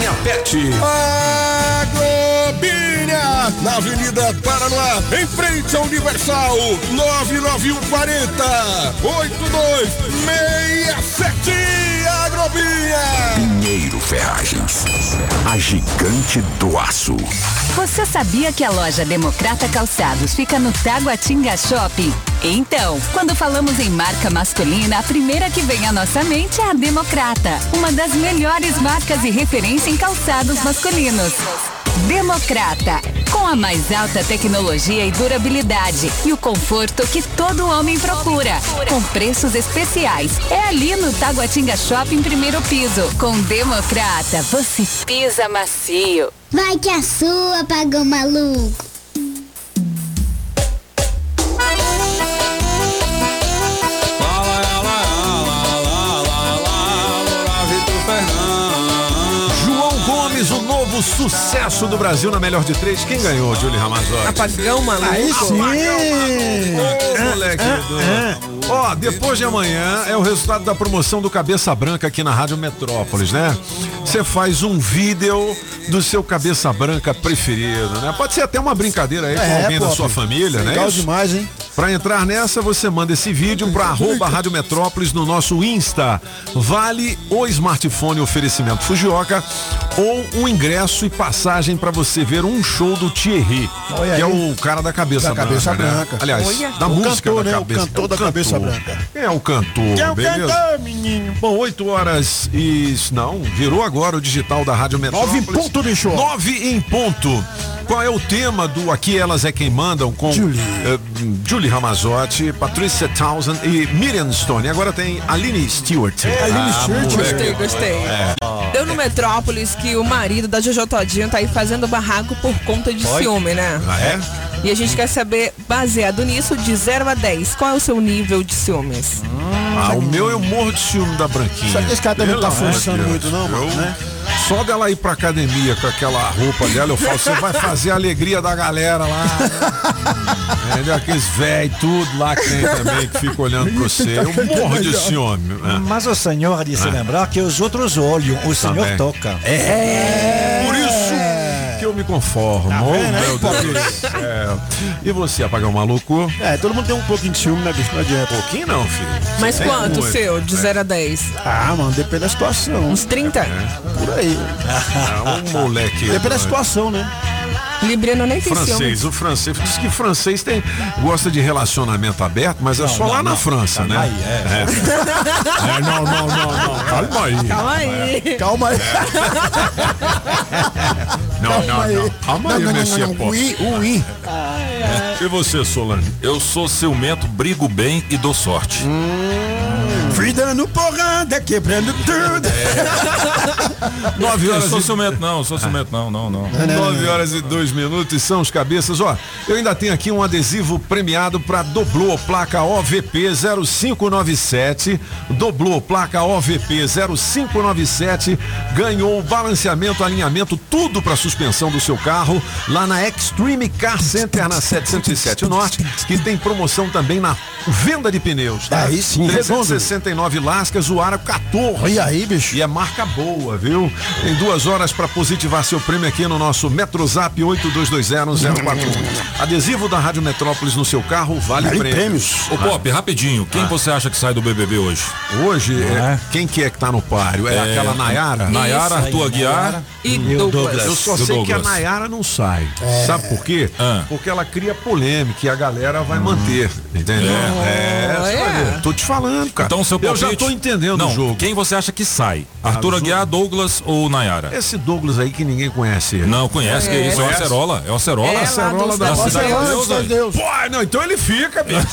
PET. Na Avenida Paraná, em frente ao Universal, 99140 8267. Agrobinha. Pinheiro Ferragens. A gigante do aço. Você sabia que a loja Democrata Calçados fica no Taguatinga Shopping? Então, quando falamos em marca masculina, a primeira que vem à nossa mente é a Democrata, uma das melhores marcas e referência em calçados masculinos. Democrata, com a mais alta tecnologia e durabilidade e o conforto que todo homem procura, com preços especiais. É ali no Taguatinga Shopping primeiro piso. Com Democrata, você pisa macio. Vai que a sua pagou maluco. Novo sucesso do Brasil na melhor de três. Quem ganhou, Julie Ramazotti? Apagão maluco. Aí sim. Ô, moleque do- Ó, depois de amanhã é o resultado da promoção do Cabeça Branca aqui na Rádio Metrópolis, né? Você faz um vídeo do seu Cabeça Branca preferido, né? Pode ser até uma brincadeira aí com É, alguém da pô, sua família, né? Legal demais, hein? Pra entrar nessa, você manda esse vídeo pra arroba Rádio Metrópolis no nosso Insta. Vale o smartphone oferecimento Fujioka ou um ingresso e passagem pra você ver um show do Thierry, Olha que é o cara da cabeça Da branca. cabeça né? branca. Aliás, Olha. da O música cantor, da né? O cabeça. cantor é da cabeça branca. É o cantor, Que é o beleza? cantor, menino. Bom, 8 horas e. Não, virou agora o digital da Rádio Metrópolis. Nove em ponto, bicho. 9 em ponto. Qual é o tema do Aqui Elas é Quem Mandam com Julie, Julie Ramazotti, Patricia Townsend e Miriam Stone. Agora tem Aline Stewart. Aline Stewart. Gostei, gostei. É. Deu no Metrópolis que o marido da Jojo Todinho tá aí fazendo barraco por conta de Oi? ciúme, né? Ah, é? E a gente quer saber, baseado nisso, de 0 a 10, qual é o seu nível de ciúmes? Ah, o meu eu morro de ciúme da Branquinha. Só que esse cara também não tá forçando muito, não, mano, Eu- né? Só dela ir pra academia com aquela roupa dela, eu falo, você vai fazer a alegria da galera lá. né? Entendeu? Aqueles velhos, tudo lá que tem também, que fica olhando pra você. Eu morro de ciúme. né? Mas o senhor há de se Ah. lembrar que os outros olham, o senhor Também. toca. É. Por isso eu me conformo. Tá vendo, meu hein, Deus céu. E você, apagar um maluco? É, todo mundo tem um pouquinho de ciúme, né, bicho? Não adianta. Pouquinho não, filho. Mas Tem quanto o muito. seu, de 0 a 10? Ah, mano, depende da situação. Uns 30? Por aí. É um moleque. Depende da situação, né? Libriano nem tem Francês, ciúmes. o francês diz que francês tem gosta de relacionamento aberto, mas é Não, só não, lá na não. França, Calma né? aí, é. É, não, não, não, não. Calma aí. Calma aí. Calma aí. Não, não, não. Calma aí, Messias. Ui, ui. E você, Solane? Eu sou ciumento, brigo bem e dou sorte. Fui dando porrada, quebrando tudo. Nove Eu horas sou e... ciumento não, sou ciumento não, não, não. 9 horas e 2 minutos e são os cabeças. Ó, eu ainda tenho aqui um adesivo premiado para Doblô, placa OVP 0597. Doblô, placa OVP 0597. Ganhou o balanceamento, alinhamento, tudo para suspensão do seu carro lá na Extreme Car Center na 707 Norte, que tem promoção também na venda de pneus. Tá? Aí sim, 369 lascas, o Ara 14. Olha aí, bicho. E é marca boa, viu? Tem duas horas para positivar seu prêmio aqui no nosso Metrozap 82201041. Adesivo da Rádio Metrópolis no seu carro vale, Vale prêmios. prêmios. Ô Pop, rapidinho, quem você acha que sai do BBB hoje? Hoje, é, quem que é que tá no páreo? É, É, aquela Nayara? Nayara, Arthur Aguiar E E o Douglas. Eu só Do sei que a Douglas. Nayara não sai. Sabe por quê? Ah. Porque ela cria polêmica e a galera vai manter. Entendeu? É, é. ver. tô te falando, cara. Então seu Eu palpite... já tô entendendo não, o jogo. Quem você acha que sai? Arthur Ah, Aguiar, Douglas ou Nayara? Esse Douglas aí que ninguém conhece. ele. Não, conhece, que isso? É o? Acerola. É o Acerola. É, Acerola da da da Cidade de Deus. Deus. Deus. Pô, não, então ele fica, bicho.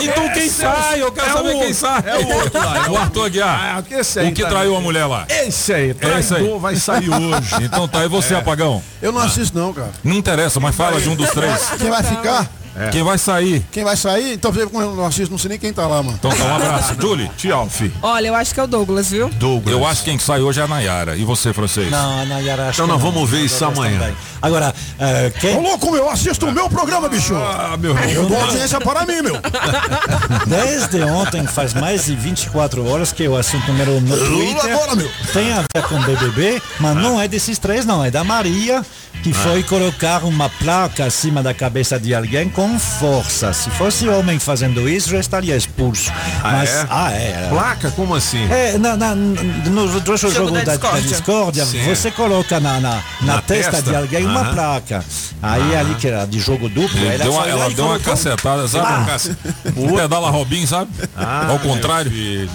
Então quem Esse é sai? Eu quero é saber quem sai. é o outro lá, é o Arthur Aguiar. Ah, esse aí o que tá- traiu a mulher lá. Esse aí, esse aí. traidor, vai sair hoje. Então tá, e você, Apagão? Eu não assisto, não, cara. Não interessa, mas fala de um dos três. Quem vai ficar? Quem vai sair? Quem vai sair? Então, como eu não assisto, não sei nem quem tá lá, mano. Então tá, um abraço. Julie, Tchau, fi. Olha, eu acho que é o Douglas, viu? Douglas. eu acho que quem sai hoje é a Nayara. E você, francês? Não, não, Yara, acho Então que nós não. vamos ver isso amanhã. também. Agora, Ô, quem, louco, meu, assisto o meu programa, bicho. Ah, meu irmão. Eu dou audiência para mim, meu. desde ontem, faz mais de 24 horas que o assunto número um no Twitter agora, meu. tem a ver com BBB, mas não é desses três, não. É da Maria, que foi colocar uma placa acima da cabeça de alguém com com força. Se fosse homem fazendo isso, já estaria expulso. Ah, Mas, é? ah, é. Placa? Como assim? É, na, na, no outro Jogo jogo da da, discórdia. Sim. você coloca na, na, na Na testa, testa? de alguém uma placa. Aí ali que era de jogo duplo, ela, deu uma- ela deu uma cacetada, sabe? Ah, Cace- O pedala Robin, sabe? Ah, Ao contrário.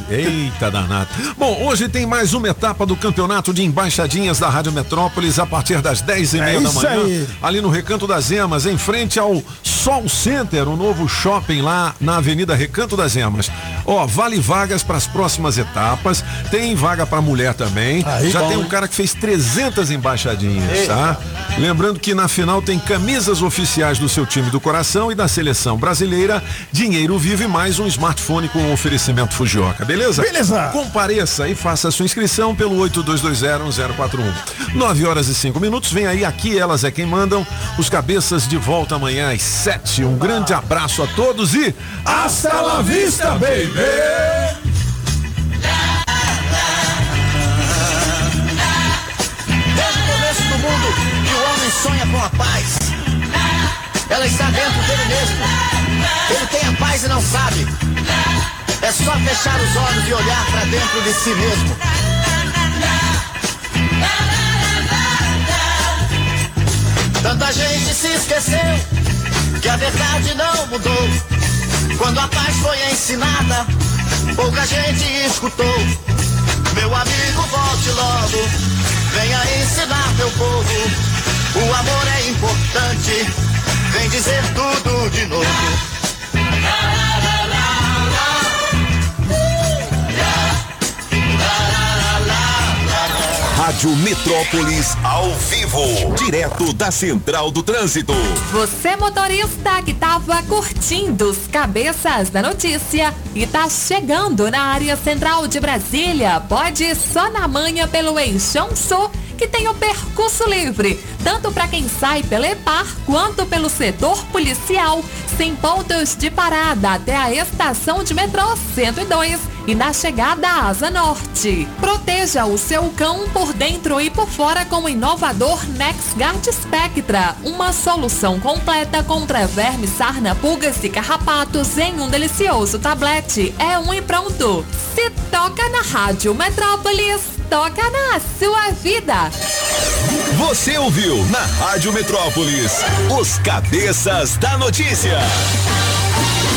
Eita danado. Bom, hoje tem mais uma etapa do campeonato de embaixadinhas da Rádio Metrópolis a partir das 10 e meia É da manhã. aí. Ali no Recanto das Emas, em frente ao Sol Center, o novo shopping lá na Avenida Recanto das Emas. Ó, vale vagas para as próximas etapas. Tem vaga para mulher também. Aí, Já bom, tem um hein? cara que fez 300 embaixadinhas, Eita. tá? Lembrando que na final tem camisas oficiais do seu time do coração e da seleção brasileira, dinheiro vivo e mais um smartphone com oferecimento Fujioka, beleza? Beleza. Compareça e faça a sua inscrição pelo 82201041. 9 horas e 5 minutos, vem aí, aqui elas é quem mandam. Os cabeças de volta amanhã às 7. Um grande abraço a todos e hasta la vista, baby! Sonha com a paz. Ela está dentro dele mesmo. Ele tem a paz e não sabe. É só fechar os olhos e olhar para dentro de si mesmo. Tanta gente se esqueceu que a verdade não mudou. Quando a paz foi ensinada, pouca gente escutou. Meu amigo, volte logo. Venha ensinar meu povo. O amor é importante. Vem dizer tudo de novo. Rádio Metrópolis ao vivo, direto da Central do Trânsito. Você motorista que tava curtindo os cabeças da notícia e tá chegando na área central de Brasília, pode ir só na manhã pelo Eixão Sul, que tem o percurso livre, tanto para quem sai pela EPAR quanto pelo setor policial, sem pontos de parada até a estação de metrô 102 e na chegada à Asa Norte. Proteja o seu cão por dentro e por fora com o inovador NexGuard Spectra, uma solução completa contra vermes, sarna, pulgas e carrapatos em um delicioso tablete. É um e pronto. Se toca na Rádio Metrópolis, toca na sua vida. Você ouviu na Rádio Metrópolis os cabeças da notícia.